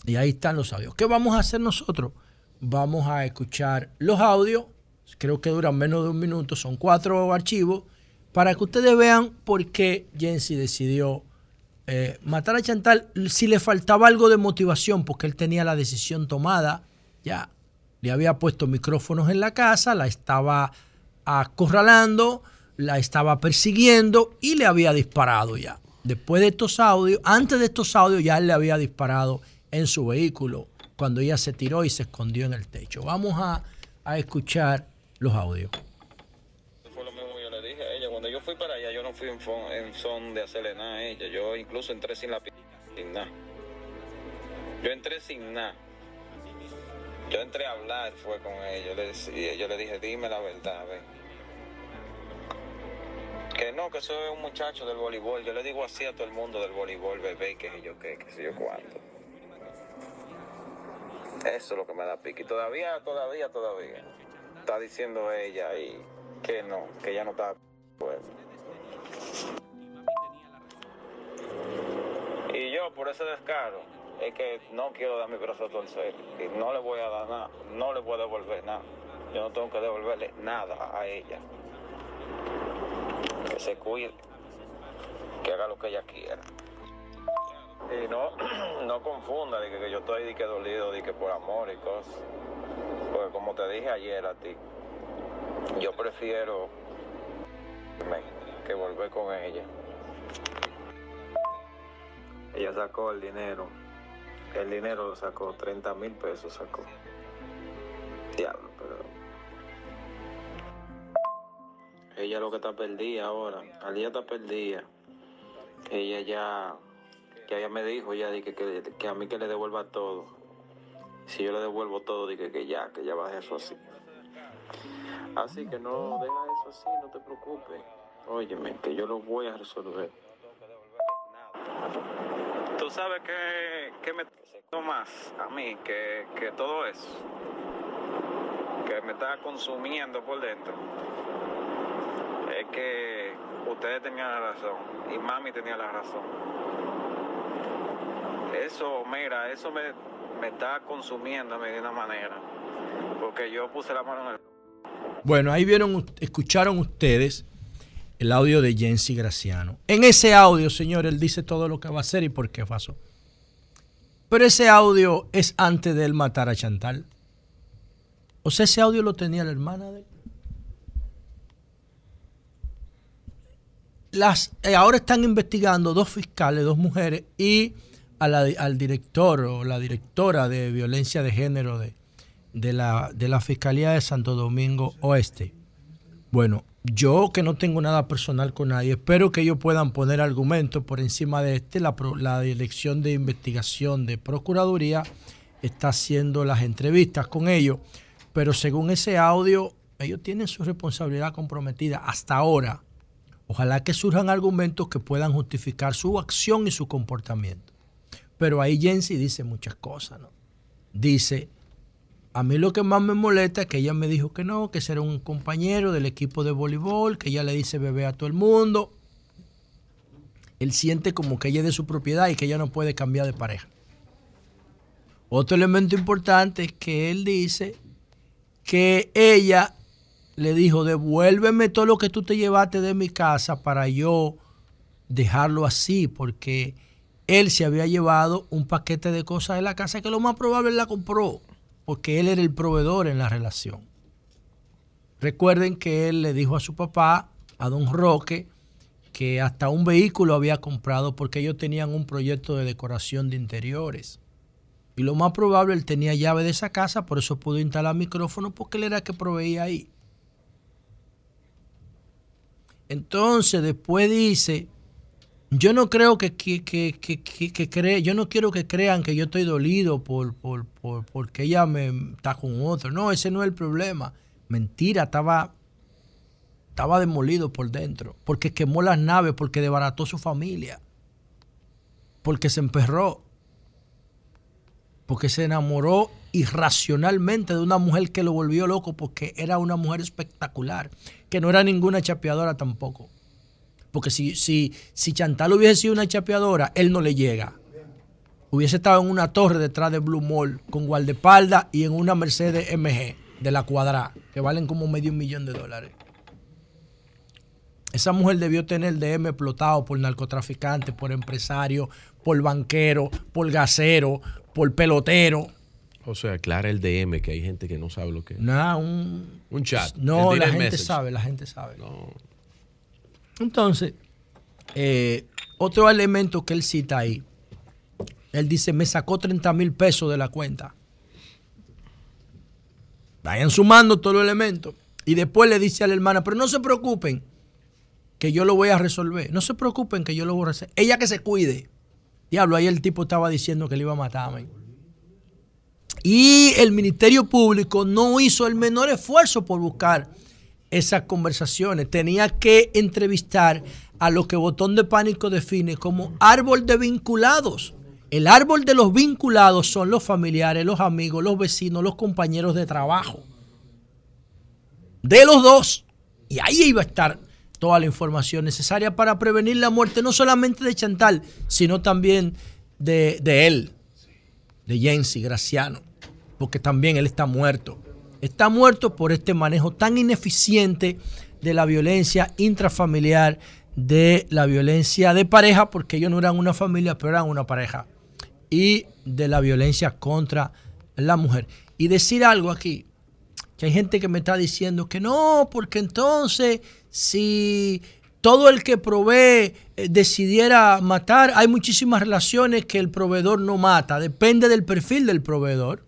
Y ahí están los audios. ¿Qué vamos a hacer nosotros? Vamos a escuchar los audios, creo que duran menos de un minuto, son cuatro archivos, para que ustedes vean por qué Jensi decidió eh, matar a Chantal si le faltaba algo de motivación, porque él tenía la decisión tomada, ya le había puesto micrófonos en la casa, la estaba acorralando, la estaba persiguiendo y le había disparado ya. Después de estos audios, antes de estos audios ya él le había disparado en su vehículo cuando ella se tiró y se escondió en el techo. Vamos a, a escuchar los audios. Fue lo mismo que yo le dije a ella. Cuando yo fui para allá, yo no fui en, son de hacerle nada a ella. Yo incluso entré sin la sin nada. Yo entré sin nada. Yo entré a hablar, fue con ella. Yo le, yo le dije, dime la verdad, ven. Que no, que soy un muchacho del voleibol. Yo le digo así a todo el mundo del voleibol, bebé, que yo qué, que sé yo cuánto. Eso es lo que me da pique. Todavía, todavía, todavía. Está diciendo ella y que no, que ella no está. Y yo, por ese descaro, es que no quiero dar mi brazo a torcer. Y no le voy a dar nada, no le voy a devolver nada. Yo no tengo que devolverle nada a ella. Que se cuide, que haga lo que ella quiera. Y no, no confunda de que, yo estoy de que dolido, de que por amor y cosas. Porque como te dije ayer a ti, yo prefiero que volver con ella. Ella sacó el dinero. El dinero lo sacó, 30 mil pesos sacó. Diablo, pero... Ella lo que está perdida ahora. Alía está perdida. Ella ya... Ya ella me dijo ya que, que, que a mí que le devuelva todo. Si yo le devuelvo todo, dije que ya, que ya baje eso así. Así que no deja eso así, no te preocupes. Óyeme, que yo lo voy a resolver. Tú sabes que, que me más a mí que, que todo eso. Que me está consumiendo por dentro. Es que ustedes tenían la razón y mami tenía la razón. Eso, mira, eso me, me está consumiendo de una manera. Porque yo puse la mano en el... Bueno, ahí vieron, escucharon ustedes el audio de Jensi Graciano. En ese audio, señor, él dice todo lo que va a hacer y por qué pasó. Pero ese audio es antes de él matar a Chantal. O sea, ese audio lo tenía la hermana de él. Las, eh, ahora están investigando dos fiscales, dos mujeres, y a al director o la directora de violencia de género de, de la, de la Fiscalía de Santo Domingo Oeste. Bueno, yo que no tengo nada personal con nadie, espero que ellos puedan poner argumentos por encima de este. La, la Dirección de Investigación de Procuraduría está haciendo las entrevistas con ellos, pero según ese audio, ellos tienen su responsabilidad comprometida hasta ahora. Ojalá que surjan argumentos que puedan justificar su acción y su comportamiento. Pero ahí Jensi dice muchas cosas, ¿no? Dice, a mí lo que más me molesta es que ella me dijo que no, que ese era un compañero del equipo de voleibol, que ella le dice bebé a todo el mundo. Él siente como que ella es de su propiedad y que ella no puede cambiar de pareja. Otro elemento importante es que él dice que ella le dijo, devuélveme todo lo que tú te llevaste de mi casa para yo dejarlo así, porque él se había llevado un paquete de cosas de la casa que lo más probable la compró, porque él era el proveedor en la relación. Recuerden que él le dijo a su papá, a don Roque, que hasta un vehículo había comprado porque ellos tenían un proyecto de decoración de interiores. Y lo más probable, él tenía llave de esa casa, por eso pudo instalar micrófono, porque él era el que proveía ahí. Entonces, después dice yo no creo que, que, que, que, cree, yo no quiero que crean que yo estoy dolido por, por, por, porque ella me está con otro. No, ese no es el problema. Mentira, estaba, estaba demolido por dentro. Porque quemó las naves, porque desbarató su familia. Porque se emperró. Porque se enamoró irracionalmente de una mujer que lo volvió loco porque era una mujer espectacular. Que no era ninguna chapeadora tampoco. Porque si, si, si Chantal hubiese sido una chapeadora, él no le llega. Hubiese estado en una torre detrás de Blue Mall con guardaespaldas y en una Mercedes MG de la cuadra, que valen como medio millón de dólares. Esa mujer debió tener DM explotado por narcotraficantes, por empresarios, por banqueros, por gasero, por pelotero. O sea, aclara el DM, que hay gente que no sabe lo que es. Nada, un, Un chat. No, la gente message. sabe, la gente sabe. Entonces, eh, otro elemento que él cita ahí, él dice, me sacó 30 mil pesos de la cuenta. Vayan sumando todos los elementos. Y después le dice a la hermana, pero no se preocupen, que yo lo voy a resolver. No se preocupen que yo lo voy a resolver. Ella que se cuide. Diablo, ahí el tipo estaba diciendo que le iba a matar, man. Y el Ministerio Público no hizo el menor esfuerzo por buscar esas conversaciones. Tenía que entrevistar a lo que Botón de Pánico define como árbol de vinculados. El árbol de los vinculados son los familiares, los amigos, los vecinos, los compañeros de trabajo. De los dos. Y ahí iba a estar toda la información necesaria para prevenir la muerte, no solamente de Chantal, sino también de, de él, de Jensi Graciano, porque también él está muerto. Está muerto por este manejo tan ineficiente de la violencia intrafamiliar, de la violencia de pareja, porque ellos no eran una familia, pero eran una pareja, y de la violencia contra la mujer. Y decir algo aquí, que hay gente que me está diciendo que no, porque entonces si todo el que provee eh, decidiera matar, hay muchísimas relaciones que el proveedor no mata, depende del perfil del proveedor.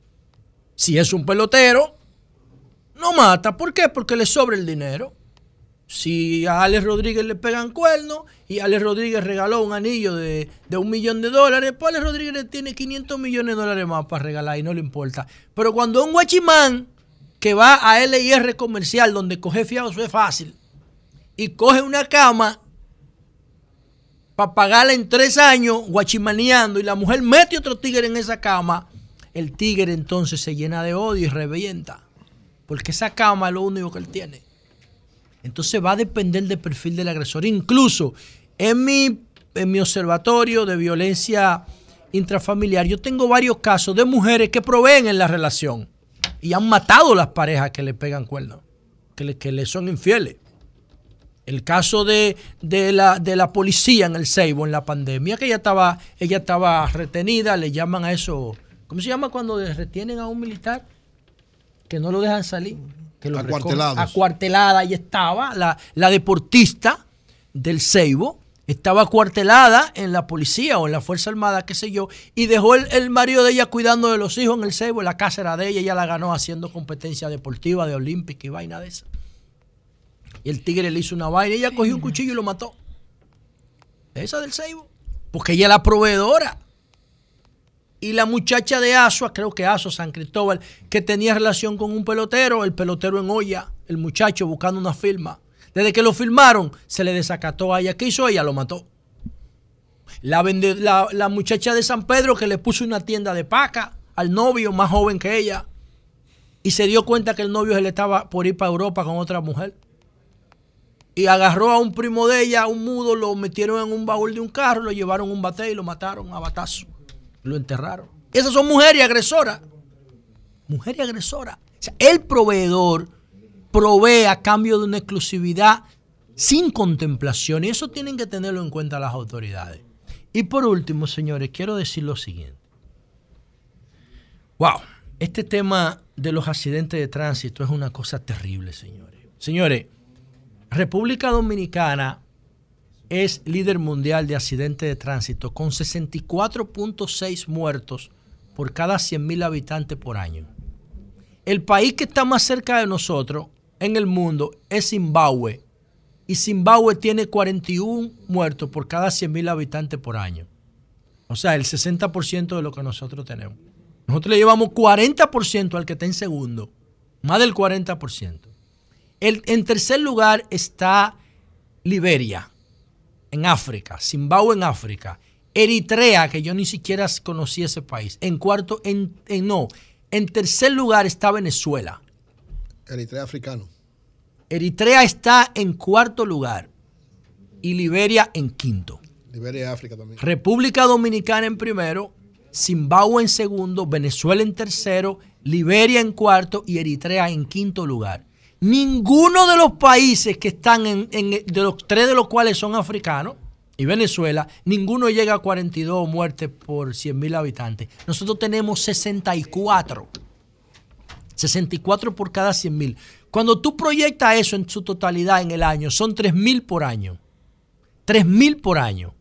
Si es un pelotero, no mata. ¿Por qué? Porque le sobra el dinero. Si a Alex Rodríguez le pegan cuernos y Alex Rodríguez regaló un anillo de, de un millón de dólares, pues Alex Rodríguez tiene 500 millones de dólares más para regalar y no le importa. Pero cuando un guachimán que va a LIR comercial donde coge fiado es fácil y coge una cama para pagarla en tres años guachimaneando y la mujer mete otro tigre en esa cama, el tigre entonces se llena de odio y revienta. Porque esa cama es lo único que él tiene. Entonces va a depender del perfil del agresor. Incluso en mi, en mi observatorio de violencia intrafamiliar, yo tengo varios casos de mujeres que proveen en la relación y han matado las parejas que le pegan cuernos, que le, que le son infieles. El caso de, de la, de la policía en el Seibo en la pandemia, que ella estaba, ella estaba retenida, le llaman a eso, ¿cómo se llama cuando retienen a un militar? Que no lo dejan salir. Que lo. Acuartelada, ahí estaba, la, la deportista del Seibo, estaba acuartelada en la policía o en la Fuerza Armada, qué sé yo, y dejó el, el marido de ella cuidando de los hijos en el Seibo, la casa era de ella, ella la ganó haciendo competencia deportiva de olímpica y vaina de esa. Y el tigre le hizo una vaina y ella cogió un cuchillo y lo mató. Esa del Seibo. Porque ella es la proveedora. Y la muchacha de Asua, creo que Asua San Cristóbal, que tenía relación con un pelotero, el pelotero en olla, el muchacho buscando una firma. Desde que lo firmaron, se le desacató a ella. ¿Qué hizo ella? Lo mató. La, vende- la, muchacha de San Pedro que le puso una tienda de paca al novio más joven que ella y se dio cuenta que el novio se le estaba por ir para Europa con otra mujer. Y agarró a un primo de ella, un mudo, lo metieron en un baúl de un carro, lo llevaron a un bate y lo mataron a batazo. Lo enterraron. Esas son mujeres agresoras. Mujeres agresoras. El proveedor provee a cambio de una exclusividad sin contemplación. Y eso tienen que tenerlo en cuenta las autoridades. Y por último, señores, quiero decir lo siguiente. Wow, este tema de los accidentes de tránsito es una cosa terrible, señores. Señores, República Dominicana es líder mundial de accidentes de tránsito con 64.6 muertos por cada 100.000 habitantes por año. El país que está más cerca de nosotros en el mundo es Zimbabue, y Zimbabue tiene 41 muertos por cada 100.000 habitantes por año. O sea, el 60% de lo que nosotros tenemos. Nosotros le llevamos 40% al que está en segundo, más del 40%. El, en tercer lugar está Liberia, en África, Zimbabue en África, Eritrea, que yo ni siquiera conocí ese país. En cuarto, en, en- no, en tercer lugar está Venezuela. Eritrea africano. Eritrea está en cuarto lugar y Liberia en quinto. Liberia África también. República Dominicana en primero, Zimbabue en segundo, Venezuela en tercero, Liberia en cuarto y Eritrea en quinto lugar. Ninguno de los países que están en, de los tres de los cuales son africanos y Venezuela, ninguno llega a 42 muertes por 100 mil habitantes. Nosotros tenemos 64. 64 por cada 100 mil. Cuando tú proyectas eso en su totalidad en el año, son 3 mil por año. 3 mil por año.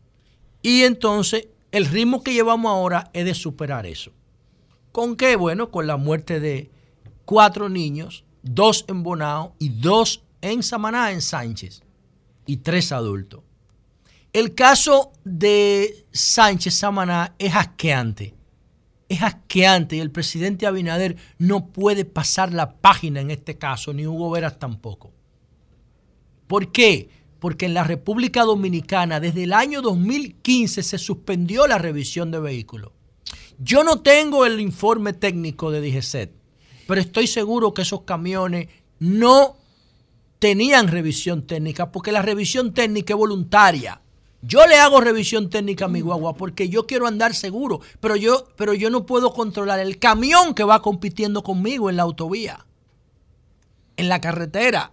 Y entonces el ritmo que llevamos ahora es de superar eso. ¿Con qué? Bueno, con la muerte de cuatro niños, dos en Bonao y dos en Samaná, en Sánchez, y tres adultos. El caso de Sánchez Samaná es asqueante. Es asqueante y el presidente Abinader no puede pasar la página en este caso, ni Hugo Veras tampoco. ¿Por qué? Porque en la República Dominicana desde el año 2015 se suspendió la revisión de vehículos. Yo no tengo el informe técnico de DGCET, pero estoy seguro que esos camiones no tenían revisión técnica porque la revisión técnica es voluntaria. Yo le hago revisión técnica a mi guagua porque yo quiero andar seguro, pero yo, pero yo no puedo controlar el camión que va compitiendo conmigo en la autovía, en la carretera.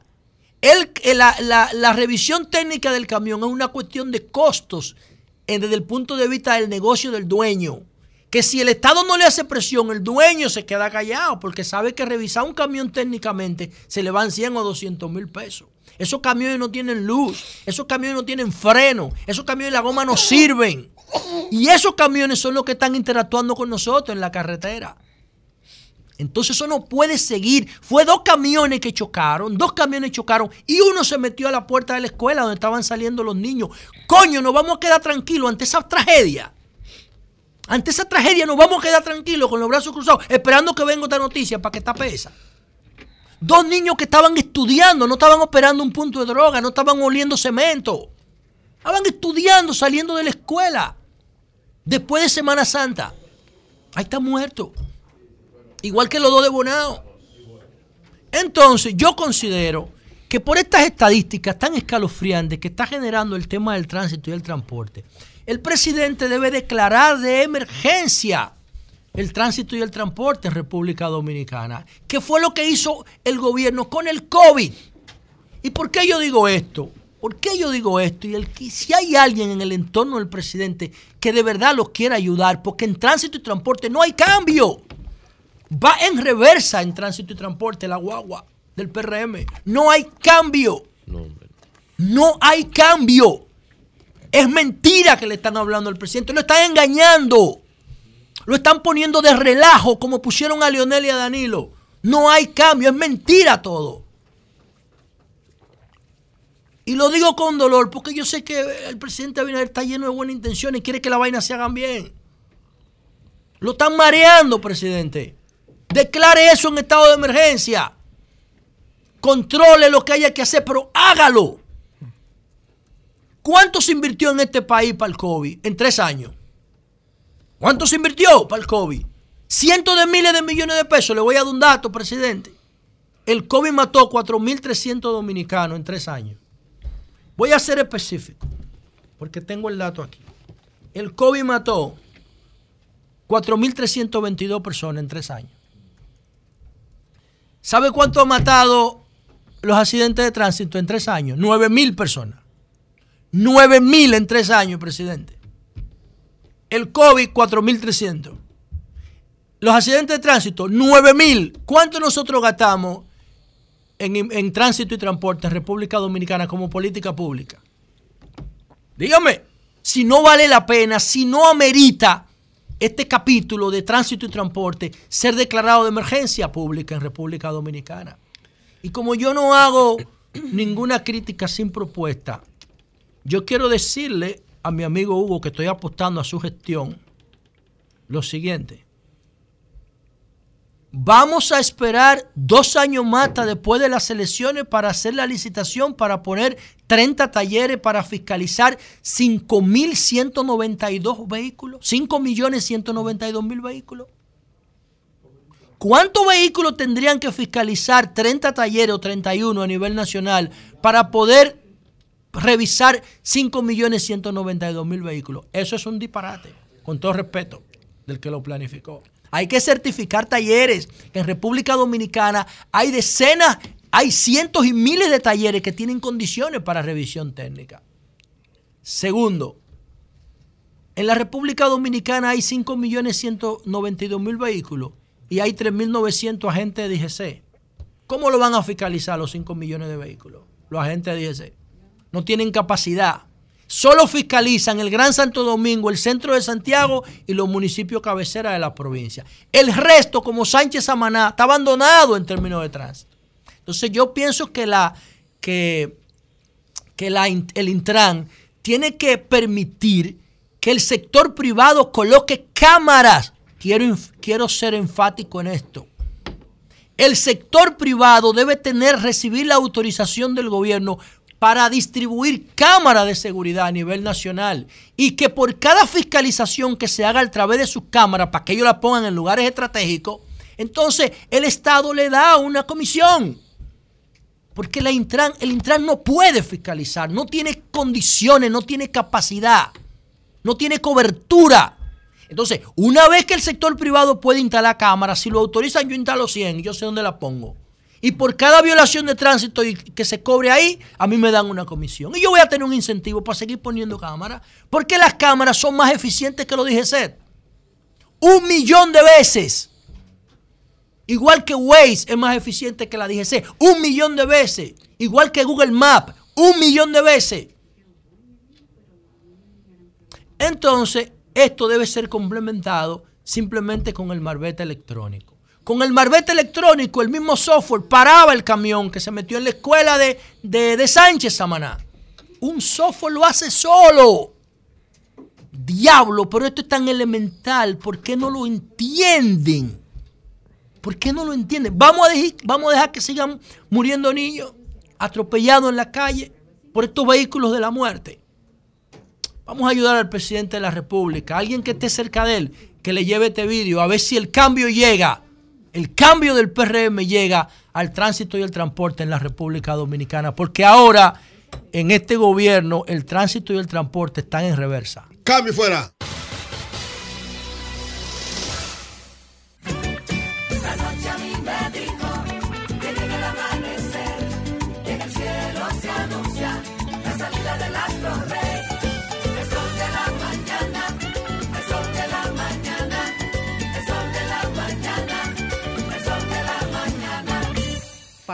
El- eh, la, la- la revisión técnica del camión es una cuestión de costos eh, desde el punto de vista del negocio del dueño. Que si el Estado no le hace presión, el dueño se queda callado porque sabe que revisar un camión técnicamente se le van 100 o 200 mil pesos. Esos camiones no tienen luz, esos camiones no tienen freno, esos camiones la goma no sirven. Y esos camiones son los que están interactuando con nosotros en la carretera. Entonces eso no puede seguir. Fue dos camiones que chocaron, dos camiones chocaron y uno se metió a la puerta de la escuela donde estaban saliendo los niños. Coño, nos vamos a quedar tranquilos ante esa tragedia. Ante esa tragedia nos vamos a quedar tranquilos con los brazos cruzados, esperando que venga otra noticia para que tape esa. Dos niños que estaban estudiando, no estaban operando un punto de droga, no estaban oliendo cemento. Estaban estudiando, saliendo de la escuela. Después de Semana Santa. Ahí está muerto. Igual que los dos de Bonao. Entonces, yo considero que por estas estadísticas tan escalofriantes que está generando el tema del tránsito y el transporte, el presidente debe declarar de emergencia el tránsito y el transporte en República Dominicana, que fue lo que hizo el gobierno con el COVID. ¿Y por qué yo digo esto? ¿Por qué yo digo esto? Y el, si hay alguien en el entorno del presidente que de verdad los quiera ayudar, porque en tránsito y transporte no hay cambio. Va en reversa en tránsito y transporte la guagua del PRM. No hay cambio. No hay cambio. Es mentira que le están hablando al presidente. Lo están engañando. Lo están poniendo de relajo como pusieron a Leonel y a Danilo. No hay cambio. Es mentira todo. Y lo digo con dolor porque yo sé que el presidente Abinader está lleno de buenas intenciones y quiere que la vaina se hagan bien. Lo están mareando, presidente. Declare eso en estado de emergencia. Controle lo que haya que hacer, pero hágalo. ¿Cuánto se invirtió en este país para el COVID en tres años? ¿Cuánto se invirtió para el COVID? Cientos de miles de millones de pesos. Le voy a dar un dato, presidente. El COVID mató 4.300 dominicanos en tres años. Voy a ser específico, porque tengo el dato aquí. El COVID mató 4.322 personas en tres años. ¿Sabe cuánto ha matado los accidentes de tránsito en tres años? 9.000 personas. 9.000 en tres años, presidente. El COVID, 4.300. Los accidentes de tránsito, 9.000. ¿Cuánto nosotros gastamos en, en tránsito y transporte en República Dominicana como política pública? Dígame, si no vale la pena, si no amerita este capítulo de tránsito y transporte ser declarado de emergencia pública en República Dominicana. Y como yo no hago ninguna crítica sin propuesta. Yo quiero decirle a mi amigo Hugo que estoy apostando a su gestión lo siguiente. Vamos a esperar dos años más después de las elecciones para hacer la licitación para poner 30 talleres para fiscalizar 5.192 vehículos, 5.192.000 vehículos. ¿Cuántos vehículos tendrían que fiscalizar 30 talleres o 31 a nivel nacional para poder revisar 5.192.000 vehículos? Eso es un disparate, con todo respeto del que lo planificó. Hay que certificar talleres. En República Dominicana hay decenas, hay cientos y miles de talleres que tienen condiciones para revisión técnica. Segundo, en la República Dominicana hay 5.192.000 vehículos y hay 3.900 agentes de DGC. ¿Cómo lo van a fiscalizar los 5 millones de vehículos? Los agentes de DGC. No tienen capacidad. Solo fiscalizan el Gran Santo Domingo, el centro de Santiago y los municipios cabecera de la provincia. El resto, como Sánchez Samaná, está abandonado en términos de tránsito. Entonces yo pienso que, la, que, que la, el Intran tiene que permitir que el sector privado coloque cámaras. Quiero, quiero ser enfático en esto. El sector privado debe tener, recibir la autorización del gobierno para distribuir cámaras de seguridad a nivel nacional y que por cada fiscalización que se haga a través de sus cámaras, para que ellos la pongan en lugares estratégicos, entonces el Estado le da una comisión. Porque Intran, el Intran no puede fiscalizar, no tiene condiciones, no tiene capacidad, no tiene cobertura. Entonces, una vez que el sector privado puede instalar cámaras, si lo autorizan, yo instalo 100, yo sé dónde la pongo. Y por cada violación de tránsito que se cobre ahí, a mí me dan una comisión. Y yo voy a tener un incentivo para seguir poniendo cámaras. Porque las cámaras son más eficientes que lo dije. Un millón de veces. Igual que Waze es más eficiente que la DGC. Un millón de veces. Igual que Google Maps. Un millón de veces. Entonces, esto debe ser complementado simplemente con el marbete electrónico. Con el marbete electrónico, el mismo software paraba el camión que se metió en la escuela de, de, de Sánchez Samaná. Un software lo hace solo. Diablo, pero esto es tan elemental. ¿Por qué no lo entienden? ¿Por qué no lo entienden? Vamos a, dejar, vamos a dejar que sigan muriendo niños atropellados en la calle por estos vehículos de la muerte. Vamos a ayudar al presidente de la República, alguien que esté cerca de él, que le lleve este vídeo, a ver si el cambio llega el cambio del PRM llega al tránsito y el transporte en la República Dominicana, porque ahora en este gobierno el tránsito y el transporte están en reversa. Cambio fuera.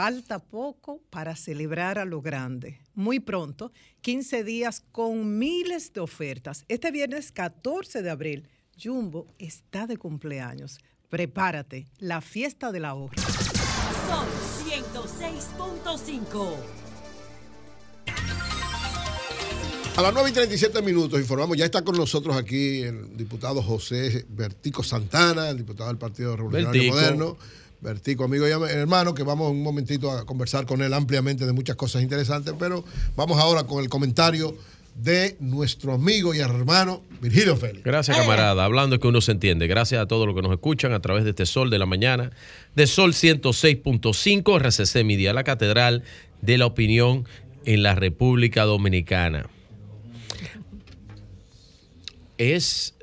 Falta poco para celebrar a lo grande. Muy pronto, 15 días con miles de ofertas. Este viernes 14 de abril, Jumbo está de cumpleaños. Prepárate, la fiesta del ahorro. Son 106.5. A las 9 y 37 minutos informamos, ya está con nosotros aquí el diputado José Vertico Santana, el diputado del Partido Revolucionario. Moderno. Vertico, amigo y hermano, que vamos un momentito a conversar con él ampliamente de muchas cosas interesantes, pero vamos ahora con el comentario de nuestro amigo y hermano Virgilio Félix. Gracias, camarada. Hablando que uno se entiende. Gracias a todos los que nos escuchan a través de este Sol de la Mañana, de Sol 106.5, RCC Media, la Catedral de la Opinión en la República Dominicana. Es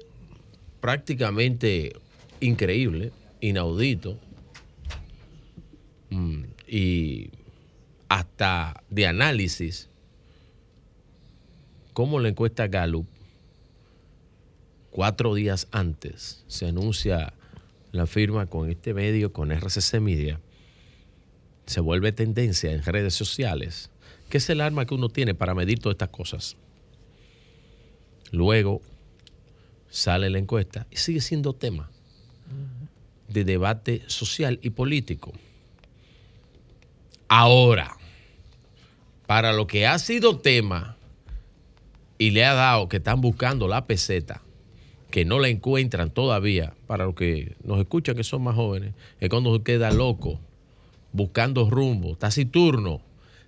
prácticamente increíble, inaudito y hasta de análisis cómo la encuesta Gallup cuatro días antes se anuncia la firma con este medio, con RCC Media, se vuelve tendencia en redes sociales, que es el arma que uno tiene para medir todas estas cosas. Luego sale la encuesta y sigue siendo tema de debate social y político. Ahora, para lo que ha sido tema y le ha dado que están buscando la peseta, que no la encuentran todavía, para los que nos escuchan que son más jóvenes, es cuando se queda loco, buscando rumbo, taciturno,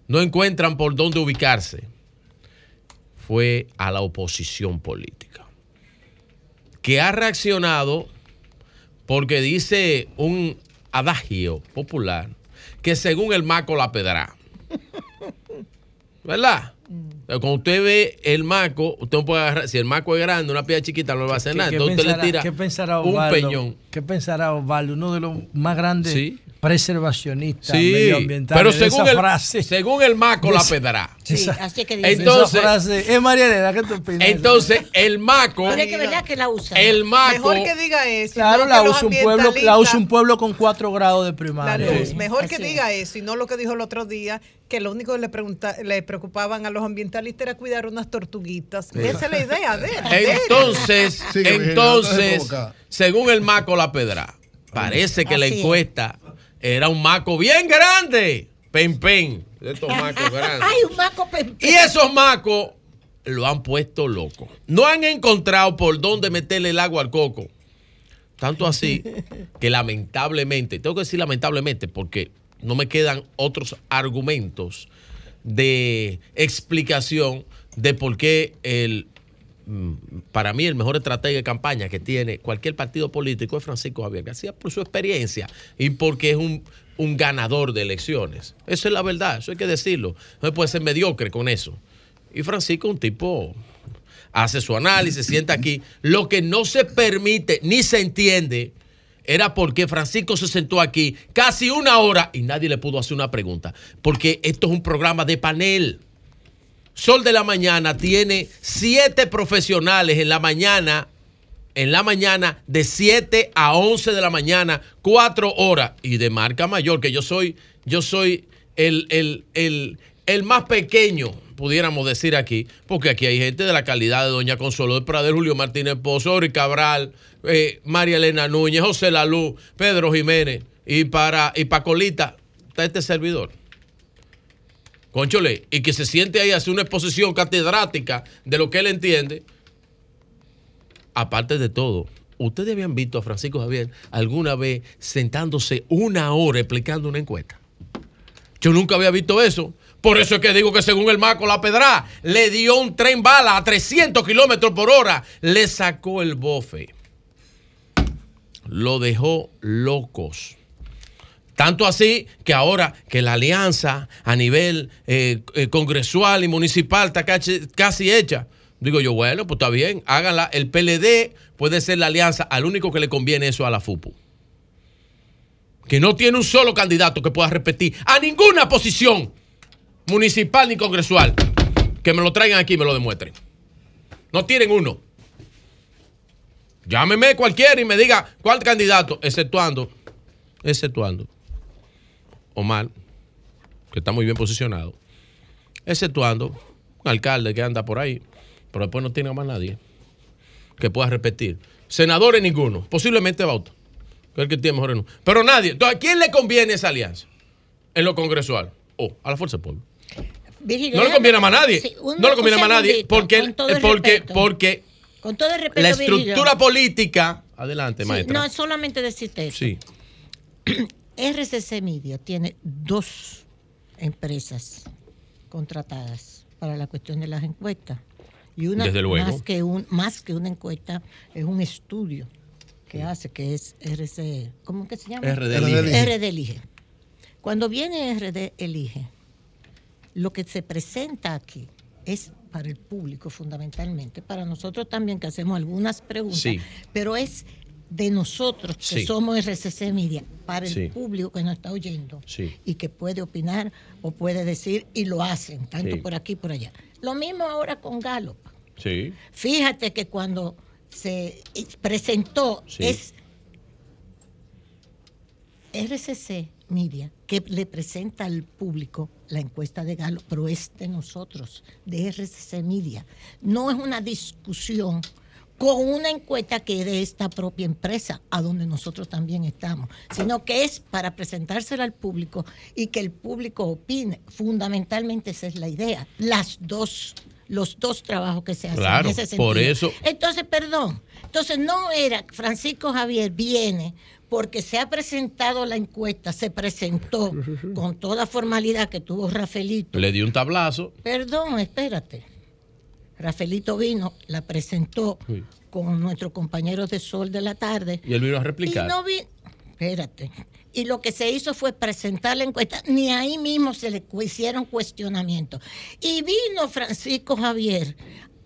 no encuentran por dónde ubicarse. Fue a la oposición política, que ha reaccionado porque dice un adagio popular que según el maco la pedra. ¿Verdad? Pero Cuando usted ve el maco, usted no puede agarrar, si el maco es grande, una piedra chiquita no le va a hacer nada. ¿Qué, Entonces usted le tira un peñón. ¿Qué pensará Osvaldo? Uno de los más grandes Sí. preservacionistas Sí, medioambientales. pero de según esa el, frase. según el maco la pedra. Sí, Esa- así es que dice. Entonces, esa frase. Es María Elena, ¿qué tú opinas? entonces el maco, Pero es que verdad que la usan. el maco, Mejor que diga eso. Claro, no la usa, un pueblo, la usa un pueblo con cuatro grados de La primaria. luz. Mejor que es. diga eso y no lo que dijo el otro día, que lo único que le, pregunta, le preocupaban a los ambientalistas era cuidar unas tortuguitas. Esa es la idea de él. de él. entonces, Según el maco la pedra, parece que la es. encuesta era un maco bien grande. Pen, pen. de Estos macos grandes. Ay, un maco pem- Y esos macos lo han puesto loco. No han encontrado por dónde meterle el agua al coco. Tanto así que lamentablemente, tengo que decir lamentablemente porque no me quedan otros argumentos de explicación de por qué el para mí el mejor estratega de campaña que tiene cualquier partido político es Francisco Javier García por su experiencia y porque es un, un ganador de elecciones. Eso es la verdad, eso hay que decirlo. No puede ser mediocre con eso. Y Francisco un tipo, hace su análisis, sienta aquí. Lo que no se permite ni se entiende era porque Francisco se sentó aquí casi una hora y nadie le pudo hacer una pregunta. Porque esto es un programa de panel. Sol de la Mañana tiene siete profesionales en la mañana, en la mañana de 7 a 11 de la mañana, cuatro horas. Y de marca mayor, que yo soy, yo soy el, el, el, el más pequeño, pudiéramos decir aquí, porque aquí hay gente de la calidad de Doña Consuelo de Pradel, Julio Martínez Pozo, Ori Cabral, eh, María Elena Núñez, José Lalú, Pedro Jiménez, y para, y para Colita está este servidor. Conchole, y que se siente ahí a una exposición catedrática de lo que él entiende. Aparte de todo, ¿ustedes habían visto a Francisco Javier alguna vez sentándose una hora explicando una encuesta? Yo nunca había visto eso. Por eso es que digo que según el Maco La Pedra le dio un tren bala a 300 kilómetros por hora. Le sacó el bofe. Lo dejó locos. Tanto así que ahora que la alianza a nivel eh, eh, congresual y municipal está casi, casi hecha, digo yo, bueno, pues está bien, háganla. El PLD puede ser la alianza, al único que le conviene eso a la FUPU. Que no tiene un solo candidato que pueda repetir a ninguna posición municipal ni congresual. Que me lo traigan aquí y me lo demuestren. No tienen uno. Llámeme cualquiera y me diga cuál candidato, exceptuando, exceptuando Omar, que está muy bien posicionado, exceptuando un alcalde que anda por ahí, pero después no tiene más nadie que pueda repetir. Senadores ninguno, posiblemente Bauta, que es el que tiene mejor número. Pero nadie. Entonces, ¿a quién le conviene esa alianza? En lo congresual. O a la Fuerza del Pueblo. Virgilio, No le conviene a más nadie. sí, un- no le conviene a más nadie. Porque, con todo el porque, respeto. porque Con todo el respeto, la Virgilio. estructura política. Adelante, Sí, maestra. No, es solamente decirte eso. Sí. RCC Media tiene dos empresas contratadas para la cuestión de las encuestas. Y una Desde luego. Más, que un, más que una encuesta, es un estudio que hace, que es RC, ¿cómo que se llama? RD Elige. RD Elige. Cuando viene RD Elige, lo que se presenta aquí es para el público fundamentalmente, para nosotros también que hacemos algunas preguntas, Sí. pero es de nosotros que Sí. somos RCC Media, para el Sí. público que nos está oyendo Sí. y que puede opinar o puede decir y lo hacen, tanto por aquí por allá. Lo mismo ahora con Gallup. Fíjate que cuando se presentó es RCC Media que le presenta al público la encuesta de Galo, pero es de nosotros, de RCC Media. No es una discusión con una encuesta que es de esta propia empresa, a donde nosotros también estamos, sino que es para presentársela al público y que el público opine. Fundamentalmente esa es la idea. Las dos, los dos trabajos que se hacen Claro, en ese sentido. por eso- Entonces, perdón. Entonces no era Francisco Javier viene porque se ha presentado la encuesta, se presentó con toda formalidad que tuvo Rafaelito. Le dio un tablazo. Perdón, espérate. Rafaelito vino, la presentó Sí. con nuestros compañeros de Sol de la tarde. Y él vino a Y replicar. no vi, espérate. Y lo que se hizo fue presentar la encuesta, ni ahí mismo se le hicieron cuestionamientos. Y vino Francisco Javier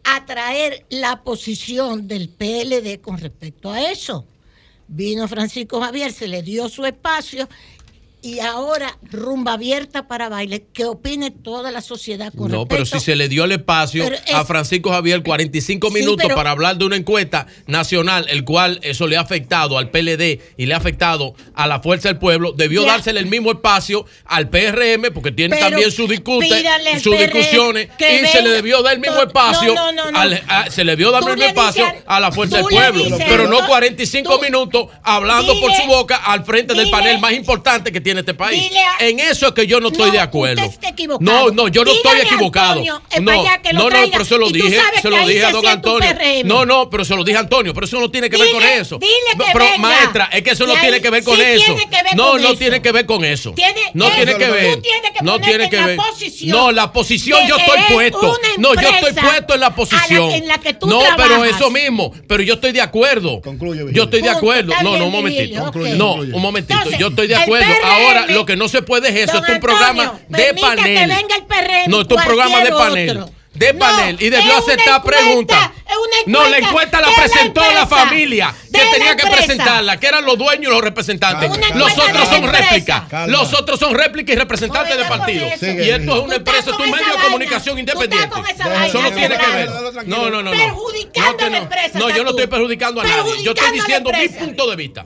a traer la posición del PLD con respecto a eso. Vino Francisco Javier, se le dio su espacio y ahora rumba abierta para baile, que opine toda la sociedad con No, pero si se le dio el espacio es- a Francisco Javier 45 Sí, minutos pero- para hablar de una encuesta nacional, el cual eso le ha afectado al PLD y le ha afectado a la Fuerza del Pueblo, debió Ya. dársele el mismo espacio al PRM porque tiene Pero también sus sus discusiones y se le debió dar el mismo espacio, no, no, no. al- a- se le debió dar el mismo espacio al- a la Fuerza del Pueblo, dices, pero no tú- 45 tú- minutos hablando por su boca al frente del panel más importante que tiene este país. dile a- en eso es que yo no estoy No, de acuerdo. usted está equivocado. No, no, yo no estoy equivocado. Antonio, es no, que no, pero se lo dije, se lo dije se a don Antonio. No, no, pero se lo dije a Antonio, pero eso no tiene que ver con eso. dile que pero venga. maestra, es que eso no tiene que ver sí con eso. tiene que ver no, con no eso. tiene que ver con eso. Tiene- no eso tiene que ver. tú tienes que no tiene en que la ver. posición No, la posición yo estoy es puesto. No, yo estoy puesto en la posición. a la- en la que tú no, pero eso mismo, pero yo estoy de acuerdo. yo estoy de acuerdo. No, no, un momentito. No, un momentito. Yo estoy de acuerdo. Ahora, lo que no se puede es eso. Don es un programa Antonio, de panel. que venga el PRM No, es un programa de panel. otro. De No, panel. Y debió aceptar preguntas. No, la encuesta la presentó la, familia que tenía que presentarla, que eran los dueños y los representantes. Los otros son réplicas. Los otros son réplicas y representantes de partido. Y esto es una empresa, es un medio de comunicación independiente. Eso no tiene que ver. No, no, no. no. Perjudicando a la empresa, No, yo no estoy perjudicando a nadie. Yo estoy diciendo mi punto de vista.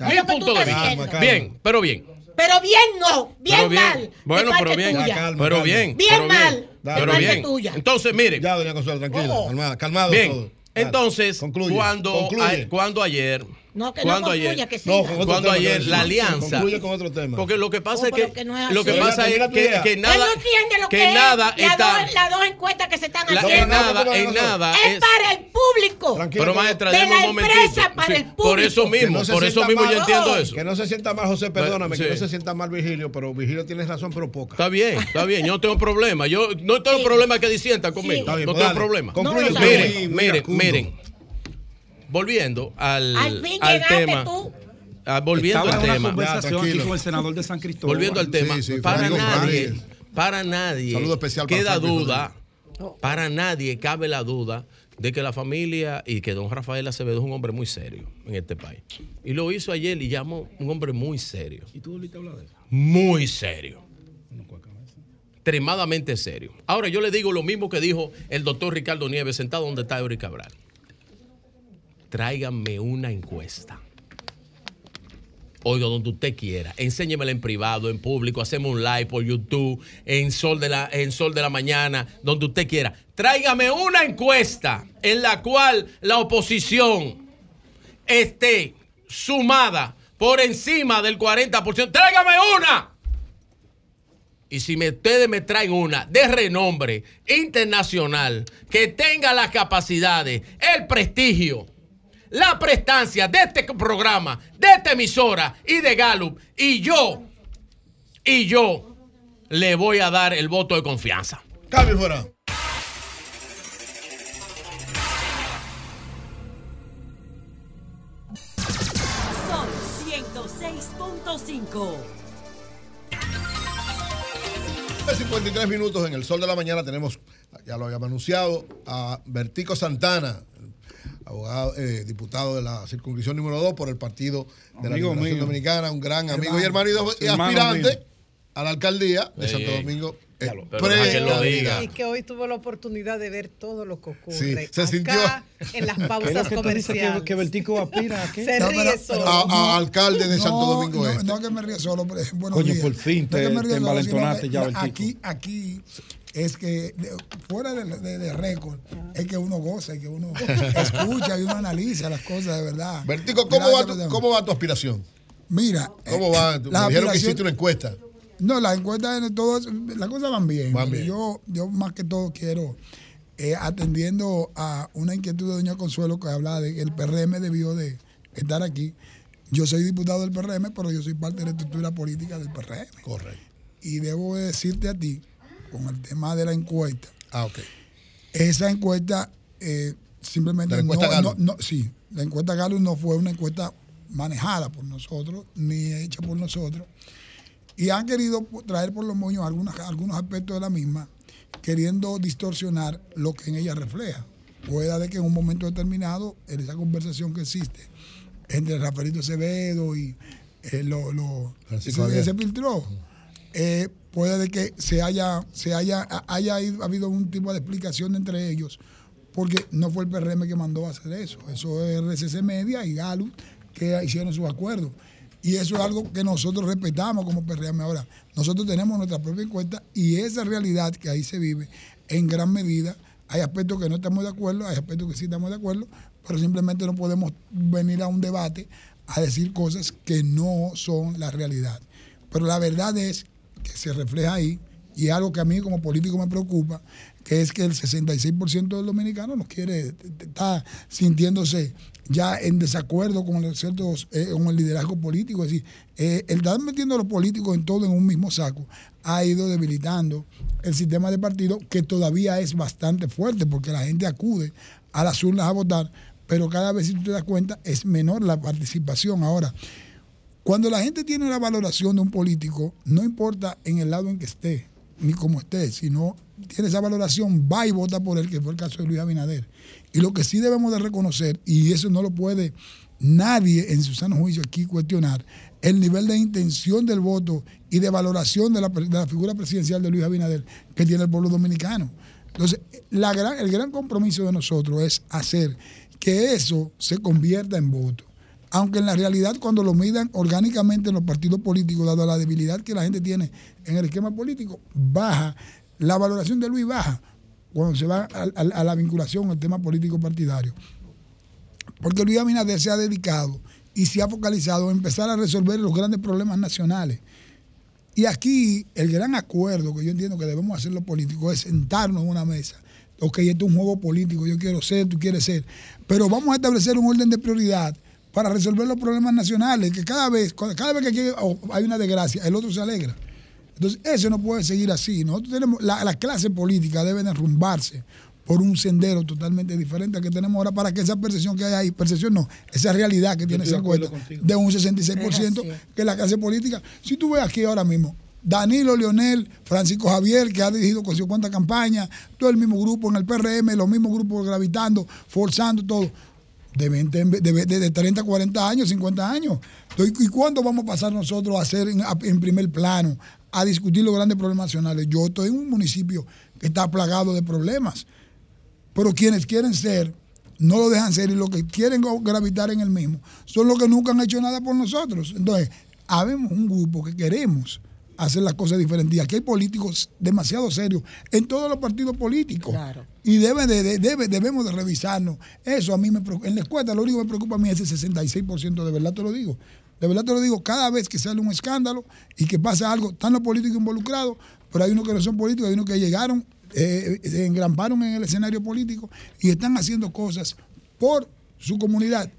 Mi punto de vista. Bien, pero bien. Pero bien no, bien Pero bien. mal. Bueno, pero bien. tuya. Pero bien. Bien pero mal, de Pero bien. tuya. Entonces, mire. Ya, doña Consuelo, tranquila, Oh. calmada, calmado Bien. todo. Dale. Entonces, Concluye, cuando, concluye. a- cuando ayer. No, que no ayer, que siga. No, cuando ayer que la alianza. Concluye con otro tema. Porque lo que pasa es que, que no es lo que pasa es que, que Él nada no entiende lo que, que nada es. Las está dos, las dos encuestas que se están la- haciendo. en nada, en nada es, es- para el público. Tranquilo, pero maestra, de la un momentito. empresa para el por eso público. mismo, por eso mismo yo entiendo eso. Que no se sienta mal, José, perdóname, que no se sienta mal Virgilio, pero Virgilio tiene razón, pero poca. Está bien, está bien, yo no tengo problema. Yo no tengo problema que disientan conmigo. Está bien, no pues tengo dale. problema. Miren, miren, miren. Volviendo al, Al fin al llegaste tema. tú. Ah, volviendo Estaba al tema. conversación Ya, aquí con el senador de San Cristóbal. Volviendo al tema, Sí, sí, para nadie, para nadie Saludo especial para queda duda, para nadie cabe la duda de que la familia y que don Rafael Acevedo es un hombre muy serio en este país. Y lo hizo ayer y llamó un hombre muy serio. ¿Y tú ahorita hablas de eso? Muy serio. Extremadamente serio. Ahora yo le digo lo mismo que dijo el doctor Ricardo Nieves sentado donde está Eury Cabral. Tráiganme una encuesta. Oiga, donde usted quiera. Enséñemela en privado, en público, hacemos un live por YouTube, en Sol de la, en Sol de la Mañana, donde usted quiera. Tráigame una encuesta en la cual la oposición esté sumada por encima del 40%. Tráigame una. Y si me- ustedes me traen una de renombre internacional, que tenga las capacidades, el prestigio, la prestancia de este programa, de esta emisora y de Gallup, y yo, y yo le voy a dar el voto de confianza. Cambio fuera. Sol 106.5. 53 minutos en el sol de la mañana tenemos, ya lo habíamos anunciado, a Bertico Santana, abogado, eh, diputado de la circunscripción número 2 por el Partido de la Amigo Liberación mío. Dominicana, un gran amigo Hermano. y hermano y, do- y Hermano aspirante mío. a la alcaldía de Sí. Santo Domingo. eh, que lo pre- diga. Y que hoy tuvo la oportunidad de ver todo lo que ocurre. Sí, se acá, sintió- en las ¿Qué es lo pausas que dices que, comerciales. que Vertico aspira a qué? Se No, ríe pero- solo. a, a alcalde de No, Santo Domingo no, Este. No, que me ríe solo, pero buenos Coño, días. por fin te- te solo, envalentonaste ya, la- Bertico. Aquí, aquí es que de- fuera de, de- de récord, es que uno goza y que uno escucha y uno analiza las cosas de verdad. Vertico, ¿cómo va, tu. ¿cómo va tu aspiración? Mira. ¿Cómo va? eh, Me dijeron que hiciste una encuesta. No, las encuestas, en todos, las cosas van bien. Van bien. Yo, yo más que todo quiero, eh, atendiendo a una inquietud de doña Consuelo que habla de que el PRM debió de estar aquí. Yo soy diputado del PRM, pero yo soy parte de la estructura política del PRM. Correcto. Y debo de decirte a ti, con el tema de la encuesta, Ah, ok. esa encuesta eh, simplemente ¿De la encuesta no, no- sí, la encuesta Gallup no fue una encuesta manejada por nosotros, ni hecha por nosotros. Y han querido traer por los moños algunos, algunos aspectos de la misma, queriendo distorsionar lo que en ella refleja. Pueda de que en un momento determinado, en esa conversación que existe entre Rafaelito Acevedo y eh, lo, lo- Javier. se filtró, eh, puede de que se haya, se haya, haya ido- habido un tipo de explicación entre ellos, porque no fue el PRM que mandó a hacer eso, eso es RCC Media y Gallup que hicieron sus acuerdos. Y eso es algo que nosotros respetamos como PRM. Ahora, nosotros tenemos nuestra propia encuesta y esa realidad que ahí se vive, en gran medida, hay aspectos que no estamos de acuerdo, hay aspectos que sí estamos de acuerdo, pero simplemente no podemos venir a un debate a decir cosas que no son la realidad. Pero la verdad es que se refleja ahí, y algo que a mí como político me preocupa, que es que el 66% del dominicano no quiere, está sintiéndose ya en desacuerdo con, los ciertos, eh, con el liderazgo político. Es decir, eh, el estar metiendo a los políticos en todo en un mismo saco ha ido debilitando el sistema de partido que todavía es bastante fuerte porque la gente acude a las urnas a votar, pero cada vez si tú te das cuenta es menor la participación. Ahora, cuando la gente tiene una valoración de un político, no importa en el lado en que esté, ni cómo esté, sino tiene esa valoración, va y vota por él, que fue el caso de Luis Abinader. Y lo que sí debemos de reconocer, y eso no lo puede nadie en su sano juicio aquí cuestionar, el nivel de intención del voto y de valoración de la, la figura presidencial de Luis Abinader que tiene el pueblo dominicano. Entonces, la el gran compromiso de nosotros es hacer que eso se convierta en voto aunque en la realidad cuando lo midan orgánicamente en los partidos políticos, dado la debilidad que la gente tiene en el esquema político, baja, la valoración de Luis baja cuando se va a, a- a la vinculación al tema político partidario. Porque Luis Abinader se ha dedicado y se ha focalizado en empezar a resolver los grandes problemas nacionales. Y aquí el gran acuerdo que yo entiendo que debemos hacer los políticos es sentarnos en una mesa. Ok, esto es un juego político, yo quiero ser, tú quieres ser. Pero vamos a establecer un orden de prioridad para resolver los problemas nacionales, que cada vez, cada vez que aquí hay una desgracia, el otro se alegra. Entonces, eso no puede seguir así. Nosotros tenemos, la, la clase política debe derrumbarse por un sendero totalmente diferente al que tenemos ahora para que esa percepción que hay ahí, percepción no, esa realidad que tiene esa contigo. de un 66% Es así. que la clase política, si tú ves aquí ahora mismo, Danilo Leonel, Francisco Javier, que ha dirigido con 50 campañas, todo el mismo grupo en el PRM, los mismos grupos gravitando, forzando todo, de, 20, de, de- de 30, 40 años, 50 años. ¿Y cuándo vamos a pasar nosotros a hacer en, en primer plano, a discutir los grandes problemas nacionales? Yo estoy en un municipio que está plagado de problemas, pero quienes quieren ser no lo dejan ser y los que quieren gravitar en el mismo son los que nunca han hecho nada por nosotros. Entonces, habemos un grupo que queremos hacer las cosas diferentes. Y aquí hay políticos demasiado serios en todos los partidos políticos. Y debe de- de- debe- debemos de revisarnos. Eso a mí me preocupa. En la escuela lo único que me preocupa a mí es el 66%, de verdad te lo digo. De verdad te lo digo, cada vez que sale un escándalo y que pasa algo, están los políticos involucrados, pero hay unos que no son políticos, hay unos que llegaron, eh, se engramparon en el escenario político y están haciendo cosas por su comunidad,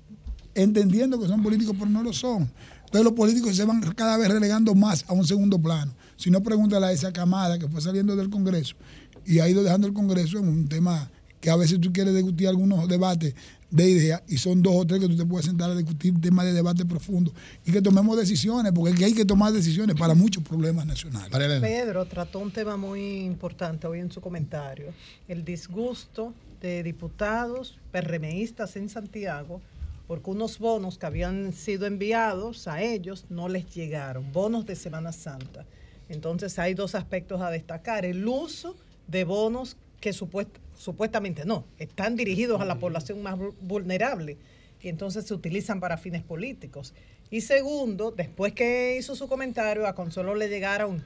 entendiendo que son políticos, pero no lo son. Entonces los políticos se van cada vez relegando más a un segundo plano. Si no, pregúntale a esa camada que fue saliendo del Congreso y ha ido dejando el Congreso en un tema que a veces tú quieres discutir algunos debates de ideas y son dos o tres que tú te puedes sentar a discutir temas de debate profundo y que tomemos decisiones, porque aquí hay que tomar decisiones para muchos problemas nacionales. Pedro trató un tema muy importante hoy en su comentario, el disgusto de diputados PRMistas en Santiago porque unos bonos que habían sido enviados a ellos no les llegaron, bonos de Semana Santa. Entonces hay dos aspectos a destacar, el uso de bonos que supuest- supuestamente no, están dirigidos a la población más vul- vulnerable y entonces se utilizan para fines políticos. Y segundo, después que hizo su comentario, a Consuelo le llegaron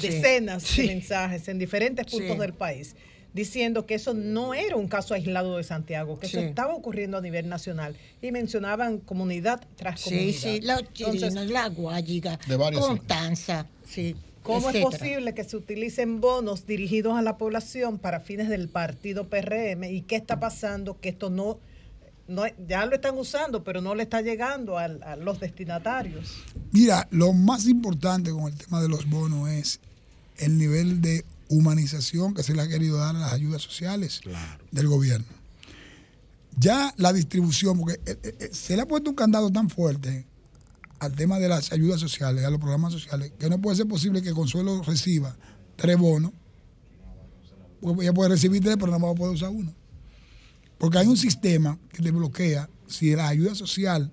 decenas sí. de mensajes en diferentes puntos Sí. del país diciendo que eso no era un caso aislado de Santiago, que Sí. eso estaba ocurriendo a nivel nacional. Y mencionaban comunidad tras Sí, comunidad. sí, los Entonces, chirinos, la guayiga, Constanza, sí. ¿Cómo es posible que se utilicen bonos dirigidos a la población para fines del partido PRM? ¿Y qué está pasando? Que esto no, no ya lo están usando, pero no le está llegando al- a, los destinatarios. Mira, lo más importante con el tema de los bonos es el nivel de humanización que se le ha querido dar a las ayudas sociales del gobierno. Ya la distribución, porque eh, eh, eh, se le ha puesto un candado tan fuerte al tema de las ayudas sociales, a los programas sociales, que no puede ser posible que Consuelo reciba tres bonos, porque ella puede recibir tres, pero no va a poder usar uno. Porque hay un sistema que te bloquea si la ayuda social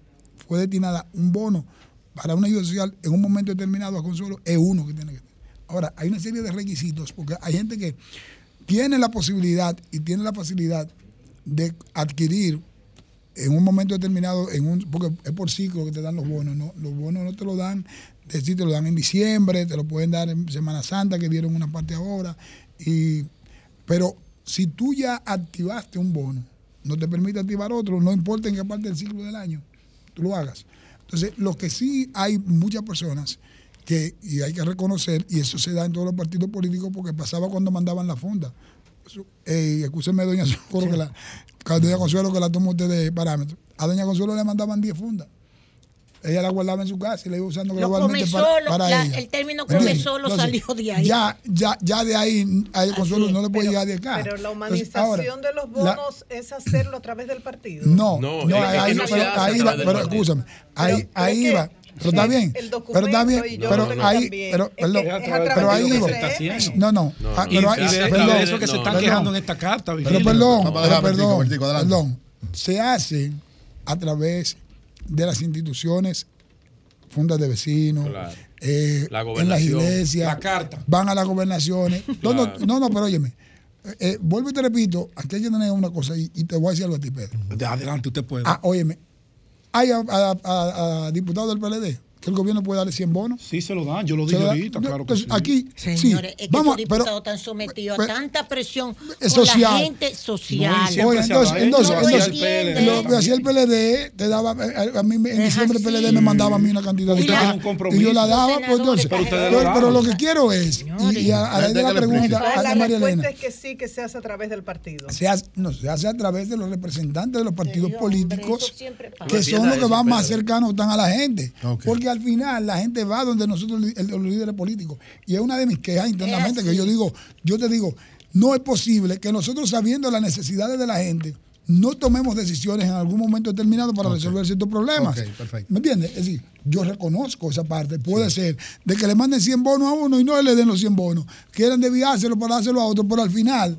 fue destinada un bono para una ayuda social en un momento determinado a Consuelo, es uno que tiene que tener. Ahora, hay una serie de requisitos, porque hay gente que tiene la posibilidad y tiene la facilidad de adquirir en un momento determinado, en un, porque es por ciclo que te dan los bonos, ¿no? Los bonos no te lo dan, decir, te lo dan en diciembre, te lo pueden dar en Semana Santa, que dieron una parte ahora, y, pero si tú ya activaste un bono, no te permite activar otro, no importa en qué parte del ciclo del año tú lo hagas. Entonces, lo que sí hay muchas personas que, y hay que reconocer, y eso se da en todos los partidos políticos, porque pasaba cuando mandaban la funda. Eh, escúcheme, doña Socorro, que la, que doña Consuelo, que la tomó usted de parámetro. A doña Consuelo le mandaban 10 fundas. Ella la guardaba en su casa y la iba usando Lo gradualmente come para, para la- ella. el término ¿Me come entiendes? solo Entonces, salió de ahí. Ya, ya, ya de ahí, a ella Consuelo Así no le puede pero- llegar de acá. Pero la Entonces, humanización ahora, de los la- bonos es hacerlo a través del partido. no, No, no, es que ahí, no pero ahí va, pero escúchame, ahí, ahí va, pero está bien, el pero está bien, pero ahí, también, pero, perdón, pero ahí haciendo. no, no, ah, pero ahí, perdón, eso que se están quejando en esta carta, pero perdón, perdón, se hace a través de las instituciones, fundas de vecinos, Claro. eh, La en las iglesias, La carta. van a las gobernaciones. No, no, no, no, pero óyeme, eh, eh, vuelvo y te repito, aquí hay que tener una cosa y, y te voy a decir algo a ti, Pedro. De adelante, usted puede. Ah, óyeme, hay a, a- a- a diputados del PLD que el gobierno puede darle 100 bonos. Sí, se lo dan. Yo lo dije ahorita, claro que Entonces, sí. aquí, Señores, sí, es que vamos, estos pero, diputados están sometidos pero- a tanta presión con social. la gente social. No, Oye, entonces, ¿eh? entonces, No entonces, entiende. lo que hacía el PLD, te daba, eh, a mí en diciembre el. PLD me mandaba a mí una cantidad de Y la- yo la Los daba, pues entonces, pero lo pero daban. lo que quiero es, y, y a, a raíz de la pregunta a, la María respuesta Elena, es que sí, que se hace a través del partido. se hace, no, se hace a través de los representantes de los partidos políticos que son los que van más cercanos están a la gente. Porque al final la gente va donde nosotros, el- los líderes políticos. Y es una de mis quejas internamente que yo digo, yo te digo, no es posible que nosotros sabiendo las necesidades de la gente, no tomemos decisiones en algún momento determinado para resolver ciertos problemas. Ok, perfecto. ¿Me entiendes? Es decir, yo reconozco esa parte. Puede ser de que le manden 100 bonos a uno y no le den los 100 bonos. Quieran desviárselo para dárselo a otro, pero al final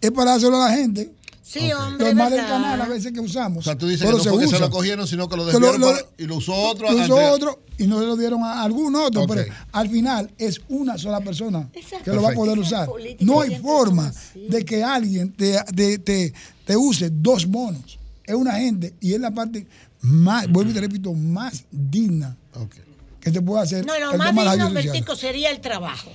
es para dárselo a la gente. Sí, hombre, Lo más del canal a veces que usamos. O sea, tú dices pero que no fue que se usa. lo cogieron, sino que lo desviaron lo- para- y lo usó otro. Lo usó otro y no se lo dieron a algún otro, pero al final es una sola persona que lo va a poder usar. No hay forma de que alguien te, te, te- te use dos bonos. Es una gente y es la parte más, vuelvo y te repito, más digna que te puede hacer. No, lo más digno, sería el trabajo.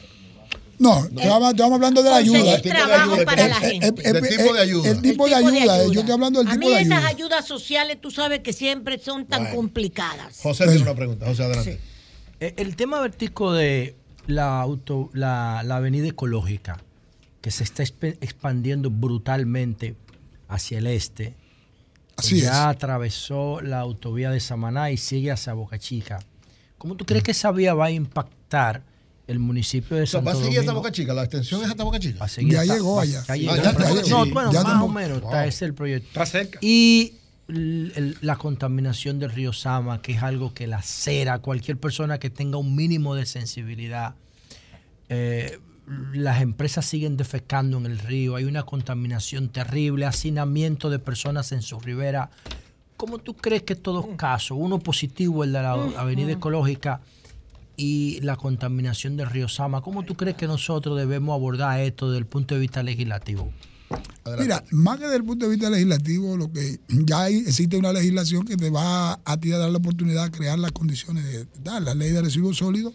No, estamos, estamos hablando de la ayuda. trabajo ayuda, para el- la el- gente. el- Del tipo de ayuda. El tipo de ayuda, eh, yo estoy hablando del a tipo mí de esas ayuda. ayudas sociales, tú sabes que siempre son tan Bueno. complicadas. José tiene una pregunta. José, adelante. Eh, El tema vertico de la, auto, la, la avenida ecológica, que se está exp- expandiendo brutalmente hacia el este, Así ya es. atravesó la autovía de Samaná y sigue hacia Boca Chica. ¿Cómo tú crees que esa vía va a impactar el municipio de O sea, Santo va a seguir hasta? Boca Chica. La extensión es hasta Boca Chica. Va a seguir Ya hasta- llegó allá. ya llegó. Ah, ya está No, bueno, Ya más o menos, Wow. está ese es el proyecto. Está cerca. Y la contaminación del río Sama, que es algo que lacera a cualquier persona que tenga un mínimo de sensibilidad. Eh, las empresas siguen defecando en el río, hay una contaminación terrible, hacinamiento de personas en su ribera. ¿Cómo tú crees que estos dos casos, uno positivo, el de la avenida ecológica, y la contaminación del río Sama, ¿cómo tú crees que nosotros debemos abordar esto desde el punto de vista legislativo? Mira, más que desde el punto de vista legislativo, lo que ya existe una legislación que te va a ti a dar la oportunidad de crear las condiciones de dar la ley de residuos sólidos,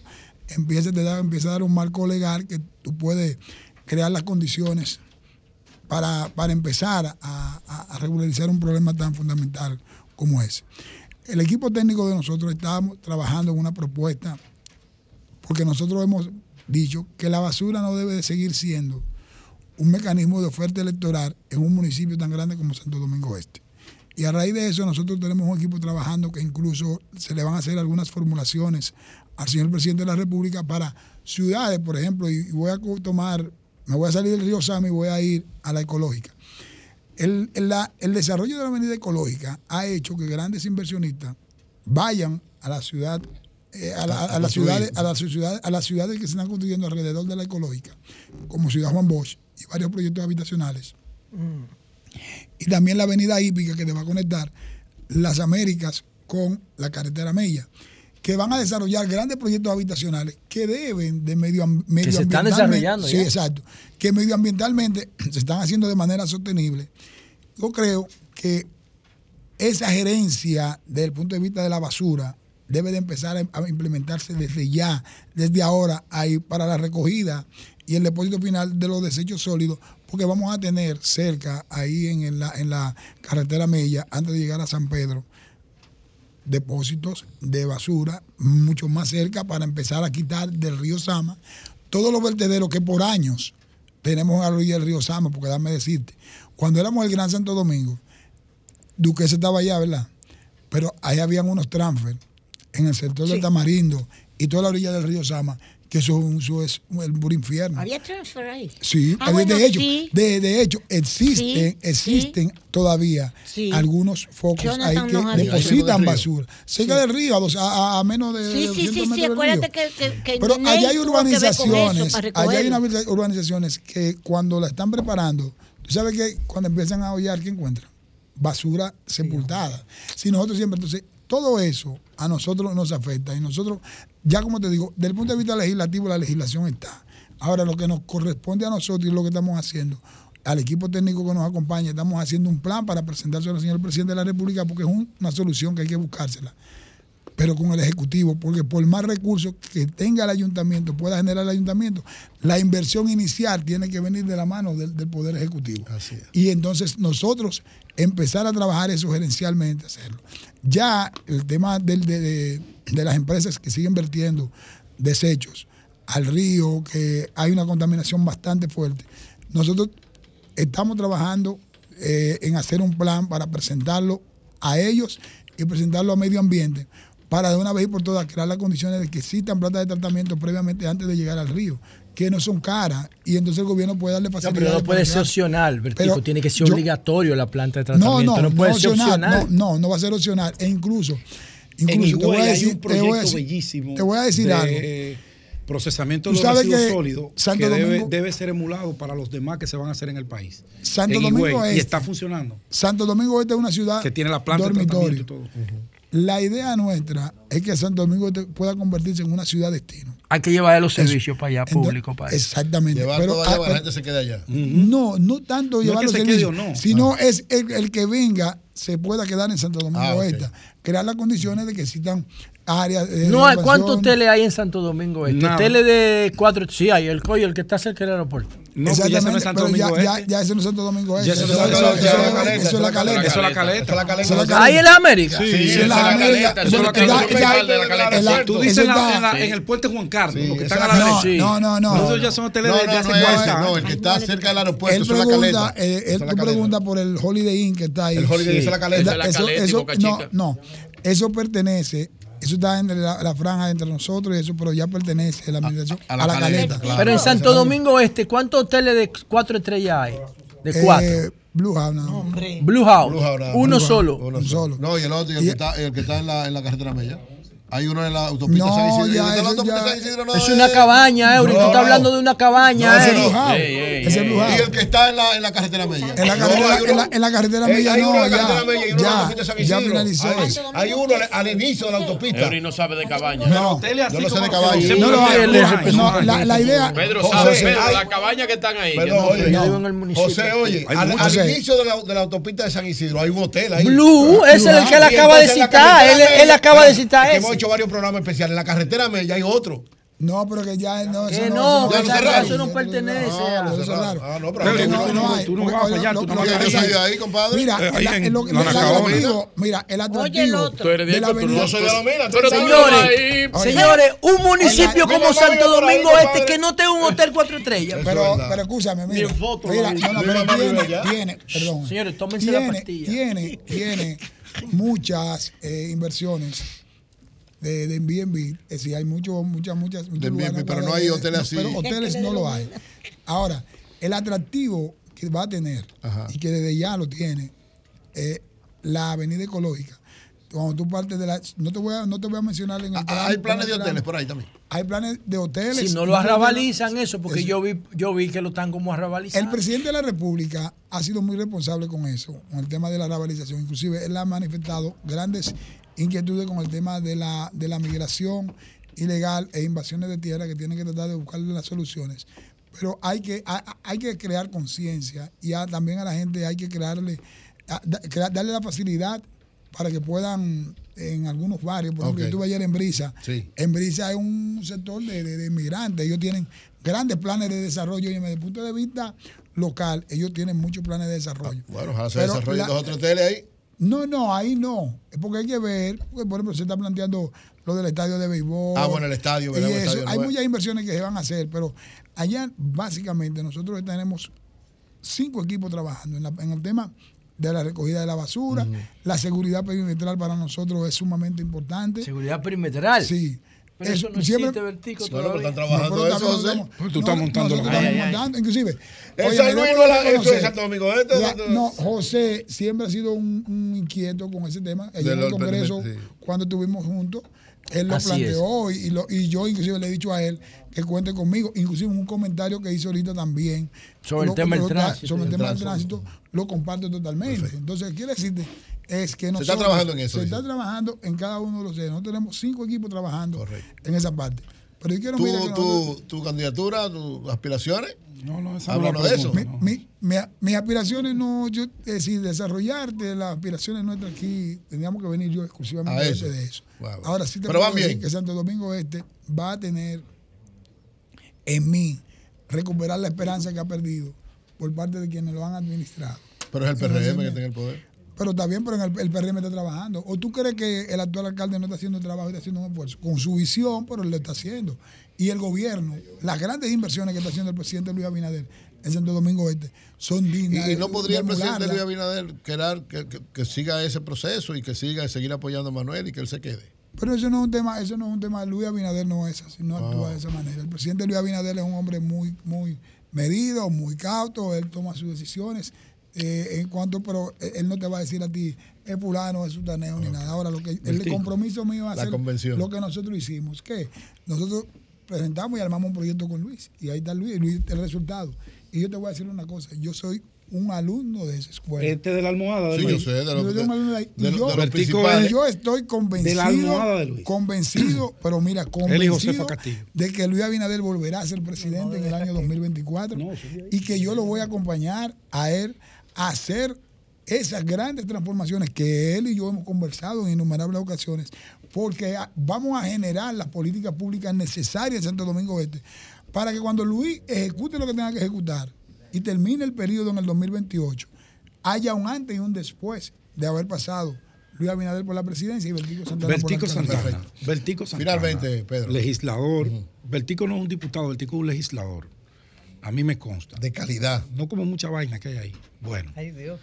empieza, te da, empieza a dar un marco legal que tú puedes crear las condiciones para, para empezar a, a- a regularizar un problema tan fundamental como ese. El equipo técnico de nosotros estamos trabajando en una propuesta porque nosotros hemos dicho que la basura no debe de seguir siendo un mecanismo de oferta electoral en un municipio tan grande como Santo Domingo Este. Y a raíz de eso nosotros tenemos un equipo trabajando que incluso se le van a hacer algunas formulaciones al señor presidente de la República para ciudades, por ejemplo, y voy a tomar, me voy a salir del río Sama y voy a ir a la ecológica. El, el- la- el desarrollo de la avenida ecológica ha hecho que grandes inversionistas vayan a la ciudad, eh, a, la- A- las ciudades, a las ciudades, a las ciudades que se están construyendo alrededor de la ecológica, como Ciudad Juan Bosch y varios proyectos habitacionales. Y también la avenida hípica que te va a conectar las Américas con la carretera Mella, que van a desarrollar grandes proyectos habitacionales que deben de medio, am- se están desarrollando Sí, ya. exacto. Que medioambientalmente se están haciendo de manera sostenible. Yo creo que esa gerencia desde el punto de vista de la basura debe de empezar a implementarse desde ya, desde ahora, ahí para la recogida y el depósito final de los desechos sólidos, porque vamos a tener cerca, ahí en la, carretera Mella, antes de llegar a San Pedro, depósitos de basura mucho más cerca para empezar a quitar del río Sama todos los vertederos que por años tenemos a la orilla del río Sama, porque dame decirte, cuando éramos el Gran Santo Domingo, Duquesa estaba allá, ¿verdad? Pero ahí habían unos transfer en el sector del Tamarindo y toda la orilla del río Sama, que eso, eso es el puro infierno. Había transfer ahí. Sí, Ah, de, bueno, de hecho, sí. de, de hecho existen, Sí, existen todavía Sí. algunos focos Jonathan ahí que depositan basura. Cerca del río, a, menos de, Sí, de sí, 200 sí, sí, acuérdate que, que, que Pero Ney allá hay urbanizaciones, allá hay unas urbanizaciones que cuando la están preparando, tú sabes que cuando empiezan a hollar, ¿qué encuentran? Basura sepultada. Si nosotros siempre, entonces, todo eso a nosotros nos afecta y nosotros, ya como te digo, desde el punto de vista legislativo, la legislación está. Ahora, lo que nos corresponde a nosotros y lo que estamos haciendo, al equipo técnico que nos acompaña, estamos haciendo un plan para presentárselo al señor presidente de la República porque es un- una solución que hay que buscársela pero con el Ejecutivo, porque por más recursos que tenga el ayuntamiento, pueda generar el ayuntamiento, la inversión inicial tiene que venir de la mano del, del Poder Ejecutivo. Y entonces nosotros empezar a trabajar eso gerencialmente, hacerlo. Ya el tema del- de, de- las empresas que siguen vertiendo desechos al río, que hay una contaminación bastante fuerte, nosotros estamos trabajando eh, en hacer un plan para presentarlo a ellos y presentarlo a medio ambiente para de una vez y por todas crear las condiciones de que existan plantas de tratamiento previamente antes de llegar al río, que no son caras y entonces el gobierno puede darle No, facilidades. pero no puede ser opcional, Vertico. Pero Tiene que ser yo- obligatorio la planta de No, tratamiento. no, No, puede no ser opcional, opcional. No, no, no va a ser opcional. E incluso, incluso te voy a hay decir, un te voy a decir- bellísimo te voy a decir de algo. procesamiento de los sabes residuos que sólidos Santo que Domingo- debe ser emulado para los demás que se van a hacer en el país. Santo En Domingo Higüey, Este. y está funcionando. Santo Domingo Este es una ciudad Que tiene la planta de dormitorio. tratamiento y todo. La idea nuestra es que Santo Domingo Este pueda convertirse en una ciudad destino. Hay que llevar los servicios para allá, público para eso. Exactamente. Llevar Pero, allá ah, que la gente se quede allá. No, no tanto No es llevar que los se quede servicios, o no. sino es el, el que venga se pueda quedar en Santo Domingo Ah, ok. Este. Crear las condiciones de que existan áreas de No hay cuántos hoteles hay en Santo Domingo Este. Nada. Hoteles de cuatro, sí hay, el coyo, el que está cerca del aeropuerto. No, ya ese no es Santo Domingo ya, Este. ya ese no es Santo Domingo Este. Ya Eso- no es eso- Santo eso- Domingo Este. eso es la caleta. Eso es la caleta. Eso es la caleta. Ahí en la América. Sí, Sí, eso en es la América. Eso es la caleta. Tú dices en, eso la- está- en la- en el puente Juan Carlos, que están es a la. No, no, no. Esos ya son hoteles No, de, no, de hace no, ese, 40 no, años. el que está cerca del aeropuerto, eso es la pregunta, caleta. eh, él, caleta. preguntas por el Holiday Inn que está ahí. El Holiday Inn, es la caleta. Es la eso- caleta, no, no, eso pertenece, eso está en la, la franja entre nosotros y eso, pero ya pertenece a la administración, a, la caleta. Pero en Santo Domingo Este, ¿cuántos hoteles de cuatro estrellas hay? De cuatro. Eh, Blue House, no. Blue House. Blue. Uno Blue solo. House, uno solo. No, y el otro, y el, que, está, el que está en la, en la carretera Mella. Hay uno en la autopista No, San Isidro. ya, el eso autopista ya- San Isidro no Es una cabaña, Eury. Tú No, estás no. hablando de una cabaña, No, ese Eury. es House. Y el que está en la, en la carretera Mella. En la carretera, hay en la, en la carretera Mella hay no, uno en la ya, carretera Mella y uno en la ya, autopista San ya Isidro. finalizó Hay-. Hay uno al inicio de la autopista. Eury no sabe de cabaña. No, Yo no sé de caballo. no, no, no, la, idea. Pedro sabe, Pedro, hay- la cabaña que están ahí. El. José, oye, Hay al, inicio de la, autopista de San Isidro hay un hotel ahí. Blue, ese es el que él acaba de citar. Él, acaba de citar ese. Hecho varios programas especiales. En la carretera Mella hay otro. No, pero que ya no. Que eso no, eso ya no pertenece Ah, a- cerraron. Ah, no, pero no, hay. tú no vas a fallar, tú no vas a fallar. Yo soy de ahí, compadre. Mira, Eh, ahí en el Nacaomina. atractivo, mira, el atractivo Tú eres de de la esto, tú avenida. no soy de la mina, tú Pero eres de Señores, un municipio como Santo Domingo. Este que no tenga un hotel cuatro estrellas. Pero, pero escúchame, mira. Mira, no, pero tiene, perdón. Señores, tómense la tiene, pastilla. Tiene, tiene muchas eh, inversiones de, de Airbnb. Es decir, hay mucho, muchas, muchas. muchos De Airbnb, lugares pero no hay hoteles así. Pero hoteles no lo hay. Ahora, el atractivo que va a tener, y que desde ya lo tiene, es la avenida ecológica. Cuando tú partes de la. No te voy a, no te voy a mencionar en el Ah, Hay planes de hoteles por ahí también. Hay planes de hoteles. Si no lo arrabalizan eso, porque Eso. yo vi, yo vi que lo están como arrabalizando. El presidente de la República ha sido muy responsable con eso, con el tema de la arrabalización. Inclusive él ha manifestado grandes inquietudes con el tema de la, de la migración ilegal e invasiones de tierra que tienen que tratar de buscarle las soluciones. Pero hay que, ha- hay que crear conciencia y a- también a la gente hay que crearle, a- da- darle la facilidad para que puedan en algunos barrios, por ejemplo, Ok. yo estuve ayer en Brisa, Sí. en Brisa hay un sector de, de- de inmigrantes, ellos tienen grandes planes de desarrollo y desde el punto de vista local, ellos tienen muchos planes de desarrollo. Bueno, ojalá se la- dos o tres ahí. No, no, ahí no. Es porque hay que ver, porque, por ejemplo, se está planteando lo del estadio de béisbol. Ah, bueno, el estadio, y ¿verdad? El eso. estadio Hay muchas inversiones que se van a hacer, pero allá básicamente nosotros tenemos cinco equipos trabajando en, la- en el tema de la recogida de la basura. La seguridad perimetral para nosotros es sumamente importante. Seguridad perimetral. Sí. Pero eso no siempre- existe, Vertico, pero están trabajando No, pero eso, también José. estamos- tú estás montando Ay, ay. inclusive. El oye, San me Luis debo no la- reconocer, eso es Santo Domingo Este, la- no, José siempre ha sido un, un inquieto con ese tema. Allí en el Congreso, cuando estuvimos juntos, él lo Así planteó y, y lo- y yo inclusive le he dicho a él que cuente conmigo. Inclusive un comentario que hizo ahorita también. Sobre el tema del tránsito. Sobre el tema del tránsito. tránsito, lo comparto totalmente. Entonces, quiere decirte es que está nosotros... trabajando en eso, Se dice. está trabajando en cada uno de los ejes. Nosotros tenemos cinco equipos trabajando en esa parte. Pero yo quiero ¿Tu, mira, que nosotros- tu, tu candidatura, tus aspiraciones? No, no, esa Háblanos no de eso. Mi- mi- mi- mis aspiraciones no, yo, es decir, desarrollarte las aspiraciones nuestras aquí, tendríamos que venir yo exclusivamente A eso. de eso. Wow, wow. Ahora sí te Pero puedo van decir bien. que Santo Domingo Este va a tener en mí recuperar la esperanza que ha perdido por parte de quienes lo han administrado. Pero es el PRM que está en el poder. Pero está bien, pero en el, el PRM está trabajando. ¿O tú crees que el actual alcalde no está haciendo el trabajo y está haciendo un esfuerzo? Con su visión, pero él lo está haciendo. Y el gobierno, las grandes inversiones que está haciendo el presidente Luis Abinader en Santo Domingo Este son Y, dignas. y no de- podría el presidente Luis. Abinader querer que, que- que siga ese proceso y que siga seguir apoyando a Manuel y que él se quede. Pero eso no es un tema, eso no es un tema. Luis Abinader no es así, no actúa Ah. de esa manera. El presidente Luis Abinader es un hombre muy, muy medido, muy cauto, él toma sus decisiones. Eh, en cuanto, pero él no te va a decir a ti, es fulano, es sutaneo, ni nada. Ahora, lo que el Vertigo. compromiso mío es La hacer convención. lo que nosotros hicimos, que nosotros presentamos y armamos un proyecto con Luis. Y ahí está Luis, Luis el resultado. Y yo te voy a decir una cosa, yo soy un alumno de esa escuela. Este de la almohada de Sí, Luis. yo sé, de los, Yo soy un alumno de de yo- de yo estoy convencido, De la almohada de Luis. convencido, pero mira, Él y convencido Josefa Castillo. de que Luis Abinader volverá a ser presidente en el año 2024 y que yo lo voy a acompañar a él a hacer esas grandes transformaciones que él y yo hemos conversado en innumerables ocasiones, porque vamos a generar las políticas públicas necesarias en Santo Domingo Este para que cuando Luis ejecute lo que tenga que ejecutar y termine el periodo en el 2028, haya un antes y un después de haber pasado Luis Abinader por la presidencia y Vertigo Santana Vertico por la. Santana. Vertico Santana. Finalmente, Pedro. Legislador. Vertico no es un diputado, Vertico es un legislador. A mí me consta. De calidad. No como mucha vaina que hay ahí. Bueno. Ay, Dios.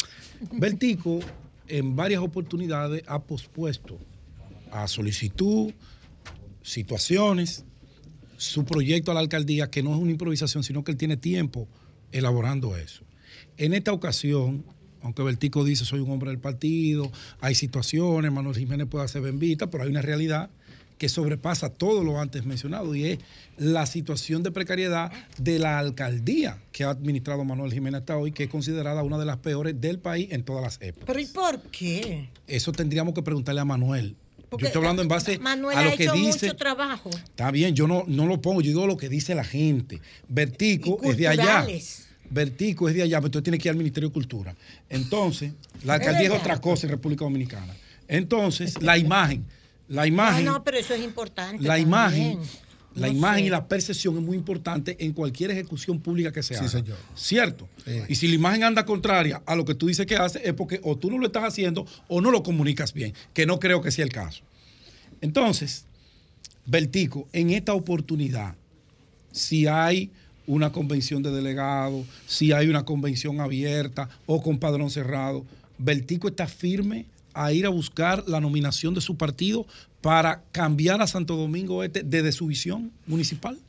Vertico en varias oportunidades ha pospuesto a solicitud, situaciones, su proyecto a la alcaldía, que no es una improvisación, sino que él tiene tiempo elaborando eso. En esta ocasión, aunque Vertico dice soy un hombre del partido, hay situaciones, Manuel Jiménez puede hacer bendita, pero hay una realidad que sobrepasa todo lo antes mencionado y es la situación de precariedad de la alcaldía que ha administrado Manuel Jiménez hasta hoy, que es considerada una de las peores del país en todas las épocas. ¿Pero y por qué? Eso tendríamos que preguntarle a Manuel. Porque yo estoy hablando en base Manuel a ha lo que hecho dice. mucho trabajo. Está bien, yo no, no lo pongo, yo digo lo que dice la gente. Vertico es de allá. Vertico es de allá, pero usted tiene que ir al Ministerio de Cultura. Entonces, la alcaldía es otra cosa en República Dominicana. Entonces, la imagen, la imagen, No, no, pero eso es importante. la también. imagen La No imagen sé. y la percepción es muy importante en cualquier ejecución pública que se Sí, haga. señor. ¿Cierto? Sí. Y si la imagen anda contraria a lo que tú dices que hace, es porque o tú no lo estás haciendo o no lo comunicas bien, que no creo que sea el caso. Entonces, Bertico, en esta oportunidad, si hay una convención de delegados, si hay una convención abierta o con padrón cerrado, Bertico está firme a ir a buscar la nominación de su partido para cambiar a Santo Domingo Este desde su visión municipal.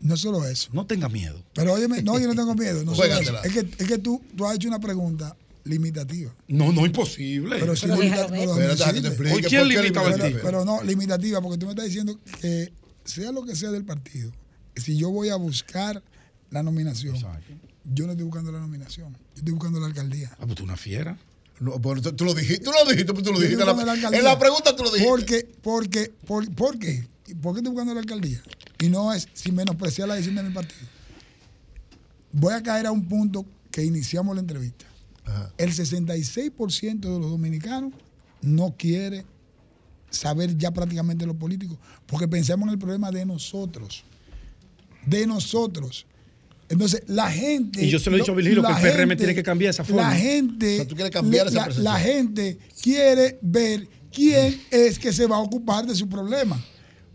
No solo eso. No tenga miedo. Pero óyeme, no, yo no tengo miedo. No solo eso. Juégatela. es que, es que tú, tú has hecho una pregunta limitativa. No, no, imposible. Pero sí Pero limita- déjalo ver. pero Espérate, decirle. que te explique ¿Por quién por qué limita pero, Bertico? pero no, limitativa, porque tú me estás diciendo que sea lo que sea del partido, si yo voy a buscar la nominación, yo no estoy buscando la nominación, yo estoy buscando la alcaldía. Ah, pues tú una fiera. No, tú, tú lo dijiste, tú lo dijiste, tú lo dijiste. En la, alcaldía. en la pregunta tú lo dijiste. Porque, porque, por, ¿por qué? ¿Por qué estoy buscando la alcaldía? Y no es sin menospreciar la decisión de mi partido. Voy a caer a un punto que iniciamos la entrevista. El 66% de los dominicanos no quiere saber ya prácticamente lo político, porque pensamos en el problema de nosotros. De nosotros. Entonces, la gente. Y yo se lo he dicho a Virgilio, que el PRM gente- tiene que cambiar esa forma. La gente. O sea, tú quieres cambiar la- esa la, percepción. la gente quiere ver quién es que se va a ocupar de su problema.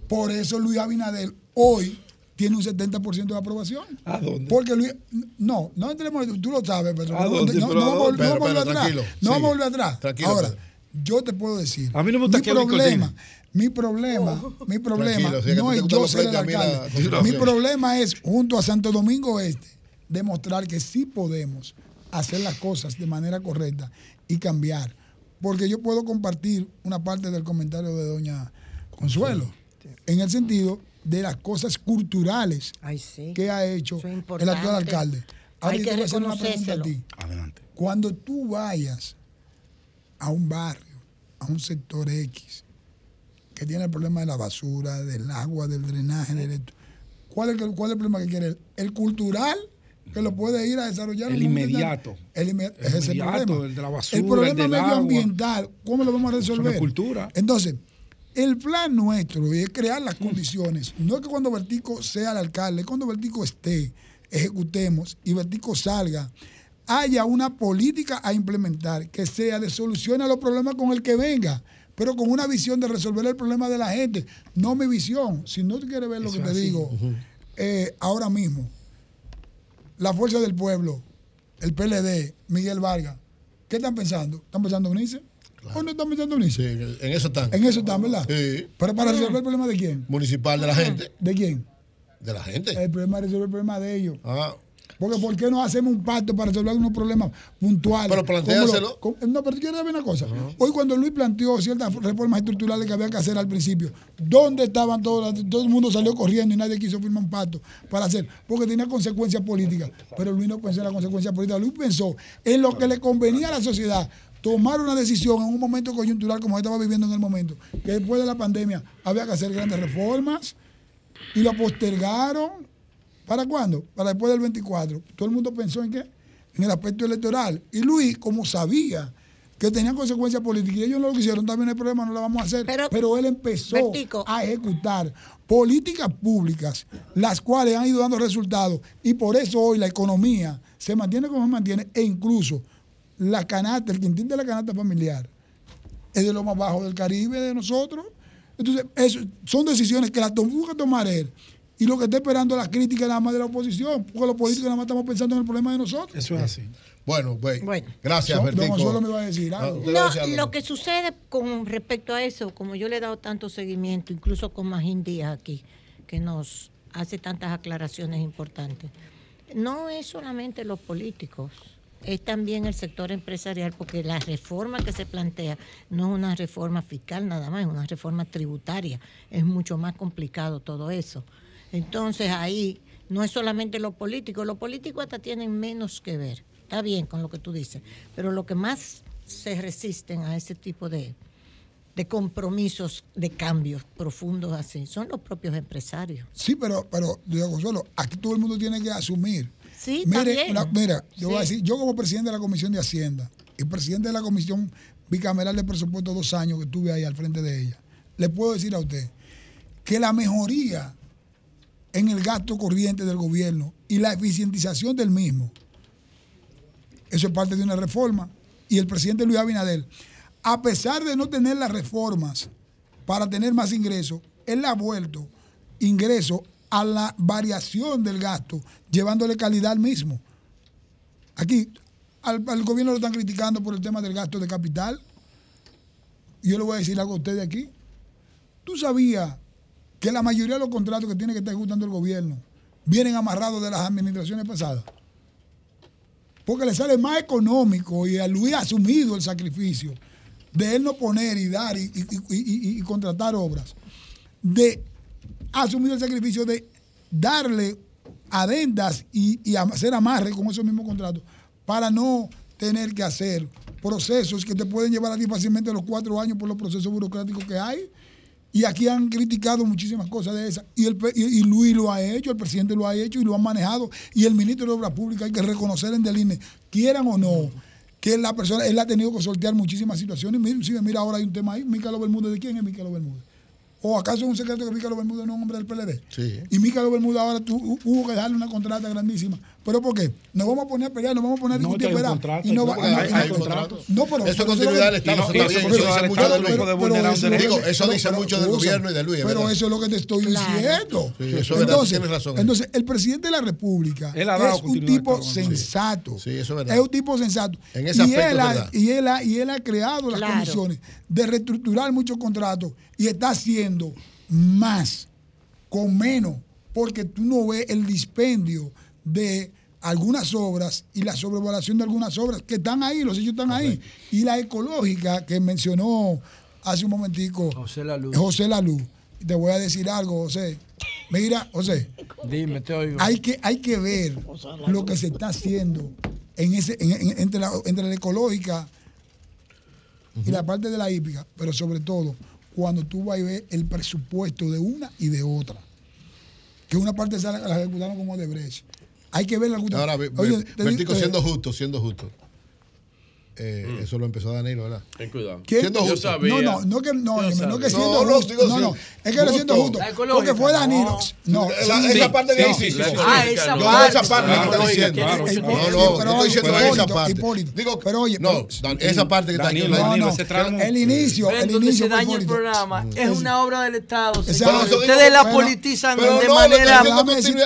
Por eso Luis Abinader hoy tiene un 70% de aprobación. ¿A dónde? Porque Luis, no, no entremos, tú lo sabes, Pedro. ¿A no, dónde? no- Pero no ¿a vamos, no vamos a volver atrás. tranquilo, No vamos a sigue. volver atrás. Tranquilo, Ahora, yo te puedo decir. A mí no me gusta mi que hable problema, mi problema, mi problema no es yo ser el la alcalde. Mi problema es, junto a Santo Domingo Este, demostrar que sí podemos hacer las cosas de manera correcta y cambiar. Porque yo puedo compartir una parte del comentario de doña Consuelo, en el sentido de las cosas culturales que ha hecho el actual alcalde. Ahora Hay que te voy a hacer una pregunta a ti. Adelante. Cuando tú vayas a un barrio, a un sector X, que tiene el problema de la basura, del agua, del drenaje, del ¿cuál es, el, ¿cuál es el problema que quiere él? El cultural, que lo puede ir a desarrollar. El inmediato. El, inme- El ese es el inmediato, problema. el de la basura, El problema el del agua. medioambiental, ¿cómo lo vamos a Eso no es resolver? cultura. Entonces, el plan nuestro es crear las condiciones. No es que cuando Vertico sea el alcalde, cuando Vertico esté, ejecutemos y Vertico salga, haya una política a implementar que sea de solución a los problemas con el que venga, pero con una visión de resolver el problema de la gente. No mi visión. Si no quieres ver lo Eso que te así. digo, eh, ahora mismo, la Fuerza del Pueblo, el PLD, Miguel Vargas, ¿qué están pensando? ¿Están pensando en unirse? ¿O no están pensando en unirse? en eso están. En eso están, ¿verdad? Sí. Pero para resolver el problema de quién? Municipal de la gente. ¿De quién? De la gente. El problema es resolver el problema de ellos. Ah. Porque ¿por qué no hacemos un pacto para resolver algunos problemas puntuales? Pero plantéaselo. Como lo- como- no, pero quiero saber una cosa. Hoy cuando Luis planteó ciertas reformas estructurales que había que hacer al principio, ¿dónde estaban todos? Todo el mundo salió corriendo y nadie quiso firmar un pacto para hacer, porque tenía consecuencias políticas. Pero Luis no pensó en las consecuencias políticas. Luis pensó en lo que le convenía a la sociedad. Tomar una decisión en un momento coyuntural como estaba viviendo en el momento, que después de la pandemia había que hacer grandes reformas y lo postergaron. ¿Para cuándo? Para después del 24. Todo el mundo pensó en qué? En el aspecto electoral. Y Luis, como sabía que tenían consecuencias políticas y ellos no lo quisieron, también hay problema, no lo vamos a hacer. Pero, él empezó a ejecutar políticas públicas, las cuales han ido dando resultados. Y por eso hoy la economía se mantiene como se mantiene e incluso la canasta, el quintín de la canasta familiar es de lo más bajo del Caribe de nosotros. Entonces, eso, son decisiones que las tuvo que tomar él. Y lo que está esperando es la crítica nada más de la oposición, porque los políticos nada más estamos pensando en el problema de nosotros. Eso es así. Bueno, pues, Bueno. gracias, Don me va a algo. No, decir algo. lo que sucede con respecto a eso, como yo le he dado tanto seguimiento, incluso con Magín Díaz aquí, que nos hace tantas aclaraciones importantes, no es solamente los políticos, es también el sector empresarial, porque la reforma que se plantea no es una reforma fiscal nada más, es una reforma tributaria, es mucho más complicado todo eso. Entonces ahí no es solamente los políticos, los políticos hasta tienen menos que ver, está bien con lo que tú dices, pero lo que más se resisten a ese tipo de, de compromisos, de cambios profundos así, son los propios empresarios. Sí, pero, pero, Diego Consuelo, aquí todo el mundo tiene que asumir. Sí, Mire, una- mira, yo voy a decir, yo como presidente de la Comisión de Hacienda y presidente de la Comisión Bicameral de Presupuesto dos años que estuve ahí al frente de ella, le puedo decir a usted que la mejoría en el gasto corriente del gobierno y la eficientización del mismo. Eso es parte de una reforma. Y el presidente Luis Abinader, a pesar de no tener las reformas para tener más ingresos, él ha vuelto ingresos a la variación del gasto, llevándole calidad al mismo. Aquí, al, al gobierno lo están criticando por el tema del gasto de capital. Yo le voy a decir algo a ustedes aquí. ¿Tú sabías que la mayoría de los contratos que tiene que estar ejecutando el gobierno vienen amarrados de las administraciones pasadas? Porque le sale más económico y a Luis ha asumido el sacrificio de él no poner y dar y, contratar obras. De ha asumido el sacrificio de darle adendas y, y hacer amarre con esos mismos contratos para no tener que hacer procesos que te pueden llevar a ti fácilmente los cuatro años por los procesos burocráticos que hay. Y aquí han criticado muchísimas cosas de esas. Y, el, y, y Luis lo ha hecho, el presidente lo ha hecho y lo ha manejado. Y el ministro de Obras Públicas hay que reconocer en Deline, quieran o no, que la persona, él ha tenido que sortear muchísimas situaciones. Mira, mira, ahora hay un tema ahí. Mícalo Bermúdez, ¿de quién es Mícalo Bermúdez? ¿O acaso es un secreto que Mícalo Bermúdez no es un hombre del PLD? Sí. Y Mícalo Bermúdez ahora tu- hu- hubo que darle una contrata grandísima. ¿Pero por qué? Nos vamos a poner a pelear, nos vamos a poner a No, discutir, un esperar. contrato, Y no hay va- y no- no- Hay. No, pero Eso es continuidad del Estado, eso dice mucho eso dice del gobierno y de Luis, Pero eso es lo que te estoy diciendo. Sí, eso es verdad, entonces, tienes razón en entonces, el presidente de la República es un tipo sensato. Sí, eso es verdad. Es un tipo sensato. En ese y, él ha, y, él ha, y él ha creado las condiciones de reestructurar muchos contratos y está haciendo más con menos, porque tú no ves el dispendio de algunas obras y la sobrevaluación de algunas obras que están ahí, los hechos están ahí. Y la ecológica que mencionó hace un momentico José Laluz. José Laluz. Te voy a decir algo, José. Mira, José, Dime, te oigo. hay que, hay que ver lo que se está haciendo en ese, en- en- entre, la, entre la ecológica y la parte de la hípica, pero sobre todo cuando tú vas a ver el presupuesto de una y de otra. Que una parte sale, la ejecutaron como de Brecht. Hay que ver la Ahora, Oye, Bertico, digo, siendo justo, siendo justo. Eh, Eso lo empezó Danilo, ¿verdad? Ten cuidado. ¿Quién? Siendo Yo sabía. No, no, no que no, no que siendo No, no, justo. No, no, es que lo siento Justo. Porque fue Danilo. no. No, La- sí, esa parte de ahí no. sí. Ah, esa parte. esa parte que está diciendo. No, no, yo pero estoy diciendo Hipólito, esa parte. Hipólito. Digo, pero oye, no, esa parte que está aquí. no, no, el inicio, el inicio se daña el programa. Es Ese- una obra del Estado. Ustedes la politizan de no, manera. Él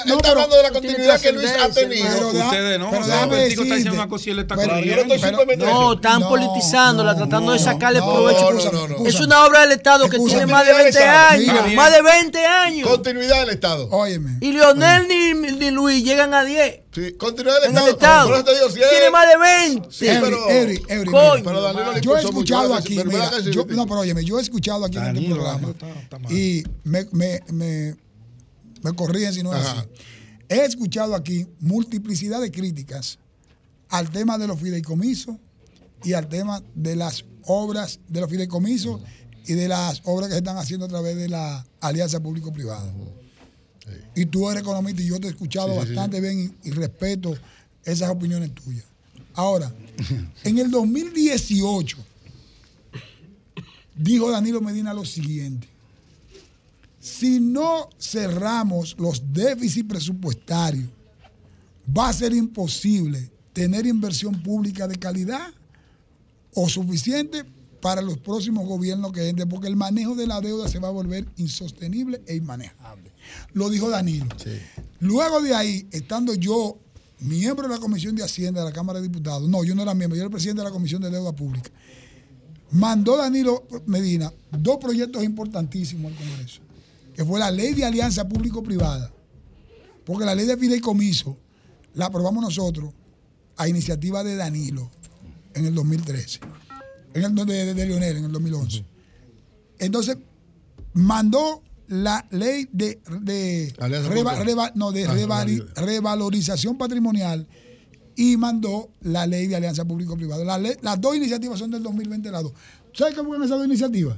no, está hablando de la continuidad que Luis ha tenido. Ustedes no, pero déjame Bertico está diciendo decirte- una cosa y él está pero- corrigiendo. yo no estoy simplemente No, están No, politizándola, no, tratando de sacarle no, provecho. no, no, no, es una obra del Estado que tiene más de 20 Continuidad del años. Más de 20 años. Continuidad del Estado. Óyeme. Y Leonel ni, ni Luis llegan a 10. Sí, continuidad del En el Estado. Estado. Por eso te digo, si es- Tiene más de 20. Sí, Every, pero- every, every, Coño, mira. Pero Danilo le yo he escuchado aquí, no, pero óyeme, yo he escuchado aquí en este programa está- está y me, me, me, me corrigen si no es Ajá. así. He escuchado aquí multiplicidad de críticas al tema de los fideicomisos y al tema de las obras de los fideicomisos y de las obras que se están haciendo a través de la alianza público-privada. Y tú eres economista y yo te he escuchado Sí, sí, sí, bastante bien y, y respeto esas opiniones tuyas. Ahora, en el 2018 dijo Danilo Medina lo siguiente. Si no cerramos los déficits presupuestarios, va a ser imposible tener inversión pública de calidad o suficiente para los próximos gobiernos que entren, porque el manejo de la deuda se va a volver insostenible e inmanejable. Lo dijo Danilo. Luego de ahí, estando yo miembro de la Comisión de Hacienda de la Cámara de Diputados, no, yo no era miembro, yo era el presidente de la Comisión de Deuda Pública, mandó Danilo Medina dos proyectos importantísimos al Congreso, que fue la ley de alianza público-privada, porque la ley de fideicomiso la aprobamos nosotros a iniciativa de Danilo en el 2013, en el, de, de- Leonel en el 2011. Entonces, mandó la ley de, de, reva- reva- no, de Ah, revalorización patrimonial y mandó la ley de alianza público-privada. La las dos iniciativas son del 2020 las dos. ¿Sabes cómo son esas dos iniciativas?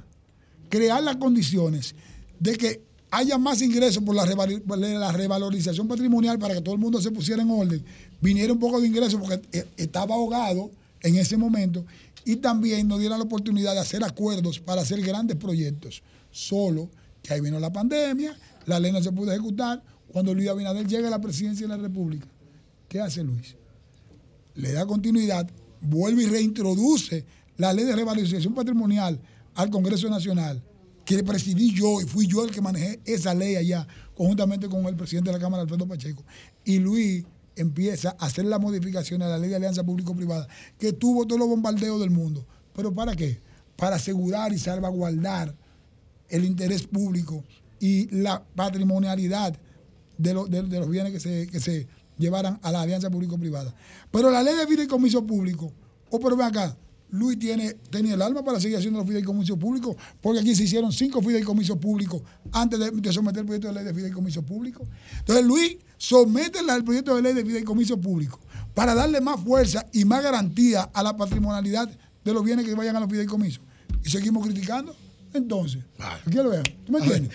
Crear las condiciones de que haya más ingresos por la, reval- la revalorización patrimonial para que todo el mundo se pusiera en orden, viniera un poco de ingresos porque eh, estaba ahogado en ese momento y también nos dieran la oportunidad de hacer acuerdos para hacer grandes proyectos. Solo que ahí vino la pandemia, la ley no se pudo ejecutar, Cuando Luis Abinader llega a la presidencia de la República, ¿qué hace Luis? Le da continuidad, vuelve y reintroduce la ley de revalorización patrimonial al Congreso Nacional, que presidí yo y fui yo el que manejé esa ley allá, conjuntamente con el presidente de la Cámara, Alfredo Pacheco. Y Luis empieza a hacer las modificaciones a la ley de alianza público-privada, que tuvo todos los bombardeos del mundo. ¿Pero para qué? Para asegurar y salvaguardar el interés público y la patrimonialidad de, de- los bienes que se, llevaran a la alianza público-privada. Pero la ley de fideicomiso público, o pero ven acá, Luis tiene, tenía el alma para seguir haciendo los fideicomisos públicos, porque aquí se hicieron cinco fideicomisos públicos antes de, de someter el proyecto de ley de fideicomiso público. Entonces Luis somete el proyecto de ley de fideicomiso público para darle más fuerza y más garantía a la patrimonialidad de los bienes que vayan a los fideicomisos. Y seguimos criticando. Entonces, aquí lo veo. ¿Tú me entiendes?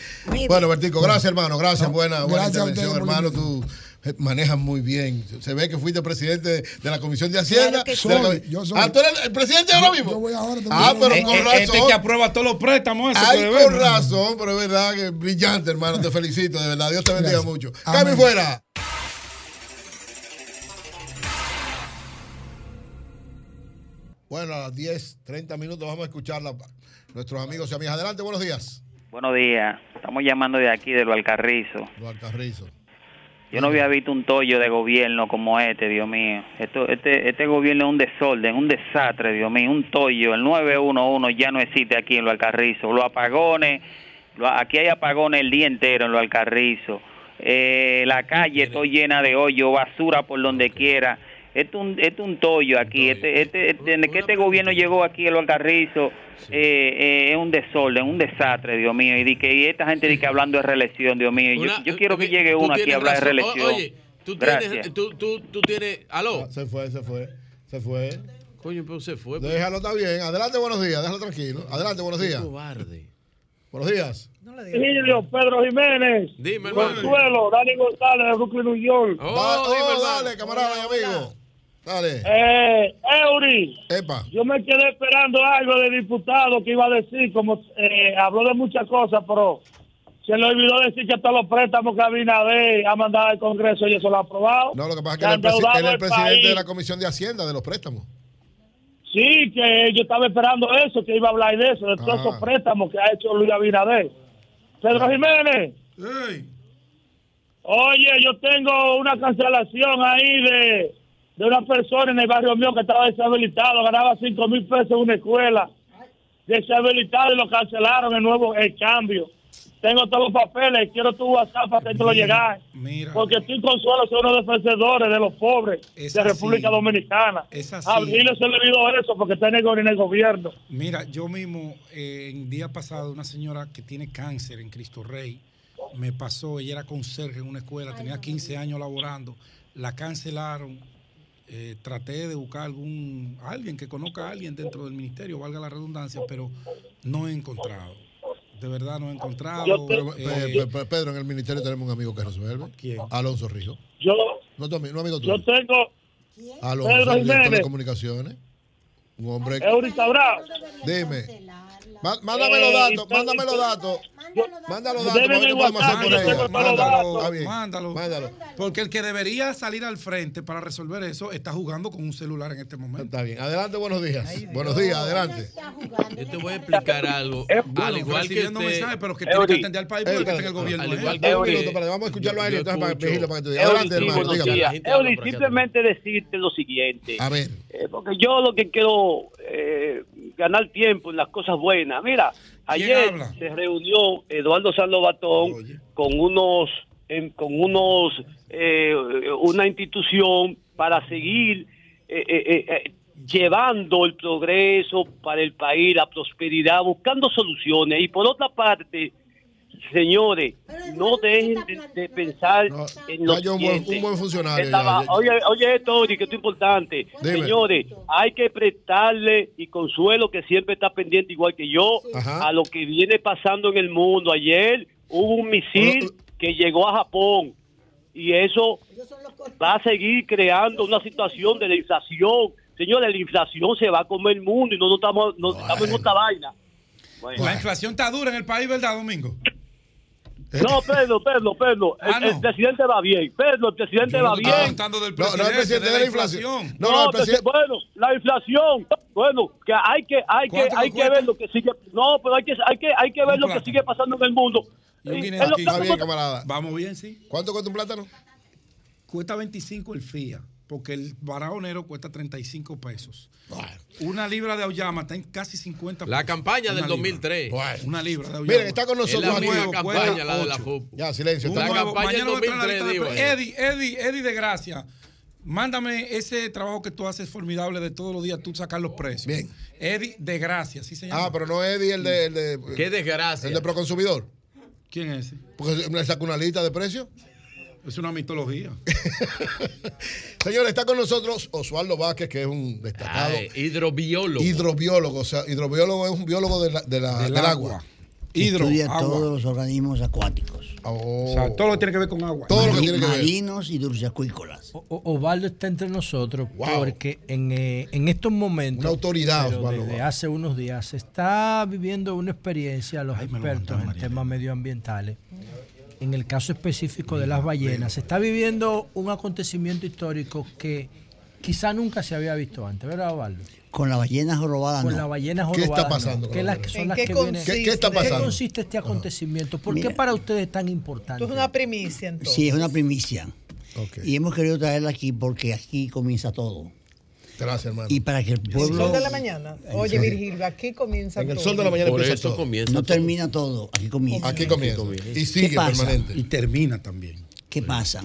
Bueno, Bertico, gracias, hermano. Gracias, No, buena, buena gracias intervención, hermano. Tú eh, manejas muy bien. Se ve que fuiste presidente de, la Comisión de Hacienda. Claro que de la soy, comi- yo soy. Ah, ¿tú eres el presidente ahora mismo? yo voy ahora, te voy ah, pero Eh, con eh, razón. este que aprueba todos los préstamos. Ay, ver, con razón, pero es verdad que brillante, hermano. Te felicito, de verdad. Dios te bendiga Gracias. mucho. Amén. Cambio fuera. Bueno, a las 10, 30 minutos vamos a escuchar a nuestros amigos y amigas. Adelante, buenos días. Buenos días, estamos llamando de aquí, de lo Alcarrizo. Los Alcarrizo. Yo no había visto un tollo de gobierno como este, Dios mío. Esto, este, este gobierno es un desorden, un desastre, Dios mío, un tollo. El 911 ya no existe aquí en lo Alcarrizo. Los apagones, lo- aquí hay apagones el día entero en lo Alcarrizo. Eh, la calle está llena de hoyo, basura por donde quiera. Esto es un, es un tollo aquí. Este, este, este- desde que este gobierno llegó aquí en lo Alcarrizo, eh, eh, es un desorden, un desastre, Dios mío. Y, di que, y esta gente dice que hablando de reelección, Dios mío. Yo, Una- yo quiero que llegue uno aquí a hablar de. O- reelección. Oye, tú tienes, tú, tú, tú tienes, aló. Se fue, se fue, se fue. Coño, pero se fue. Déjalo, está bien. Adelante, buenos días. Déjalo tranquilo. Adelante, buenos días. cobarde. Buenos días. Emilio, Pedro Jiménez. Dime, hermano. Consuelo, Dani González de Brooklyn, New York. Oh, oh, dale, camarada y amigo. Dale. Eh, Eury, Epa. yo me quedé esperando algo de diputado que iba a decir, como eh, habló de muchas cosas, pero se le olvidó decir que todos los préstamos que Abinader ha mandado al Congreso y eso lo ha aprobado. No, lo que pasa es que él, es el presidente país. de la Comisión de Hacienda de los préstamos. Sí, que yo estaba esperando eso, que iba a hablar de eso, de todos Ah. esos préstamos que ha hecho Luis Abinader. Pedro Jiménez. Oye, yo tengo una cancelación ahí de, de una persona en el barrio mío que estaba deshabilitado, ganaba cinco mil pesos en una escuela. Deshabilitado y lo cancelaron el nuevo el cambio. Tengo todos los papeles, quiero tu WhatsApp para que te lo llegar. Mira. Porque estoy consuelo, soy uno de los defensores de los pobres Es de así. República Dominicana. Es así. A Virgilio se le olvidó eso porque está en el, en el gobierno. Mira, yo mismo, eh, en día pasado, una señora que tiene cáncer en Cristo Rey me pasó, ella era conserje en una escuela, tenía 15 años laborando, la cancelaron. Eh, traté de buscar algún alguien que conozca a alguien dentro del ministerio, valga la redundancia, pero no he encontrado. De verdad no he encontrado. Pero, eh, pe- pe- Pedro, en el ministerio tenemos un amigo que resuelve. ¿Quién? Alonso Rijo. Yo, No, tu ami- no amigo tuyo. yo tengo Alonso, Pedro director de comunicaciones. Un hombre. Eury Sabrá. Dime. Má- Mándame los Eh, datos, mándame los datos. Los Mándalo. bien. Mándalo. Mándalo. Porque el que debería salir al frente para resolver eso está jugando con un celular en este momento. Está bien. Adelante, buenos días. Buenos días, adelante. Yo te voy a explicar algo. al igual que recibiendo usted. mensajes, pero que tiene que atender al país porque está en el gobierno. Al ¿eh? igual que minuto, vamos a escucharlo a él entonces para escucho. vigilo para que te diga. Eury, Adelante, sí, hermano, dígame. Eury, simplemente decirte lo siguiente. A ver. Eh, porque yo lo que quiero eh, ganar tiempo en las cosas buenas. Mira, ayer se reunió Eduardo Sandovatón con unos em, con unos eh, una institución para seguir eh, eh, eh, eh, llevando el progreso para el país, la prosperidad, buscando soluciones. Y por otra parte, señores, no dejen de, de pensar en lo Ya yo un buen, un buen funcionario. Estaba- ya, ya. oye, oye esto, Ori, que esto es importante. Dime. Señores, hay que prestarle y consuelo que siempre está pendiente igual que yo Ajá. a lo que viene pasando en el mundo. Ayer hubo un misil que llegó a Japón y eso va a seguir creando una situación de la inflación. Señores, la inflación se va a comer el mundo y no, no estamos, no estamos en otra vaina. Bueno. La inflación está dura en el país, ¿verdad, Domingo? No, Pedro, Pedro, Pedro. Ah, el, el presidente va bien. Pedro, el presidente no va bien. del No, no, el presidente de la inflación. No, no, el presidente. presi- bueno, la inflación, bueno, que hay que hay que ¿Cuánto hay que ver lo que sigue. No, pero hay que hay que hay que ver lo que sigue pasando en el mundo. Y que- Está bien, camarada. Vamos bien, sí. ¿Cuánto cuesta un plátano? Cuesta 25 el FIA, porque el barajonero cuesta 35 pesos. Una libra de auyama está en casi 50 pesos. La campaña del Una libra. 2003. Una libra de auyama. Miren, está con Es la nosotros misma campaña, la de la ocho. FUP. Ya, silencio. La nuevo- campaña del voy a traer la 2003, lista de digo, pre- Eddie, Eddie, Eddie de Gracia. Mándame ese trabajo que tú haces formidable de todos los días, tú sacar los precios. Bien. Eddie de Gracia, ¿sí se llama? Ah, pero no Eddie, el de. El de Qué desgracia. El de Proconsumidor. ¿Quién es ese? Porque me saca una lista de precios. Es una mitología. Señores, está con nosotros Osvaldo Vázquez, que es un destacado Ay, hidrobiólogo. hidrobiólogo. O sea, hidrobiólogo es un biólogo de la- de la- Del del agua. agua. Hidro, Estudia agua. todos los organismos acuáticos. O sea, todo lo que tiene que ver con agua. Todo lo que tiene que ver. marinos y dulceacuícolas. Osvaldo está entre nosotros Wow. porque en, eh, en estos momentos, Una autoridad, Osvaldo. desde hace unos días, se está viviendo una experiencia, los Ay, me lo expertos mandó en María. temas medioambientales, en el caso específico de las ballenas, se está viviendo un acontecimiento histórico que quizá nunca se había visto antes, ¿verdad, Osvaldo? Con la ballena jorobada Con no. la ballena ¿Qué está pasando no, las las qué que consiste? ¿Qué, qué está ¿En qué pasando? consiste este acontecimiento? ¿Por qué para ustedes es tan importante? Esto es una primicia, entonces. Sí, es una primicia. Y hemos querido traerla aquí porque aquí comienza todo. Gracias, hermano. Y para que el El pueblo sol de la mañana. Oye, Virgilio, aquí comienza En el todo. sol de la mañana Por empieza eso todo. comienza. no todo. termina todo, aquí comienza. Aquí comienza. Y ¿Qué sigue pasa? permanente. Y termina también. ¿Qué pasa?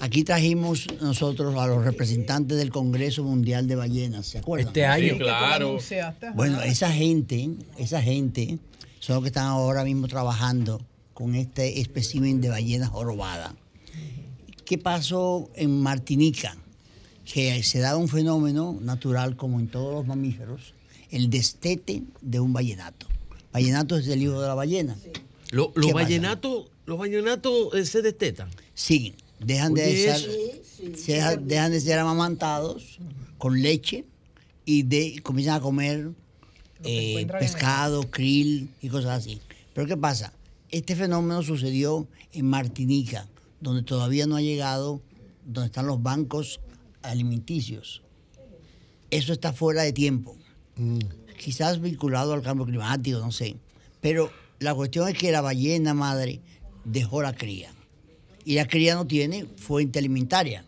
Aquí trajimos nosotros a los representantes del Congreso Mundial de Ballenas, ¿se acuerdan? Este año. Sí, claro. Bueno, esa gente, esa gente son los que están ahora mismo trabajando con este espécimen de ballena jorobada. ¿Qué pasó en Martinica? Que se da un fenómeno natural como en todos los mamíferos, el destete de un vallenato. Vallenato es el hijo de la ballena. Lo- ¿Qué Los vallenatos, los vallenatos eh, se destetan. Sí, dejan de ser, eso. se deja- dejan de ser amamantados con leche y de, comienzan a comer eh, pescado, krill y cosas así. Pero ¿qué pasa? Este fenómeno sucedió en Martinica, donde todavía no ha llegado, donde están los bancos alimenticios. Eso está fuera de tiempo. Quizás vinculado al cambio climático, no sé. Pero la cuestión es que la ballena madre dejó la cría y la cría no tiene fuente alimentaria.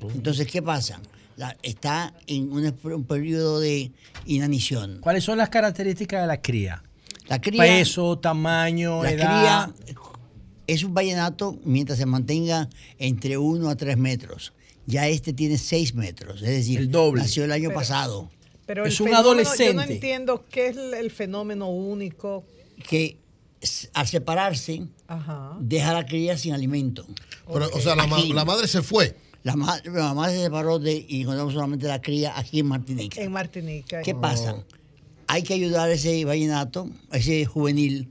Entonces, ¿qué pasa? La- está en un, un periodo de inanición. ¿Cuáles son las características de la cría? La cría, Peso, tamaño, la edad. cría es un vallenato mientras se mantenga entre 1 a 3 metros. Ya este tiene 6 metros, es decir, El doble. nació el año Pero- pasado. Pero Es un fenómeno, Yo no adolescente. entiendo qué es el, fenómeno único. Que al separarse, Ajá. deja la cría sin alimento. Pero, o sea, la, ma- Aquí. la madre se fue. La, ma- la madre se separó de, y encontramos solamente la cría aquí en Martinica. En Martinica. ¿Qué pasa? Hay que ayudar a ese vallenato, a ese juvenil,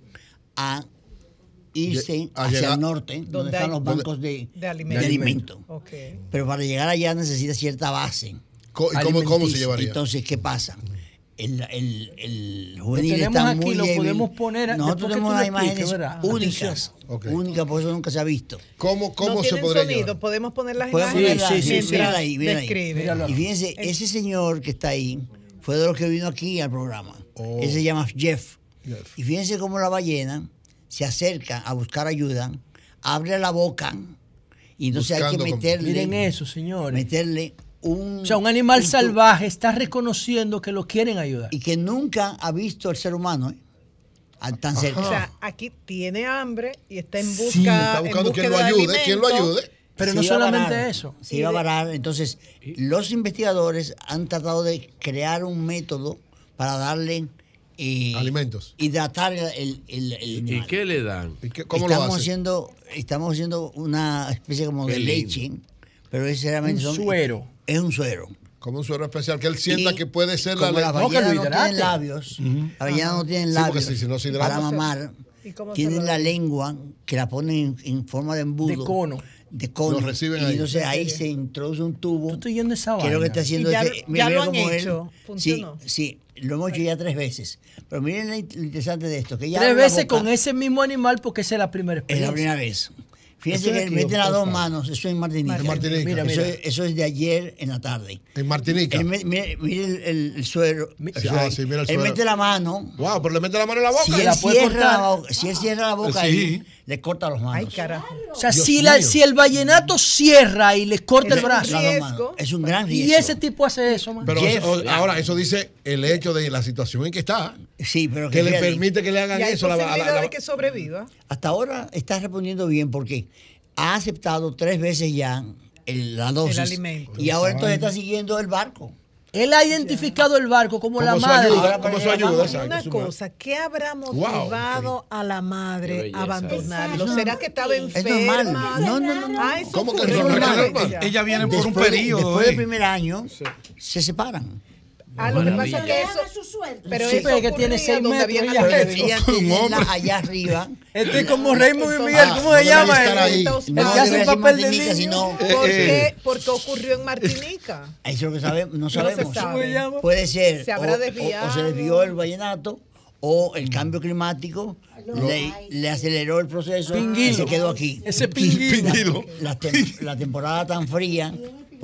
a irse hacia llegar- el norte, donde, Donde están hay- los bancos de, de de alimento. Pero para llegar allá necesita cierta base. Co- ¿Y cómo, cómo se llevaría? Entonces, ¿qué pasa? El, el, el juvenil tenemos está aquí, muy lo débil. podemos poner- Nosotros tenemos unas imágenes únicas. Ok. Únicas, por eso nunca se ha visto. ¿Cómo, cómo no se podría sonido, llevar? podemos poner las Podemos imágenes sí, sí, ahí, ahí. Y fíjense, ese señor que está ahí fue de los que vino aquí al programa. Oh. Él se llama Jeff. Jeff. Y fíjense cómo la ballena se acerca a buscar ayuda, abre la boca y entonces hay que meterle, Miren eso, señores. meterle un... O sea, un animal salvaje está reconociendo que lo quieren ayudar. Y que nunca ha visto al ser humano ¿eh? Tan cerca. O sea, aquí tiene hambre y está en busca, Sí, está en buscando quien lo de ayude, quien lo ayude. Pero Se no solamente varar, eso. Se iba a varar. Entonces, los investigadores han tratado de crear un método para darle eh, Alimentos. Hidratar el, el, el ¿Y qué le dan? ¿Cómo lo estamos hacen? haciendo Estamos haciendo una especie como Qué de lindo. leche, pero es Un son- suero. Es un suero. Como un suero especial, que él sienta Y que puede ser la leche. no, tienen labios, ballenas no tienen Sí, porque labios si- si no se hidrata- para mamar, ¿Y cómo se tienen lo la lengua que la ponen en, en forma de embudo. De cono. de cono. Lo reciben y ahí. entonces ahí se introduce un tubo. estoy yendo esa que es lo que vaina. está haciendo Y ya- este- ya mira, lo han él- hecho. Sí, sí, lo hemos hecho ya tres veces. Pero miren lo interesante de esto, que ya Tres veces boca. con ese mismo animal porque esa es la primera Es experiencia. la primera vez. Fíjense Eso es que aquí, mete las dos manos, eso en Martinica. En Martinica. Mira, Eso, mira. es, eso es de ayer en la tarde. En Martinica. Él mire, mire el, el- el suero. Sí, ah, sí, mira el él suero. mete la mano. Wow, pero le mete la mano en la boca. Si él, la puede cierra la boca, si él cierra la boca Sí. ahí, le corta las manos. Ay, carajo. O sea, Dios si, la- si el vallenato cierra y le corta el brazo. Riesgo. Es un gran Y riesgo. ese tipo hace eso, man. Pero ahora, eso dice el hecho de la situación en que está, Sí, pero que le permite que le hagan Y hay eso. a la- la- la- de que sobreviva. Hasta ahora está respondiendo bien porque ha aceptado tres veces ya el- la dosis. alimento. Y ahora entonces está siguiendo el barco. Él ha identificado el barco como la Como madre. ayuda, como su ayuda, exacto, Una su cosa, ¿qué habrá Wow. motivado a la madre a abandonarlo? ¿Será que estaba Es enferma? No, no, no. Ah, ¿Cómo que es normal? Ella viene por un periodo. después eh. del primer año, se separan. Ah, lo que pasa es que eso... su suerte. Pero Sí, eso pero es que tiene seis metros ella. allá arriba. Este es como Raymond y Miguel, Ah, ¿cómo no se llama? debe hace decir papel de niño. sino- ¿Por Eh, qué? Porque ocurrió en Martinica. Eso es lo que sabemos, no sabemos. sabe. ¿Cómo se llama? Puede ser Se o, habrá desviado. o se desvió el vallenato o el cambio climático le, le aceleró el proceso y Pinguilo. se quedó aquí. Ese pinguilo. La, tem- la temporada tan fría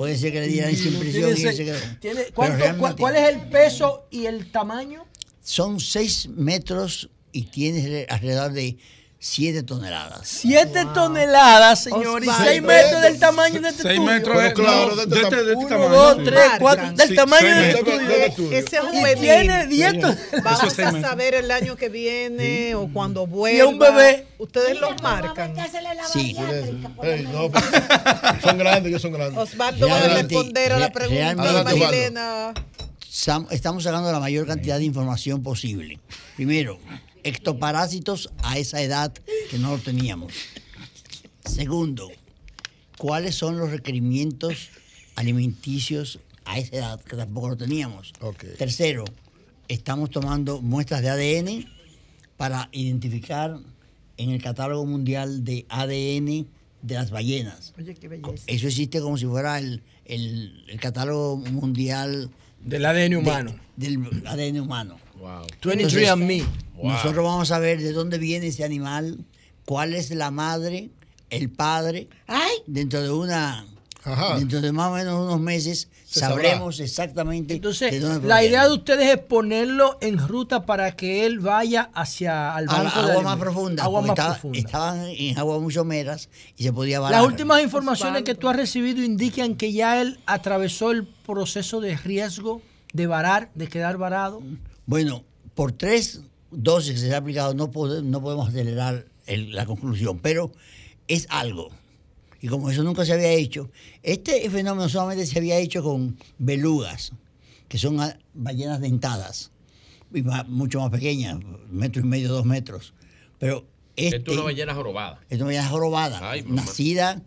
puede ser que le dieran esa impresión y Tiene él se quedó. ese- tiene- Pero ¿cuánto- realmente cua- ¿Cuál es el peso y el tamaño? Son 6 metros y tiene alrededor de 7 toneladas. Siete toneladas, señor, y Osvaldo. seis metros del tamaño de este Seis estudio. metros Pero es- claro, no, de de este este, de este Uno, tamaño. dos, sí. tres, cuatro, Marcan. del Sí, tamaño. Del estudio. Ese es un Y bebé. tiene diez toneladas. Vamos Eso es seis a saber el año que viene o cuando vuelva. Y a un bebé. Ustedes los marcan. Sí. No, son grandes, ellos son grandes. Osvaldo va a responder a la re- pregunta de. Marilena. Estamos sacando la mayor cantidad de información posible. Primero, ectoparásitos a esa edad que no lo teníamos. Segundo, cuáles son los requerimientos alimenticios a esa edad que tampoco lo teníamos. Ok. Tercero, estamos tomando muestras de ADN para identificar en el catálogo mundial de ADN de las ballenas. Oye, qué belleza. Eso existe como si fuera el, el- el catálogo mundial Del ADN de- humano. del ADN humano. Wow. 23 and me. Nosotros vamos a ver de dónde viene ese animal, cuál es la madre, el padre. Dentro de una, Ajá. dentro de más o menos unos meses Se sabremos exactamente Entonces, de dónde la idea de ustedes es ponerlo en ruta para que él vaya hacia al a la banco de agua alimentos. más profunda. Agua porque más estaba- profunda. Estaban en aguas muy someras y se podía varar. Las últimas informaciones que tú has recibido indican que ya él atravesó el proceso de riesgo de varar, de quedar varado. Bueno, por tres dosis que se ha aplicado no, pode- no podemos acelerar el- la conclusión, pero es algo. Y como eso nunca se había hecho, este fenómeno solamente se había hecho con belugas, que son ballenas dentadas, y más- mucho más pequeñas, metro y medio, dos metros. Pero este, Esto es una ballena jorobada. es una ballena jorobada, Ay, nacida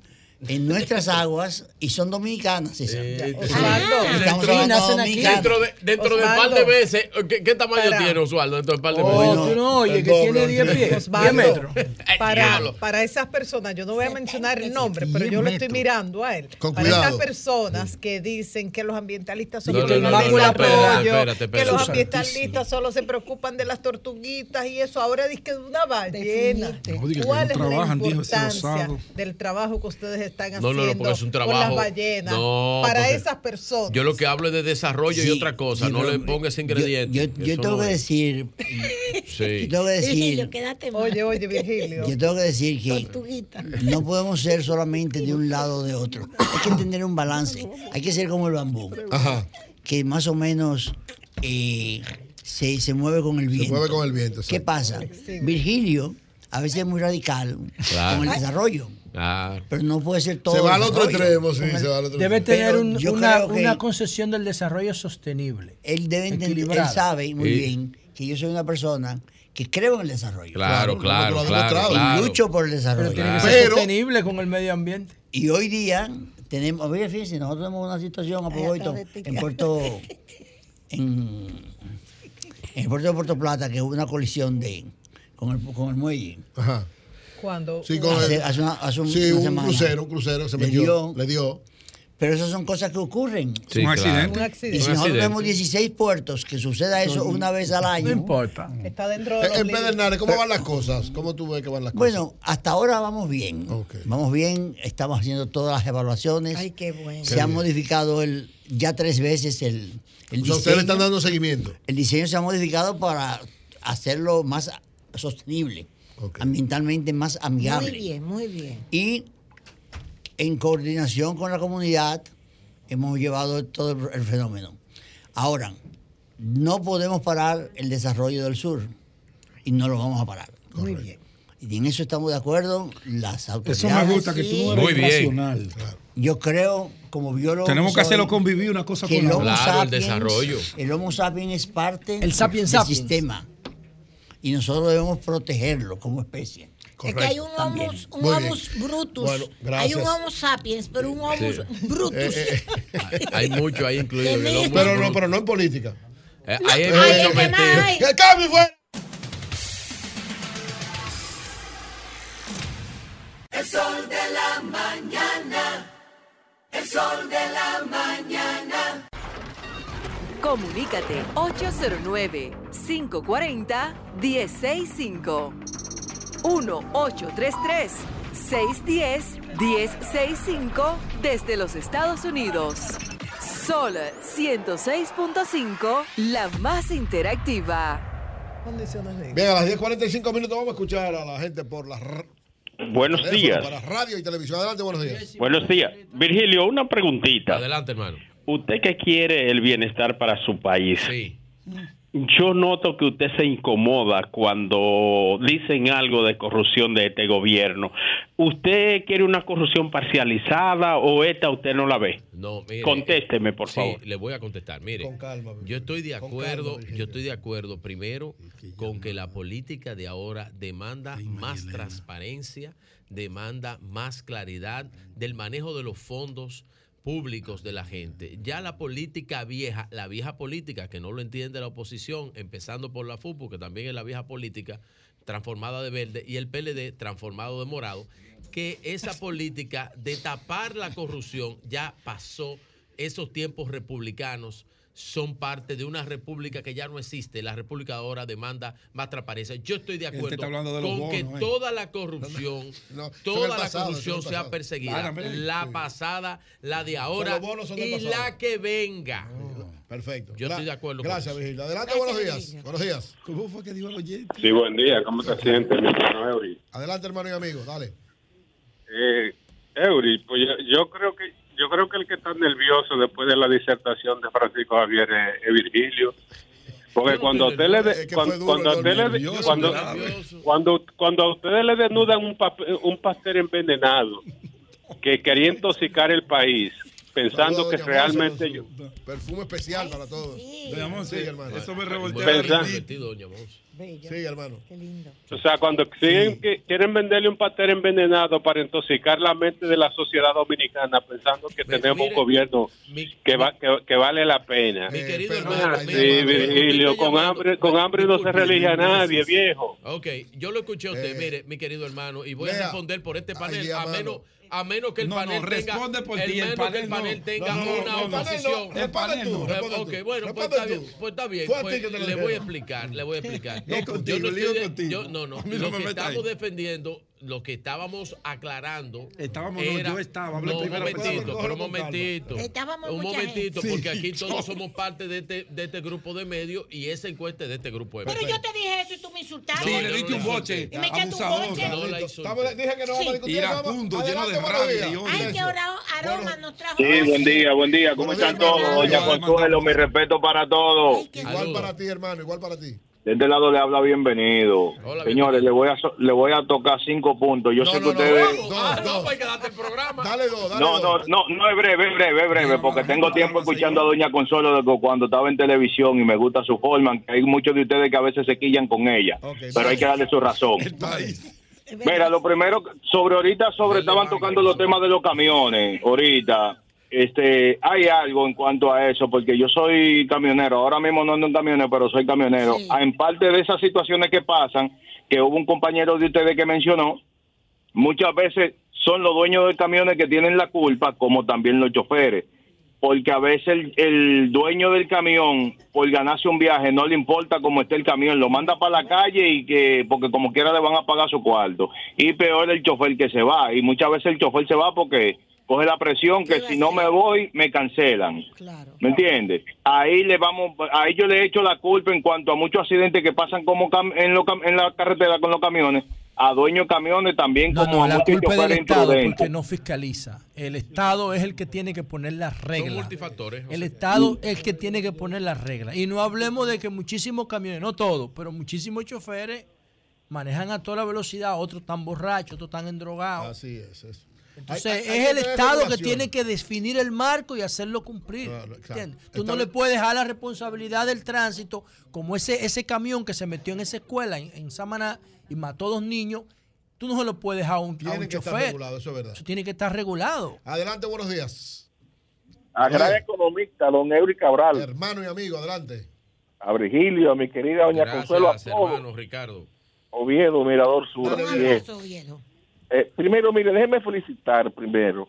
en nuestras aguas y son dominicanas esas. Eh, Osvaldo. Dentro-. Dentro de, dentro de un par de veces, ¿qué, qué tamaño Para. tiene Osvaldo dentro de un par de Oh, veces? tú no oyes el que tiene 10 el pies, 10 Osvaldo, metros. para, diablo. para esas personas, yo no voy a mencionar el nombre, pero 10 yo lo estoy mirando a él. Con para cuidado. esas personas que dicen que los ambientalistas solo No, no, no, no, no, desarrollo, espérate, espérate, que los ambientalistas solo se preocupan de las tortuguitas y eso. Ahora dice que de una ballena. No, ¿Cuál no es la importancia del trabajo que ustedes están No, haciendo no, no, porque es un con las trabajo- ballenas No, para esas personas? Yo lo que hablo es de desarrollo y otra cosa. sí, no le ponga ese yo- ingrediente. Yo, tengo no que decir, Sí. yo tengo que decir, Virgilio, quédate mal. Oye, oye, Virgilio. yo tengo que decir que Tortuguita. no podemos ser solamente de un lado o de otro. Hay que tener un balance. Hay que ser como el bambú, Ajá. que más o menos eh, se, se mueve con el Se viento. mueve con el viento. ¿Qué pasa? Virgilio a veces es muy radical Claro. con el desarrollo, Pero no puede ser todo. Se va al otro extremo, sí, se va al otro Debe tener un- una, una concesión del desarrollo sostenible. Él debe entender, él sabe muy Sí. bien que yo soy una persona que creo en el desarrollo. claro, Claro, claro, claro, lucho por el Pero desarrollo. tiene que ser Pero- sostenible con el medio ambiente. Y hoy día tenemos, oye, fíjense, nosotros tenemos una situación a propósito en Puerto, en, en el puerto de Puerto Plata, que hubo una colisión de con el, con el muelle. Ajá. Cuando Sí, con Hace- el- hace una- hace un- sí, una un semana. crucero, un crucero se Le metió. dio. Le dio. Pero esas son cosas que ocurren. Sí, Un claro. accidente. Un Y accidente. si Un nosotros tenemos 16 puertos, que suceda eso una vez al año. No importa. Está dentro de Eh, los En. Pedernales, ¿cómo van las cosas? ¿Cómo tú ves que van las cosas? Bueno, hasta ahora vamos bien. Vamos bien, estamos haciendo todas las evaluaciones. Ay, qué bueno. Se Qué ha bien. modificado el ya tres veces el, el O sea, ustedes le están diseño. dando seguimiento. El diseño se ha modificado para hacerlo más sostenible, ambientalmente más amigable. Muy bien, muy bien. Y en coordinación con la comunidad hemos llevado todo el, el fenómeno. Ahora, no podemos parar el desarrollo del sur y no lo vamos a parar. Muy bien. Y en eso estamos de acuerdo las autoridades. Eso me gusta, que tú no eres Muy bien. racional. Yo creo, como biólogo. Tenemos que soy, hacerlo convivir una cosa con el la Homo otra. Claro, el sapiens- desarrollo. El Homo sapiens es parte El sapiens del sapiens. sistema. Y nosotros debemos protegerlo como especie. Es que hay un homus, un homus brutus. Bueno, hay un homo sapiens, pero un homus Sí. brutus. Eh, Hay mucho ahí incluido. el homo Pero no, pero no en política. Eh, ahí hay Ay, mucho ¿qué mentira. más hay? ¡Que cambie fuera! El sol de la mañana. El sol de la mañana. Comunícate 809-540-1065. 1-833-610-1065 desde los Estados Unidos. Sol 106.5, la más interactiva. Bien, a las 10.45 minutos vamos a escuchar a la gente por la r- Buenos días. Para radio y televisión. Adelante, buenos días. Buenos días. Virgilio, una preguntita. Adelante, hermano. Usted que quiere el bienestar para su país. Sí. Yo noto que usted se incomoda cuando dicen algo de corrupción de este gobierno. ¿Usted quiere una corrupción parcializada o esta usted no la ve? No, mire, Contésteme, por sí, favor. le voy a contestar. Mire, Con calma, yo estoy de acuerdo, calma, yo estoy de acuerdo primero con que la política de ahora demanda más transparencia, demanda más claridad del manejo de los fondos públicos de la gente. Ya la política vieja, la vieja política que no lo entiende la oposición, empezando por la FUPU, que también es la vieja política transformada de verde, y el PLD transformado de morado, que esa política de tapar la corrupción ya pasó esos tiempos republicanos son parte de una república que ya no existe. La república ahora demanda más transparencia. Yo estoy de acuerdo hablando de con que bonos, ¿eh? toda la corrupción, No, eso toda es la pasado, corrupción sea pasado. perseguida. La pasada, la de ahora y pasado. la que venga. Perfecto. Yo estoy de acuerdo con Gracias. Virgilio. Adelante, buenos días. Buenos días. ¿Cómo fue que dijo el oyente? Sí, buen día. ¿Cómo te sientes, mi hermano Eury? Adelante, hermano y amigo. Dale. Eh, Eury, pues yo, yo creo que yo creo que el que está nervioso después de la disertación de Francisco Javier es, es Virgilio. Porque cuando a usted le de- Es que fue cuando, cuando usted le de- nervioso, cuando, cuando cuando a ustedes le desnudan un papel, un pastel envenenado que quería intoxicar el país pensando que realmente yo Perfume especial para todos. Sí, hermano. eso me revoltea Monse. Sí, hermano. Qué lindo. O sea, cuando siguen que quieren venderle un pastel envenenado para intoxicar la mente de la sociedad dominicana pensando que tenemos mire, un gobierno mi- que, va, que, que vale la pena. Mi querido pero- hermano, Ah, sí, Virgilio, con hambre, con hambre no se relige a nadie, viejo. Ok, yo lo escuché a usted, Eh, mire, mi querido hermano, y voy a responder por este panel, a menos, a menos que el No, panel no, tenga, responde por el ti, el menos panel que el panel no. tenga No, no, una oposición. no, el panel no. Eh, Responde ok, tú, bueno, pues está bien, pues está bien, pues le voy a explicar, le voy a explicar. Es contigo, yo no estoy contigo. yo- no, no, A mí no lo me que estamos ahí. defendiendo, lo que estábamos aclarando Estábamos, no, era, yo estaba, hablé no, un momentito, pero un momentito, Estábamos un momentito, gente. porque Sí, aquí yo- todos somos parte de este, de este grupo de medios y esa encuesta es de este grupo de Pero medios. yo te dije eso y tú me insultaste. Sí, No, le diste no un boche, Y me echaste un boche. No la insulté. Dije que no vamos a discutir. Iracundo, lleno de rabia. Ay, que aroma, aroma nos trajo. Sí, buen día, buen día. ¿Cómo están todos? Doña Igual, Consuelo, mi respeto para todos. Igual para ti, hermano, igual para ti. De este lado le habla bienvenido. Hola, Señores, le voy a so- le voy a tocar cinco puntos. Yo No, sé no, que no, ustedes dos, Ah, dos, no, pues quedarte el programa. Dale dos, dale No, no, dos. no, no es breve, es breve, es breve, porque tengo tiempo escuchando a Doña Consuelo de cuando estaba en televisión y me gusta su forma, que hay muchos de ustedes que a veces se quillan con ella, Ok, pero hay que darle su razón. El país. Mira, lo primero, sobre ahorita, sobre estaban tocando los temas de los camiones, ahorita, este, hay algo en cuanto a eso, porque yo soy camionero, ahora mismo no ando en camionero, pero soy camionero. Ah, en parte de esas situaciones que pasan, que hubo un compañero de ustedes que mencionó, muchas veces son los dueños de camiones que tienen la culpa, como también los choferes, porque a veces el, el dueño del camión, por ganarse un viaje, no le importa cómo esté el camión, lo manda para la calle y que, porque como quiera le van a pagar su cuarto. Y peor el chofer que se va, y muchas veces el chofer se va porque coge la presión que si no me voy me cancelan. ¿Me entiendes? Ahí le vamos, ahí yo le echo la culpa en cuanto a muchos accidentes que pasan como en, lo, en la carretera con los camiones a dueños de camiones también no, como a la culpa del Estado porque no fiscaliza. El Estado es el que tiene que poner las reglas. El Estado es el que tiene que poner las reglas. Y no hablemos de que muchísimos camiones, no todos, pero muchísimos choferes manejan a toda la velocidad, otros están borrachos, otros están endrogados. Así es, eso. Entonces, es el Estado que tiene que definir el marco y hacerlo cumplir. Claro, claro. Tú no le puedes dejar la responsabilidad del tránsito, como ese, ese camión que se metió en esa escuela en, en Samaná y mató a dos niños. Tú no se lo puedes dejar a un, a un que. Estar regulado, eso, es verdad. eso tiene que estar regulado. Adelante, buenos días. A gran economista, don Eury Cabral. Hermano y amigo, adelante. A Virgilio, a mi querida doña Gracias, Consuelo. A hermano Ricardo. Oviedo, Mirador Sur. Dale, eh, primero, mire, déjeme felicitar primero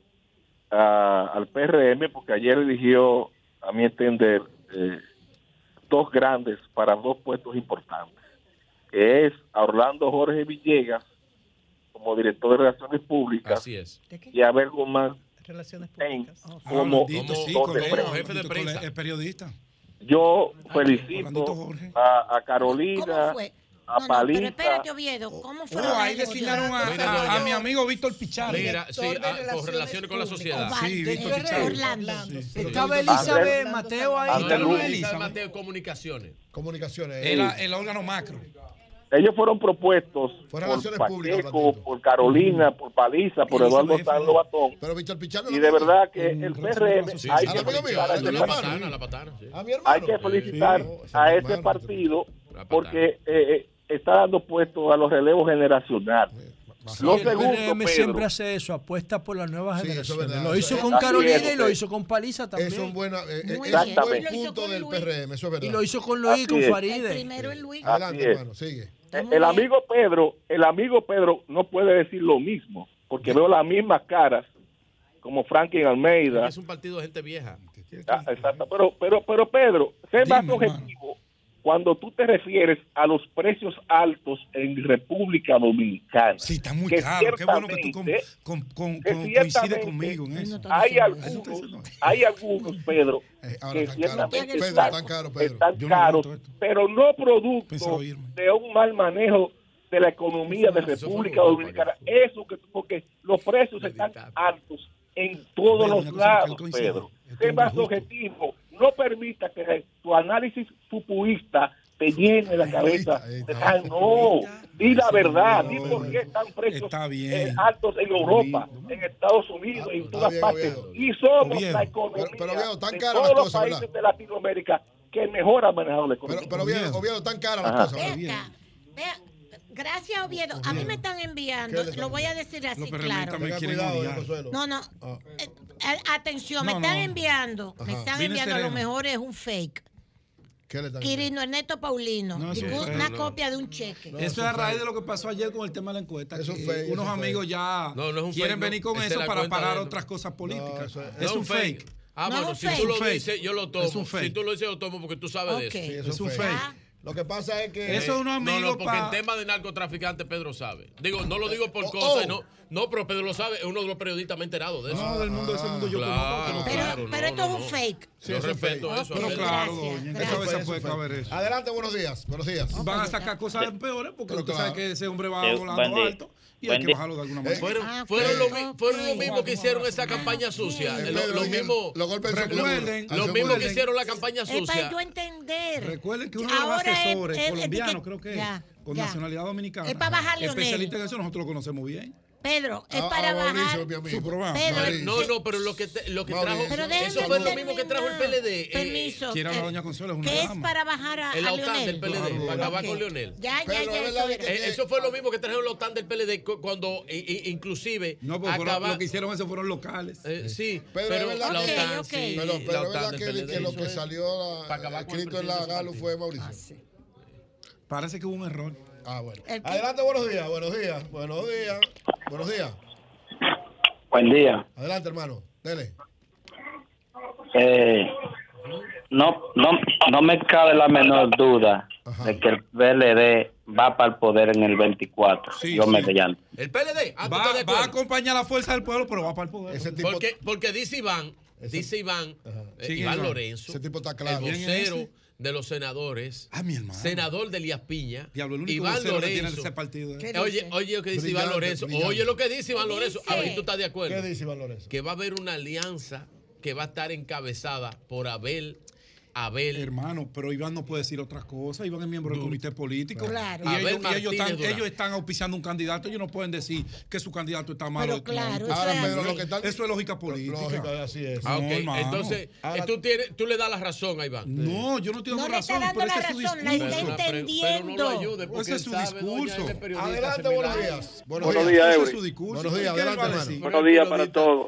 al PRM porque ayer eligió, a mi entender, eh, dos grandes para dos puestos importantes, que es a Orlando Jorge Villegas como director de Relaciones Públicas Así es. y a ver Guzmán Relaciones Públicas. Oh, como, como jefe de periodista. Yo felicito a, Carolina a no, paliza. No, pero espérate, Oviedo, ¿cómo fue? Oh, ahí designaron a, a, a, mi amigo Víctor Pichardo. Mira, sí, a, ah, con relaciones con la sociedad. Sí, Víctor Pichardo. Orlando. Sí, sí. Estaba Elizabeth Mateo ahí. No, no, Elizabeth Mateo, comunicaciones. Comunicaciones. El, el órgano macro. Ellos fueron propuestos por Pacheco, por Carolina, por Paliza, por Eduardo Sanlo Batón. Pero Víctor Pichardo. Y de verdad que el PRM hay que felicitar a este. Hay que felicitar a este partido porque eh, eh, está dando puesto a los relevos generacionales. Lo segundo, PNM Pedro, siempre hace eso, apuesta por las nuevas sí, generaciones. Lo hizo con Carolina y lo hizo con Paliza también. Es, un buen punto Y lo hizo con Luis, Así con Faride. El amigo Pedro, el amigo Pedro no puede decir lo mismo, porque veo las mismas caras como Franklin Almeida. Es un partido de gente vieja. Ah, exacto, pero, pero, pero Pedro, sé más objetivo cuando tú te refieres a los precios altos en República Dominicana. Sí, está muy caro. Qué bueno que tú con, con, con, conmigo en eso. Hay algunos, hay algunos Pedro, eh, que ciertamente están, caros, Están caros no pero no producto de un mal manejo de la economía de República Dominicana. Eso que porque los precios están altos en todos los lados, Pedro. Es más objetivo no permita que tu análisis fupuista te llene la cabeza. No, di la verdad, di por qué están presos eh, altos en Europa, en Estados Unidos, en todas partes. Y somos la economía de todos los países de Latinoamérica que mejor ha manejado la economía. Pero, pero Oviedo, tan cara las cosas. Gracias, Oviedo. A mí me están enviando, lo voy a decir así, claro. Cuidado, no, no. Eh, Atención, me están enviando, me están enviando, a lo mejor es un fake. ¿Qué le Quirino Ernesto Paulino, no, una copia de un cheque. eso es a raíz de lo que pasó ayer con el tema de la encuesta. Eso que fake, unos amigos ya quieren venir con eso para parar otras cosas políticas. Es, un fake. Ah, bueno, si tú lo dices, yo lo tomo. Es un fake. Si tú lo dices, yo lo tomo porque tú sabes de eso. Sí, es un fake. Lo que pasa es que. Eso es unos amigos. No, no, porque el tema de narcotraficante Pedro sabe. Digo, no lo eh, digo por oh, cosas, oh. no. No, pero Pedro lo sabe, es uno de los periodistas más enterados de eso. No, del mundo de ese mundo yo claro, conozco. Pero, pero esto es un fake. Sí, yo respeto eso. Pero claro, doña, en puede caber eso. Adelante, buenos días. Buenos días. Van a sacar cosas peores porque usted sabe que ese hombre va eh, volando alto. Y hay que bajarlo de alguna manera. Eh, fueron, ah, fueron, lo, que hicieron esa campaña sucia. Los mismos lo mismo que hicieron la campaña eh, sucia. Es para yo entender. Recuerden que uno de los asesores colombianos, creo que es con nacionalidad dominicana, es para bajar especialista en eso, nosotros lo conocemos bien. Pedro, es ah, para ah, a bajar. Mauricio, Pedro, no, no, pero lo que, te, lo que trajo. eso fue lo mismo que trajo el PLD. Eh, Permiso. Eh, Quiero hablar doña Consuelo. Es una que es para bajar a, el a OTAN del PLD, claro. para acabar okay. con Leonel. Ya, ya, ya. Eso, eh, eso, fue lo ah. mismo que trajeron la OTAN del PLD cuando e, e, inclusive. No, porque acaba... lo que hicieron eso fueron locales. Eh, sí, Pedro, pero es verdad, okay, OTAN, okay. Pero, pero verdad que, que, lo que salió escrito en la Galo fue Mauricio. Parece que hubo un error. Adelante, buenos días, buenos días, buenos días. Buenos días. Buen día. Adelante, hermano. Dele. Eh, no, no, no me cabe la menor duda de que el PLD va para el poder en el 24. Sí, Yo me sí. mediante. El PLD. Ah, ¿tú Va, va a acompañar a la fuerza del pueblo, pero va para el poder. Porque, porque dice Iván, dice Iván, eh, Sí, Iván Iván. Lorenzo, Ese tipo está el claro. ¿Quién es vocero ese? De los senadores, Ah, mi hermano. senador de Elías Piña, Diablo, el único Iván vocero que tiene Lorenzo. ese partido, ¿eh? Oye, oye lo que dice Iván Brillante, Lorenzo. brillante. Oye lo que dice Iván Lorenzo. A ver tú estás de acuerdo. ¿Qué dice Iván Lorenzo? Que va a haber una alianza que va a estar encabezada por Abel. Abel. Hermano, pero Iván no puede decir otra cosa. Iván es miembro del comité político. Claro. Y, ellos, Abel y ellos están, ellos están auspiciando un candidato. Ellos no pueden decir que su candidato está malo. Pero claro, No. eso Ahora, es Pedro, así. lo que está- eso es lógica política. Lógica, así es. Ah, ok. No, hermano. Entonces, Ahora- tú, tienes, tú le das la razón a Iván. No, yo no tengo No le está dando pero la ese es su razón, la discurso. está Pero- pero- entendiendo. pero no lo ayude, porque Ese es su discurso. él es periodista, Adelante, buenos días. Buenos días, Ese es su discurso. Buenos días, ¿Qué él adelante? Buenos días para todos.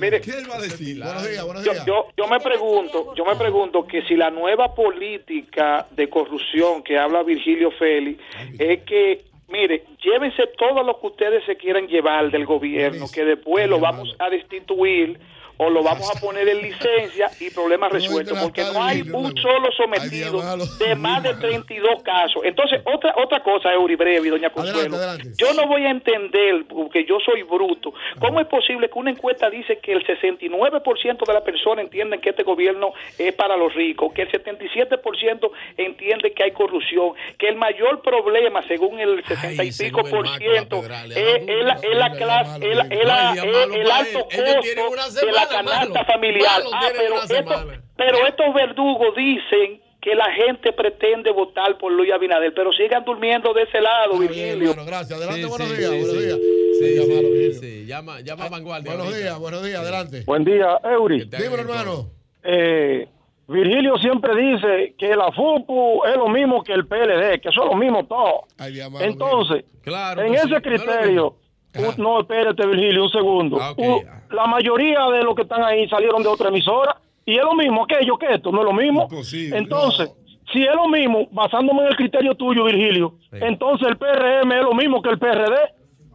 Mire, ¿Qué él va a decir? Buenos días, buenos días. yo me pregunto, yo me pregunto que si la nueva política de corrupción que habla Virgilio Félix es que, mire, llévense todo lo que ustedes se quieran llevar del gobierno, que después lo vamos a destituir o lo vamos a poner en licencia y problemas resueltos, porque no hay un solo sometido de más de 32 casos. Entonces, otra otra cosa, Eury Breve y Doña Consuelo, yo no voy a entender, porque yo soy bruto, cómo es posible que una encuesta dice que el 69% de las personas entienden que este gobierno es para los ricos, que el 77% entiende que hay corrupción, que el mayor problema, según el 60 y pico por ciento, es, la, clase, el para alto costo de la semana, canasta malo. familiar. Malo Ah, pero, esto- pero estos verdugos dicen que la gente pretende votar por Luis Abinader, pero sigan durmiendo de ese lado, Virgilio. Bueno, gracias. Adelante, Sí, buenos sí, días. sí, buenos sí. días. Sí, sí, llama, llama a Vanguardia. Buenos ahorita. días, buenos días, adelante. Buen día, Eury. Dímelo, hermano. Eh, Virgilio siempre dice que la FUPU es lo mismo que el PLD, que son lo mismo todo. Ay. Entonces, Claro en ese sí, criterio, no, espérate, Virgilio, un segundo. Ah, la mayoría de los que están ahí salieron de otra emisora y es lo mismo aquello que esto, no es lo mismo. Imposible, Entonces, si es lo mismo, basándome en el criterio tuyo, Virgilio, entonces el PRM es lo mismo que el PRD,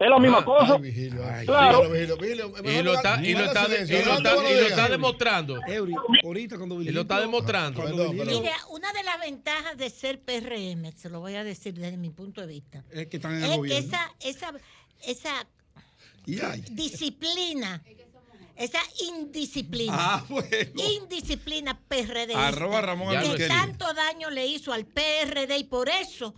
es la misma cosa. claro. Vigilio, Vigilio, Y lo está, y lo está, silencio. y lo Adelante, está, buenos y lo días. está demostrando. Eury, ahorita cuando Y lo está demostrando. Virgilio- Mire, una de las ventajas de ser PRM, se lo voy a decir desde mi punto de vista, es que están en el que gobierno. esa, esa, esa disciplina, esa indisciplina, Ah, bueno. indisciplina PRD, Arroba Ramón que tanto daño le hizo al PRD y por eso,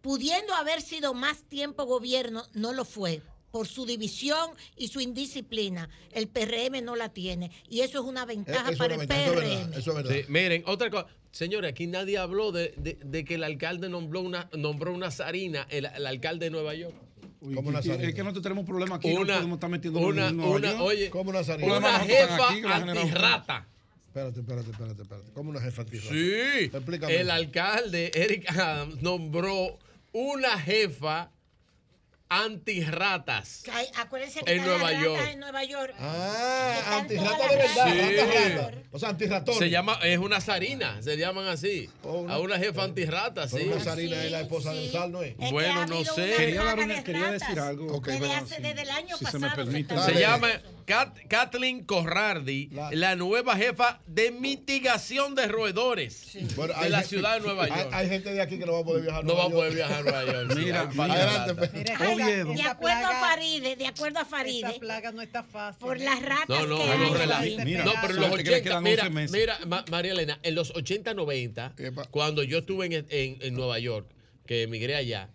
pudiendo haber sido más tiempo gobierno, no lo fue. Por su división y su indisciplina. El PRM no la tiene. Y eso es una ventaja Eh, Eso para el eso es PRM. verdad, eso es verdad. Sí, miren, otra cosa. Señores, aquí nadie habló de, de- de que el alcalde nombró una, nombró una zarina, el, el alcalde de Nueva York. Uy, ¿Cómo una es que- nosotros tenemos problemas aquí, no Una, podemos estar metiendo una, en Nueva una, York. oye, ¿Cómo? Problema una jefa aquí, antirrata. Espérate, espérate, espérate, espérate. ¿Cómo una jefa antirrata? Sí, Explícame. el alcalde Eric Adams nombró una jefa antirratas. Hay- Acuérdense que En Nueva ratas York. en Nueva York. Ah, antirrata de verdad. Sí. rata, rata. O sea, antirratón. Se llama, es una zarina, se llaman así. a una jefa antirrata, sí. Una zarina es la esposa del sal, ¿no es? Es Bueno, no sé. una Quería, dar una- de quería decir algo. Ok, desde, bueno, hace- desde el año si se pasado. me permite. Se llama Kat- Kathleen Corrardi, la, nueva jefa de mitigación de roedores Bueno, de hay la gente- ciudad de Nueva hay- York. Hay, gente de aquí que no va a poder viajar. a no va Nueva a poder York. viajar a Nueva York. sí, Mira, hay adelante, Oviedo. De esa acuerdo a Faride, de acuerdo a Esa Faride, plaga no está fácil. por ¿eh? las ratas No, no, que no, hay relaja-. Mira, no, pero en los suerte que le 80, quedan mira, 11 meses. mira, Ma- María Elena, en los 80, 90, Epa. cuando yo estuve en, en- en Nueva York, que emigré allá,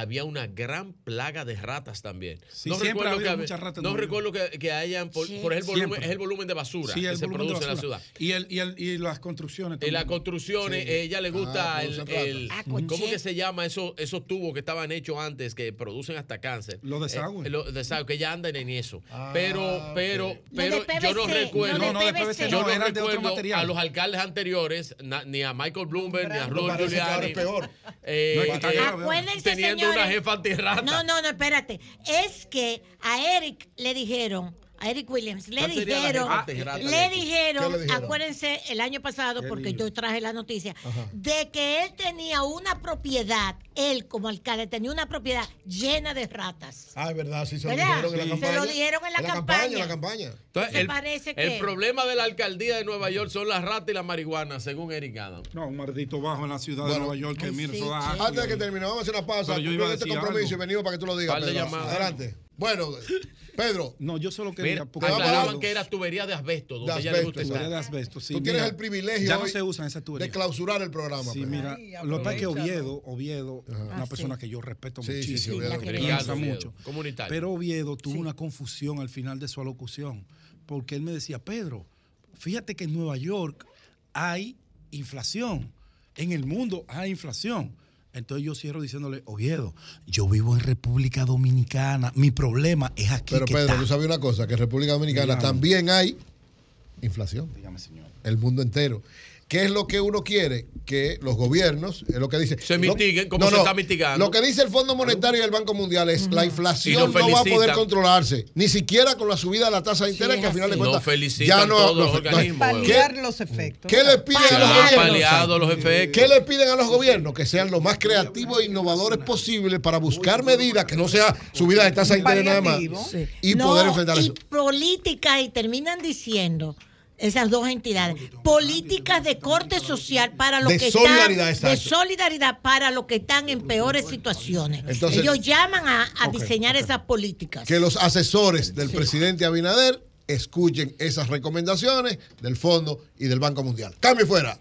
había una gran plaga de ratas también. Sí, siempre ha habido que, muchas ratas no recuerdo que, que hayan, por, Sí. por el volumen, es el volumen de basura Sí, que el se produce en la ciudad. Y, el, y, el, y las construcciones. En las también. construcciones, Sí. eh, ella le gusta Ah, el, producen ratas. el- Ah, ¿cómo que se llama esos, esos tubos que estaban hechos antes que producen hasta cáncer? Los desagües. Eh, los desagües, que ya andan en eso. Ah, pero, pero, pero yo no recuerdo. No, no, de PVC yo no, no eran de otro recuerdo material. a los alcaldes anteriores, na- ni a Michael Bloomberg, ni a ahora Giuliani. peor. eh, No, eh, teniendo. Una jefa antirrata. No, no, no, espérate. Es que a Eric le dijeron, a Eric Williams, le ¿Cuál sería la dijeron, le dijeron, ¿Qué le dijeron? acuérdense, el año pasado, ¿Qué porque dijo? yo traje la noticia, Ajá. de que él tenía una propiedad, él como alcalde tenía una propiedad llena de ratas. Ah, es verdad, sí, se lo ¿Verdad? dijeron en la campaña. Se lo dijeron en la campaña. en la campaña. Entonces, el, parece el que- problema de la alcaldía de Nueva York son las ratas y la marihuana, según Eric Adams. No, un maldito bajo en la ciudad de Nueva York que mira, eso da asco. Antes de que terminemos, vamos a hacer una pausa. Pero yo iba a este compromiso algo. y venimos para que tú lo digas. Adelante. Bueno, Pedro. No, yo solo quería. Porque- aclaraban que era tubería de asbesto, donde De ya le asbesto, gusta Tubería de asbesto, sí, Tú tienes el privilegio Ya no hoy se usan esas tuberías. de clausurar el programa. Sí, Pedro. mira, lo que pasa es que Oviedo, Oviedo, una Ah, persona sí. que yo respeto Sí, sí, sí, muchísimo, Oviedo. que Oviedo, mucho. comunitario. Pero Oviedo tuvo una confusión al final de su alocución, porque él me decía, Pedro, fíjate que en Nueva York hay inflación, en el mundo hay inflación. Entonces yo cierro diciéndole, Oviedo, yo vivo en República Dominicana, mi problema es aquí Pero que Pedro, está". tú sabes una cosa, que en República Dominicana Dígame. también hay inflación. Dígame, señor. El mundo entero. ¿Qué es lo que uno quiere? Que los gobiernos, es lo que dice. Se mitiguen, como se está mitigando. Lo que dice el Fondo Monetario y el Banco Mundial es la Y inflación nos no va a poder controlarse, ni siquiera con la subida de la tasa de interés, que al final de cuentas No felicitan todos los organismos. Paliar ¿Qué, los efectos. qué le piden a los gobiernos? los efectos. ¿Qué le piden a los gobiernos? Que sean lo más creativos e innovadores posibles para buscar medidas que no sea subida de tasa de interés nada más Sí. y No, poder enfrentar y eso. políticas, y terminan diciendo esas dos entidades, políticas de corte social para los De que solidaridad, están, de solidaridad para los que están en peores situaciones. Entonces- Ellos llaman a, diseñar esas políticas. que los asesores del presidente Abinader escuchen esas recomendaciones del Fondo y del Banco Mundial. Cambio fuera.